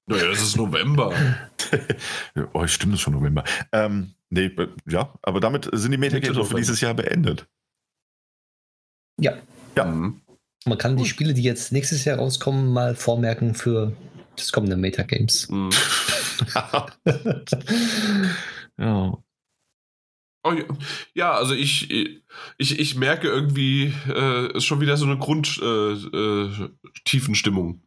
Naja, das ist November. [LAUGHS] oh, stimmt, das ist schon November. Ähm, nee, ja, aber damit sind die Metagames auch für dieses Jahr beendet. Ja, Ja. Mhm. man kann die Gut. Spiele, die jetzt nächstes Jahr rauskommen, mal vormerken für das kommende Metagames. Mhm. [LAUGHS] [LAUGHS] ja. Oh, ja. ja, also ich, ich, ich merke irgendwie, äh, ist schon wieder so eine Grundtiefenstimmung. Äh, äh,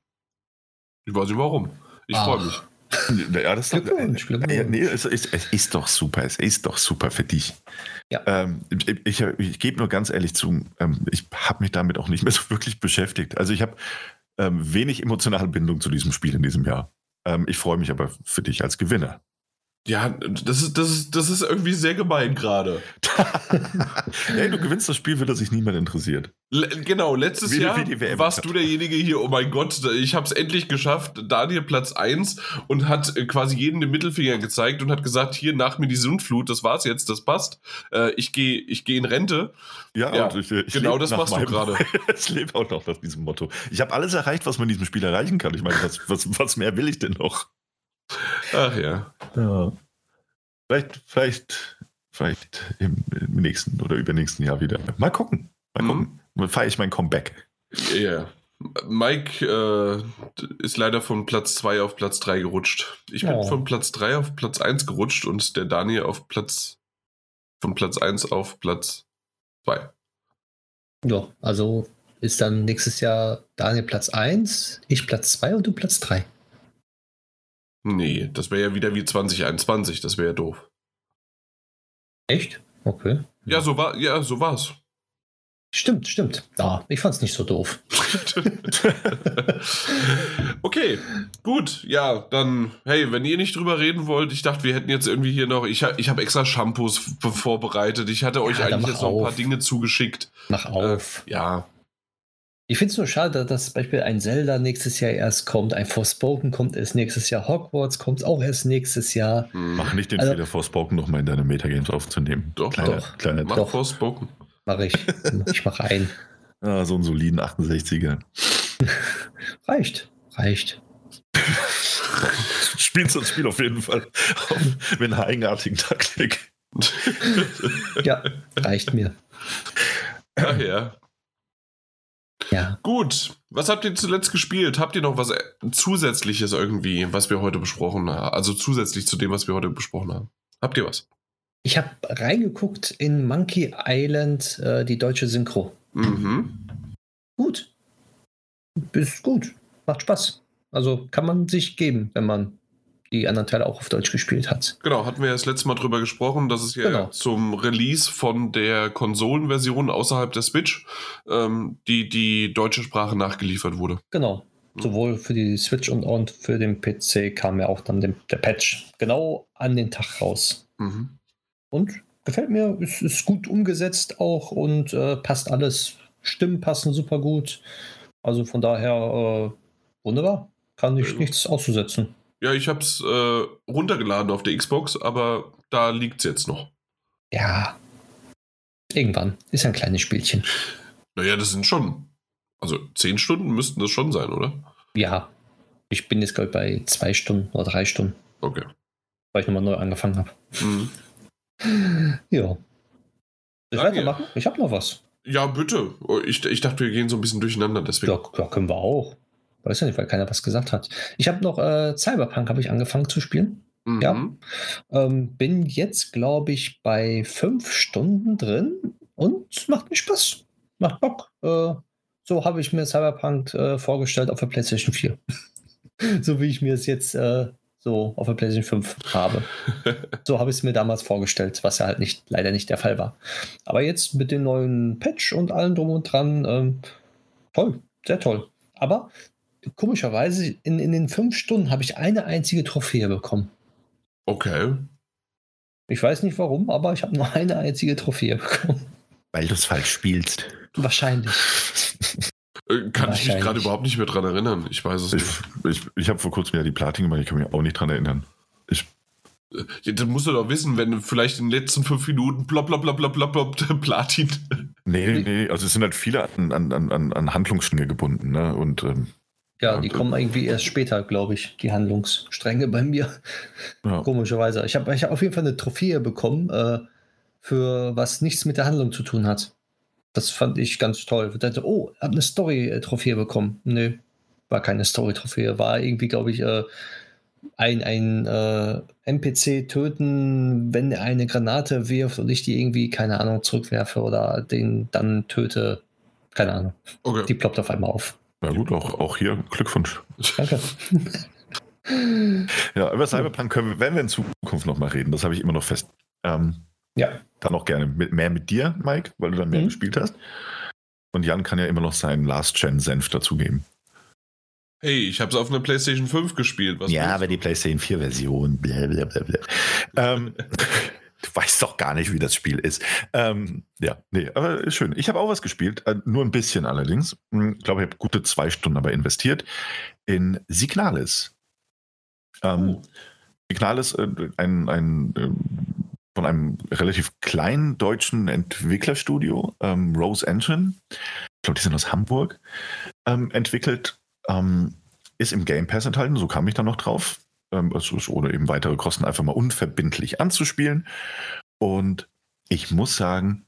ich weiß nicht warum. Ich freue mich. [LAUGHS] Ja, das ist doch. Ja, nee, es, ist, es ist doch super. Es ist doch super für dich. Ja. Ähm, ich ich, ich gebe nur ganz ehrlich zu, ähm, ich habe mich damit auch nicht mehr so wirklich beschäftigt. Also ich habe ähm, wenig emotionale Bindung zu diesem Spiel in diesem Jahr. Ähm, ich freue mich aber für dich als Gewinner. Ja, das ist, das ist, das ist irgendwie sehr gemein gerade. [LAUGHS] hey, du gewinnst das Spiel, weil das sich niemand interessiert. Le genau, letztes Wie- Jahr wie warst hat. du derjenige hier, oh mein Gott, ich habe es endlich geschafft. Daniel Platz 1 und hat äh, quasi jeden den Mittelfinger gezeigt und hat gesagt, hier nach mir die Sintflut, das war's jetzt, das passt. Äh, ich gehe ich geh in Rente. Ja, Ja, und ich, ich genau das machst du gerade. [LAUGHS] Ich lebe auch noch nach diesem Motto. Ich habe alles erreicht, was man in diesem Spiel erreichen kann. Ich meine, was, was, was mehr will ich denn noch? Ach ja. Ja. Vielleicht, vielleicht, vielleicht im, im nächsten oder übernächsten Jahr wieder. Mal gucken. Mal Mhm. gucken. Dann feiere ich mein Comeback. Ja. Mike äh, ist leider von Platz 2 auf Platz 3 gerutscht. Ich bin Oh. von Platz 3 auf Platz 1 gerutscht und der Daniel auf Platz von Platz 1 auf Platz 2. Ja, also ist dann nächstes Jahr Daniel Platz 1, ich Platz 2 und du Platz 3. Nee, das wäre ja wieder wie 2021, das wäre ja doof. Echt? Okay. Ja, so war, ja, so war's. Stimmt, stimmt. Ja, ich fand's nicht so doof. [LAUGHS] okay, gut. Ja, dann, hey, wenn ihr nicht drüber reden wollt, ich dachte, wir hätten jetzt irgendwie hier noch, ich, ich habe extra Shampoos vorbereitet. Ich hatte euch dann eigentlich jetzt noch ein paar. Dinge zugeschickt. Mach auf. Äh, ja, Ich finde es nur schade, dass zum Beispiel ein Zelda nächstes Jahr erst kommt, ein Forspoken kommt erst nächstes Jahr, Hogwarts kommt auch erst nächstes Jahr. hm, Mach nicht den Also- Fehler, Forspoken nochmal in deine Metagames aufzunehmen. Doch, kleiner, doch. Kleiner mach doch. Forspoken. Mache ich. ich mache ein. [LAUGHS] Ah, so einen soliden 68er. [LAUGHS] Reicht. Reicht. [LAUGHS] Spielst das Spiel auf jeden Fall. Mit einer eigenartigen Taktik. Ja, reicht mir. Ach ja. Ja. Gut, was habt ihr zuletzt gespielt? Habt ihr noch was äh, Zusätzliches irgendwie, was wir heute besprochen haben? Also zusätzlich zu dem, was wir heute besprochen haben. Habt ihr was? Ich habe reingeguckt in Monkey Island, äh, die deutsche Synchro. Mhm. Gut. Ist gut. Macht Spaß. Also kann man sich geben, wenn man die anderen Teile auch auf Deutsch gespielt hat. Genau, hatten wir ja das letzte Mal drüber gesprochen, dass es ja Genau. zum Release von der Konsolenversion außerhalb der Switch ähm, die, die deutsche Sprache nachgeliefert wurde. Genau. Mhm. Sowohl für die Switch und, und für den PC kam ja auch dann dem, der Patch genau an den Tag raus. Mhm. Und gefällt mir, ist, ist gut umgesetzt auch und äh, passt alles. Stimmen passen super gut. Also von daher äh, wunderbar. Kann ich nichts auszusetzen. Ja, ich habe es äh, runtergeladen auf der Xbox, aber da liegt es jetzt noch. Ja. Irgendwann. Ist ein kleines Spielchen. Naja, das sind schon, also zehn Stunden müssten das schon sein, oder? Ja. Ich bin jetzt, glaube ich, bei zwei Stunden oder drei Stunden, Okay. weil ich nochmal neu angefangen habe. Mhm. [LAUGHS] Ja. Ich weitermachen? Ich habe noch was. Ja, bitte. Oh, Ich, ich dachte, wir gehen so ein bisschen durcheinander, deswegen. Ja, ja, können wir auch. Weiß ja nicht, weil keiner was gesagt hat. Ich habe noch äh, Cyberpunk habe ich angefangen zu spielen. Mhm. Ja. Ähm, bin jetzt, glaube ich, bei fünf Stunden drin und es macht mir Spaß. Macht Bock. Äh, so habe ich mir Cyberpunk äh, vorgestellt auf der PlayStation 4. [LAUGHS] so wie ich mir es jetzt äh, so auf der PlayStation 5 habe. [LAUGHS] so habe ich es mir damals vorgestellt, was ja halt nicht, leider nicht der Fall war. Aber jetzt mit dem neuen Patch und allem drum und dran, ähm, toll, sehr toll. Aber komischerweise, in, in den fünf Stunden habe ich eine einzige Trophäe bekommen. Okay. Ich weiß nicht warum, aber ich habe nur eine einzige Trophäe bekommen. Weil du es falsch spielst. Wahrscheinlich. Äh, Kann ich mich gerade überhaupt nicht mehr dran erinnern. Ich weiß es Ich, nicht. ich, ich habe vor kurzem ja die Platin gemacht, ich kann mich auch nicht dran erinnern. Ich, Ja, das musst du doch wissen, wenn du vielleicht in den letzten fünf Minuten blop, blop, blop, blop, blop, blop, [LAUGHS] Platin. nee, nee, nee, also es sind halt viele an, an, an, an- an Handlungsstränge gebunden, ne? Und ähm, Ja, Ja, die und- kommen irgendwie erst später, glaube ich, die Handlungsstränge bei mir. ja. [LAUGHS] Komischerweise. Ich habe ich hab auf jeden Fall eine Trophäe bekommen, äh, für was nichts mit der Handlung zu tun hat. Das fand ich ganz toll. Ich dachte, oh, habe eine Story-Trophäe bekommen. Nö, war keine Story-Trophäe. War irgendwie, glaube ich, äh, ein, ein äh, NPC töten, wenn er eine Granate wirft und ich die irgendwie, keine Ahnung, zurückwerfe oder den dann töte. Keine Ahnung. Die Okay. ploppt auf einmal auf. Ja gut, auch, auch hier Glückwunsch. Danke. [LAUGHS] Ja, über Cyberpunk können wir, werden wir in Zukunft nochmal reden. Das habe ich immer noch fest. Ähm, Ja. Dann auch gerne mit, mehr mit dir, Mike, weil du dann mehr Mhm. gespielt hast. Und Jan kann ja immer noch seinen Last-Gen-Senf dazugeben. Hey, ich habe es auf einer PlayStation 5 gespielt. Was ja, aber die PlayStation 4-Version. Blablabla. ähm, [LAUGHS] du weißt doch gar nicht, wie das Spiel ist. Ähm, ja, nee, aber schön. Ich habe auch was gespielt, äh, nur ein bisschen allerdings. Hm, Ich glaube, ich habe gute zwei Stunden aber investiert in Signalis. Ähm, Oh. Signalis, äh, ein, ein ähm, von einem relativ kleinen deutschen Entwicklerstudio, ähm, Rose Engine, ich glaube, die sind aus Hamburg, ähm, entwickelt, ähm, ist im Game Pass enthalten, so kam ich dann noch drauf. Ähm, ohne eben weitere Kosten einfach mal unverbindlich anzuspielen. Und ich muss sagen,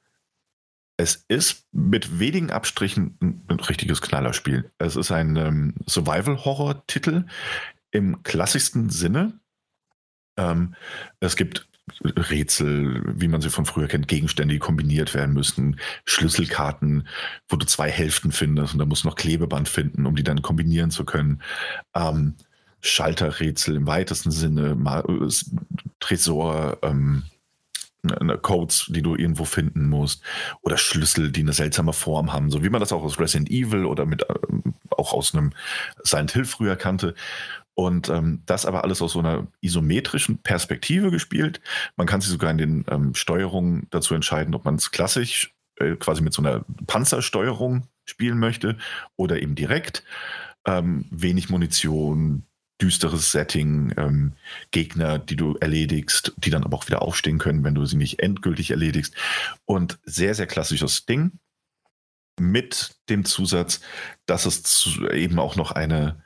es ist mit wenigen Abstrichen ein, ein richtiges Knallerspiel. Es ist ein ähm, Survival-Horror-Titel im klassischsten Sinne. Ähm, es gibt Rätsel, wie man sie von früher kennt, Gegenstände, die kombiniert werden müssen, Schlüsselkarten, wo du zwei Hälften findest und da musst du noch Klebeband finden, um die dann kombinieren zu können. Ähm, Schalterrätsel im weitesten Sinne, äh, Tresor, ähm, ne, Codes, die du irgendwo finden musst, oder Schlüssel, die eine seltsame Form haben, so wie man das auch aus Resident Evil oder mit ähm, auch aus einem Silent Hill früher kannte. Und ähm, das aber alles aus so einer isometrischen Perspektive gespielt. Man kann sich sogar in den ähm, Steuerungen dazu entscheiden, ob man es klassisch äh, quasi mit so einer Panzersteuerung spielen möchte oder eben direkt. Ähm, wenig Munition, düsteres Setting, ähm, Gegner, die du erledigst, die dann aber auch wieder aufstehen können, wenn du sie nicht endgültig erledigst. Und sehr, sehr klassisches Ding. Mit dem Zusatz, dass es zu, eben auch noch eine,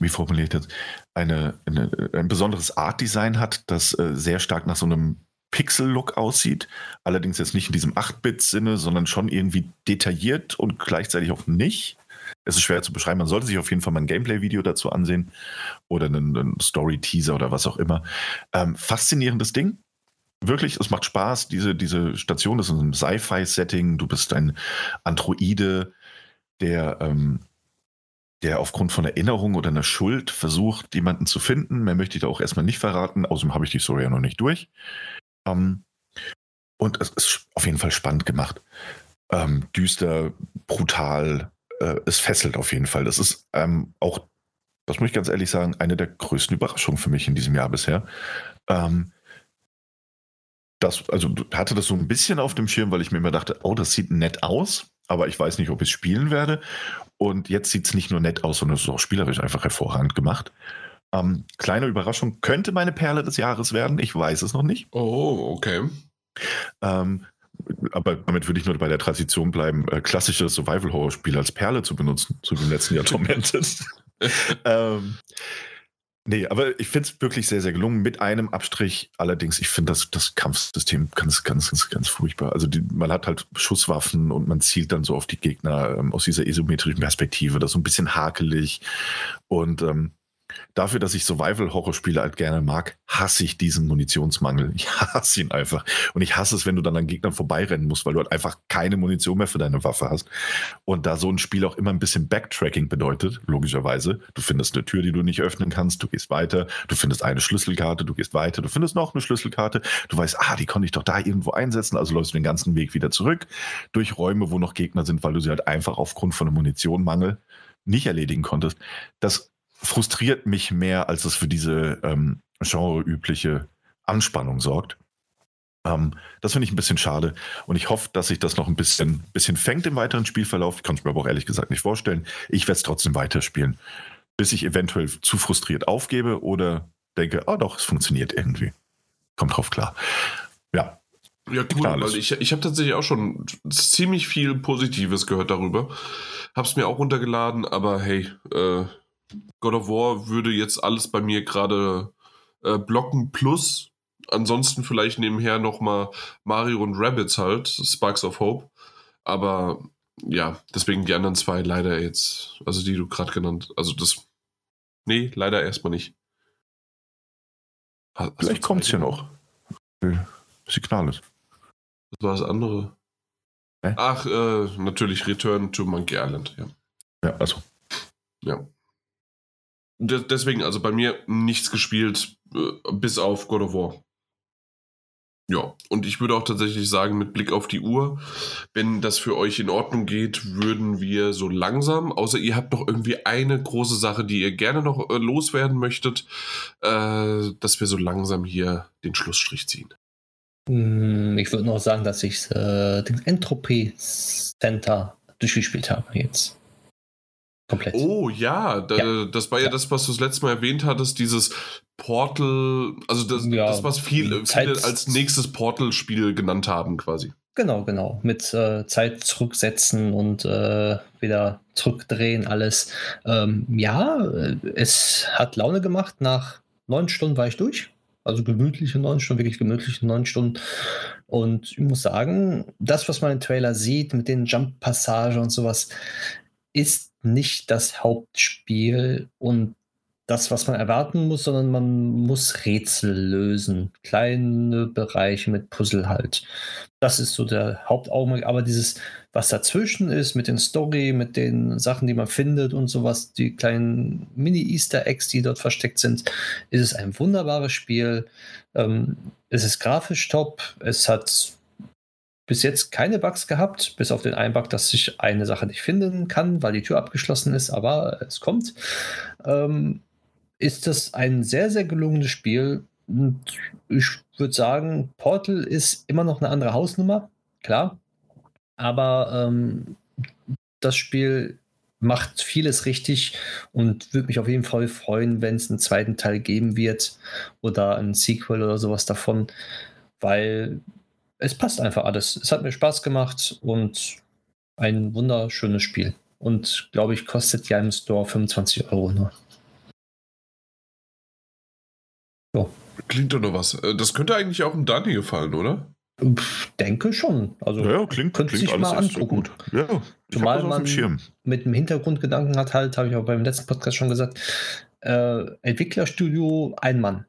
wie formuliert das, eine, eine, ein besonderes Art-Design hat, das äh, sehr stark nach so einem Pixel-Look aussieht. Allerdings jetzt nicht in diesem 8-Bit-Sinne, sondern schon irgendwie detailliert und gleichzeitig auch nicht. Es ist schwer zu beschreiben. Man sollte sich auf jeden Fall mal ein Gameplay-Video dazu ansehen oder einen, einen Story-Teaser oder was auch immer. Ähm, faszinierendes Ding. Wirklich, es macht Spaß. Diese, diese Station ist in einem Sci-Fi-Setting. Du bist ein Androide, der, ähm, der aufgrund von Erinnerung oder einer Schuld versucht, jemanden zu finden. Mehr möchte ich da auch erstmal nicht verraten. Außerdem habe ich die Story ja noch nicht durch. Ähm, und es ist auf jeden Fall spannend gemacht. Ähm, düster, brutal, äh, es fesselt auf jeden Fall. Das ist ähm, auch, das muss ich ganz ehrlich sagen, eine der größten Überraschungen für mich in diesem Jahr bisher. Ähm, das, also hatte das so ein bisschen auf dem Schirm, weil ich mir immer dachte, oh, das sieht nett aus, aber ich weiß nicht, ob ich es spielen werde. Und jetzt sieht es nicht nur nett aus, sondern es ist auch spielerisch einfach hervorragend gemacht. Ähm, kleine Überraschung, könnte meine Perle des Jahres werden, ich weiß es noch nicht. Oh, okay. Ähm, aber damit würde ich nur bei der Tradition bleiben, äh, klassische Survival-Horror-Spiele als Perle zu benutzen, zu dem letzten Jahr Tormented. [LAUGHS] ähm, nee, aber ich finde es wirklich sehr, sehr gelungen, mit einem Abstrich. Allerdings, ich finde das, das Kampfsystem ganz, ganz, ganz, ganz furchtbar. Also die, man hat halt Schusswaffen und man zielt dann so auf die Gegner ähm, aus dieser isometrischen Perspektive. Das ist so ein bisschen hakelig. Und ähm, dafür, dass ich Survival-Horror-Spiele halt gerne mag, hasse ich diesen Munitionsmangel. Ich hasse ihn einfach. Und ich hasse es, wenn du dann an Gegnern vorbeirennen musst, weil du halt einfach keine Munition mehr für deine Waffe hast. Und da so ein Spiel auch immer ein bisschen Backtracking bedeutet, logischerweise, du findest eine Tür, die du nicht öffnen kannst, du gehst weiter, du findest eine Schlüsselkarte, du gehst weiter, du findest noch eine Schlüsselkarte, du weißt, ah, die konnte ich doch da irgendwo einsetzen, also läufst du den ganzen Weg wieder zurück durch Räume, wo noch Gegner sind, weil du sie halt einfach aufgrund von einem Munitionmangel nicht erledigen konntest. Das frustriert mich mehr, als es für diese ähm, genreübliche Anspannung sorgt. Ähm, das finde ich ein bisschen schade und ich hoffe, dass sich das noch ein bisschen, bisschen fängt im weiteren Spielverlauf. Ich kann es mir aber auch ehrlich gesagt nicht vorstellen. Ich werde es trotzdem weiterspielen, bis ich eventuell zu frustriert aufgebe oder denke, oh doch, es funktioniert irgendwie. Kommt drauf klar. Ja, Ja, cool, Klar, alles. weil ich, ich habe tatsächlich auch schon ziemlich viel Positives gehört darüber. Hab's mir auch runtergeladen, aber hey, äh, God of War würde jetzt alles bei mir gerade äh, blocken plus ansonsten vielleicht nebenher nochmal Mario und Rabbits halt, Sparks of Hope. Aber ja, deswegen die anderen zwei leider jetzt, also die du gerade genannt, also das, nee, leider erstmal nicht. Ha- hast vielleicht kommt es ja noch. Signal ist. Das war das andere. Hä? Ach, äh, natürlich Return to Monkey Island, ja. Ja, also. Ja. De- deswegen, also bei mir nichts gespielt, äh, bis auf God of War. Ja, und ich würde auch tatsächlich sagen, mit Blick auf die Uhr, wenn das für euch in Ordnung geht, würden wir so langsam, außer ihr habt noch irgendwie eine große Sache, die ihr gerne noch äh, loswerden möchtet, äh, dass wir so langsam hier den Schlussstrich ziehen. Hm, Ich würde noch sagen, dass ich äh, den Entropy Center durchgespielt habe jetzt. Komplett. Oh ja, da, Ja. das war ja, Ja. das, was du das letzte Mal erwähnt hattest, dieses Portal, also das, Ja, das was viel, viele als nächstes Portal-Spiel genannt haben quasi. Genau, genau. Mit äh, Zeit zurücksetzen und äh, wieder zurückdrehen, alles. Ähm, ja, es hat Laune gemacht. Nach neun Stunden war ich durch. Also gemütliche neun Stunden, wirklich gemütliche neun Stunden. Und ich muss sagen, das, was man im Trailer sieht, mit den Jump-Passagen und sowas, ist nicht das Hauptspiel und das, was man erwarten muss, sondern man muss Rätsel lösen. Kleine Bereiche mit Puzzle halt. Das ist so der Hauptaugenmerk. Aber dieses, was dazwischen ist, mit den Story, mit den Sachen, die man findet und sowas, die kleinen Mini-Easter Eggs, die dort versteckt sind, ist es ein wunderbares Spiel. Ähm, es ist grafisch top. Es hat bis jetzt keine Bugs gehabt, bis auf den einen Bug, dass ich eine Sache nicht finden kann, weil die Tür abgeschlossen ist, aber es kommt. Ähm, ist das ein sehr, sehr gelungenes Spiel. Und ich würde sagen, Portal ist immer noch eine andere Hausnummer, klar. Aber ähm, das Spiel macht vieles richtig und würde mich auf jeden Fall freuen, wenn es einen zweiten Teil geben wird oder ein Sequel oder sowas davon, weil es passt einfach alles. Es hat mir Spaß gemacht und ein wunderschönes Spiel. Und glaube ich, kostet ja im Store 25 Euro nur. Klingt doch noch was. Äh, Das könnte eigentlich auch dem Dani gefallen, oder? Pff, denke schon. Also Ja, ja, klingt, Könnte klingt sich mal so angucken. gut. Ja, ich Zumal man- dem Schirm. mit dem Hintergrundgedanken hat halt, habe ich auch beim letzten Podcast schon gesagt, äh, Entwicklerstudio ein Mann.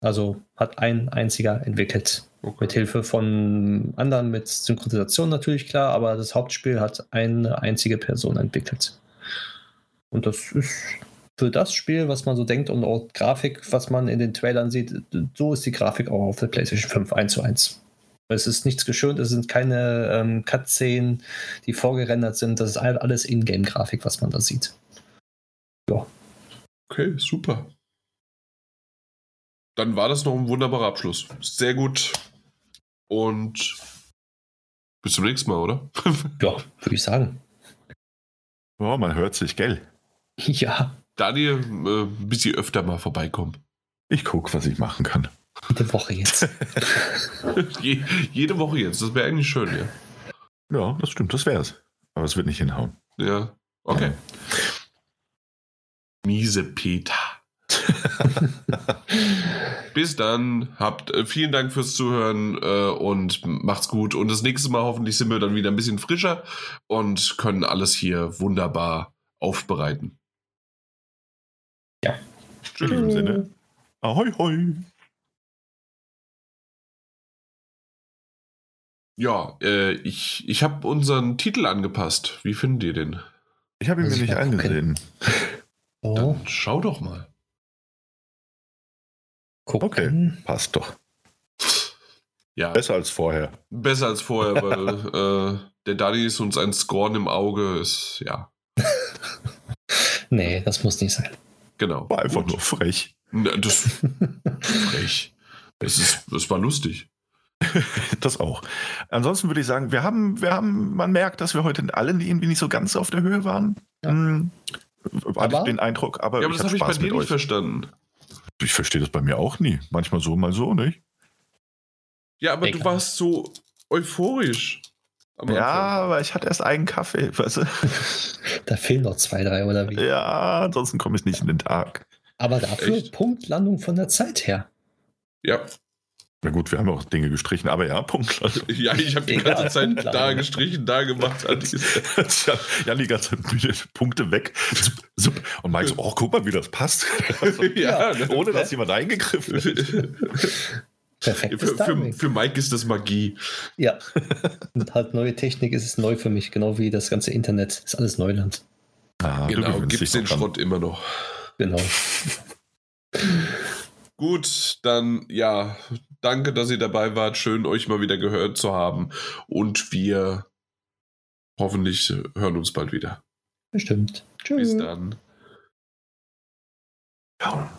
Also hat ein einziger entwickelt. Mit Hilfe von anderen, mit Synchronisation natürlich klar, aber das Hauptspiel hat eine einzige Person entwickelt. Und das ist für das Spiel, was man so denkt und auch Grafik, was man in den Trailern sieht, so ist die Grafik auch auf der PlayStation 5 1 zu 1. Es ist nichts geschönt, es sind keine ähm, Cutscenen, die vorgerendert sind. Das ist all- alles Ingame-Grafik, was man da sieht. Okay, super. Dann war das noch ein wunderbarer Abschluss. Sehr gut. Und bis zum nächsten Mal, oder? [LAUGHS] Ja, würde ich sagen. Ja, man hört sich, gell? [LAUGHS] Ja, Daniel, äh, ein bisschen öfter mal vorbeikommen. Ich guck, was ich machen kann. jede Woche jetzt. [LAUGHS] Je, jede Woche jetzt. Das wäre eigentlich schön, ja. Ja, das stimmt, das wär's. Aber es wird nicht hinhauen. Ja. Okay. Miese Peter. [LAUGHS] Bis dann. Habt äh, vielen Dank fürs Zuhören äh, und macht's gut. Und das nächste Mal hoffentlich sind wir dann wieder ein bisschen frischer und können alles hier wunderbar aufbereiten. Ja. In diesem Sinne. Ahoi, hoi. Ja, äh, ich, ich habe unseren Titel angepasst. Wie findet ihr den? Ich habe ihn mir ich nicht angesehen. So, Dann schau doch mal. Gucken. Passt doch. Ja, Besser als vorher. besser als vorher, weil [LAUGHS] äh, der Dani ist uns ein Scorn im Auge. Ist, ja, [LAUGHS] Nee, das muss nicht sein. genau. War einfach Gut. nur frech. Na, das [LAUGHS] frech. Das, ist, das war lustig. Das auch. Ansonsten würde ich sagen, wir haben, wir haben, man merkt, dass wir heute alle irgendwie nicht so ganz auf der Höhe waren. Ja. Hm, Hatte ich Aber- den Eindruck, aber, Ja, aber ich das habe ich bei Spaß dir mit nicht euch. verstanden. Ich verstehe das bei mir auch nie. Manchmal so, mal so, nicht? Ja, aber du Egal. warst so euphorisch. Ja, aber ich hatte erst einen Kaffee. [LAUGHS] Weißt du? Da fehlen noch zwei, drei oder wie. Ja, ansonsten komme ich nicht in den Tag. Aber dafür Echt? Punktlandung von der Zeit her. Ja, Na gut, wir haben auch Dinge gestrichen, aber ja, [LAUGHS] Punkt. Also, ja ich habe die Egal, ganze Zeit Punktlandung. da gestrichen, da gemacht. ja, ja, die ganze Zeit Punkte weg. Zup, zup. Und Mike so, oh, guck mal, wie das passt. [LAUGHS] Also, [LAUGHS] ja, ne? ohne dass jemand eingegriffen hat. Perfektes für, für, für Mike ist das Magie. Ja. Und halt neue Technik ist es neu für mich, genau wie das ganze Internet. Ist alles Neuland. Ah, du genau, gibt dich den. Schrott immer noch. Genau. Gut, dann ja, danke, dass ihr dabei wart. Schön, euch mal wieder gehört zu haben. Und wir hoffentlich hören uns bald wieder. Bestimmt. Tschüss. Bis dann. Ja.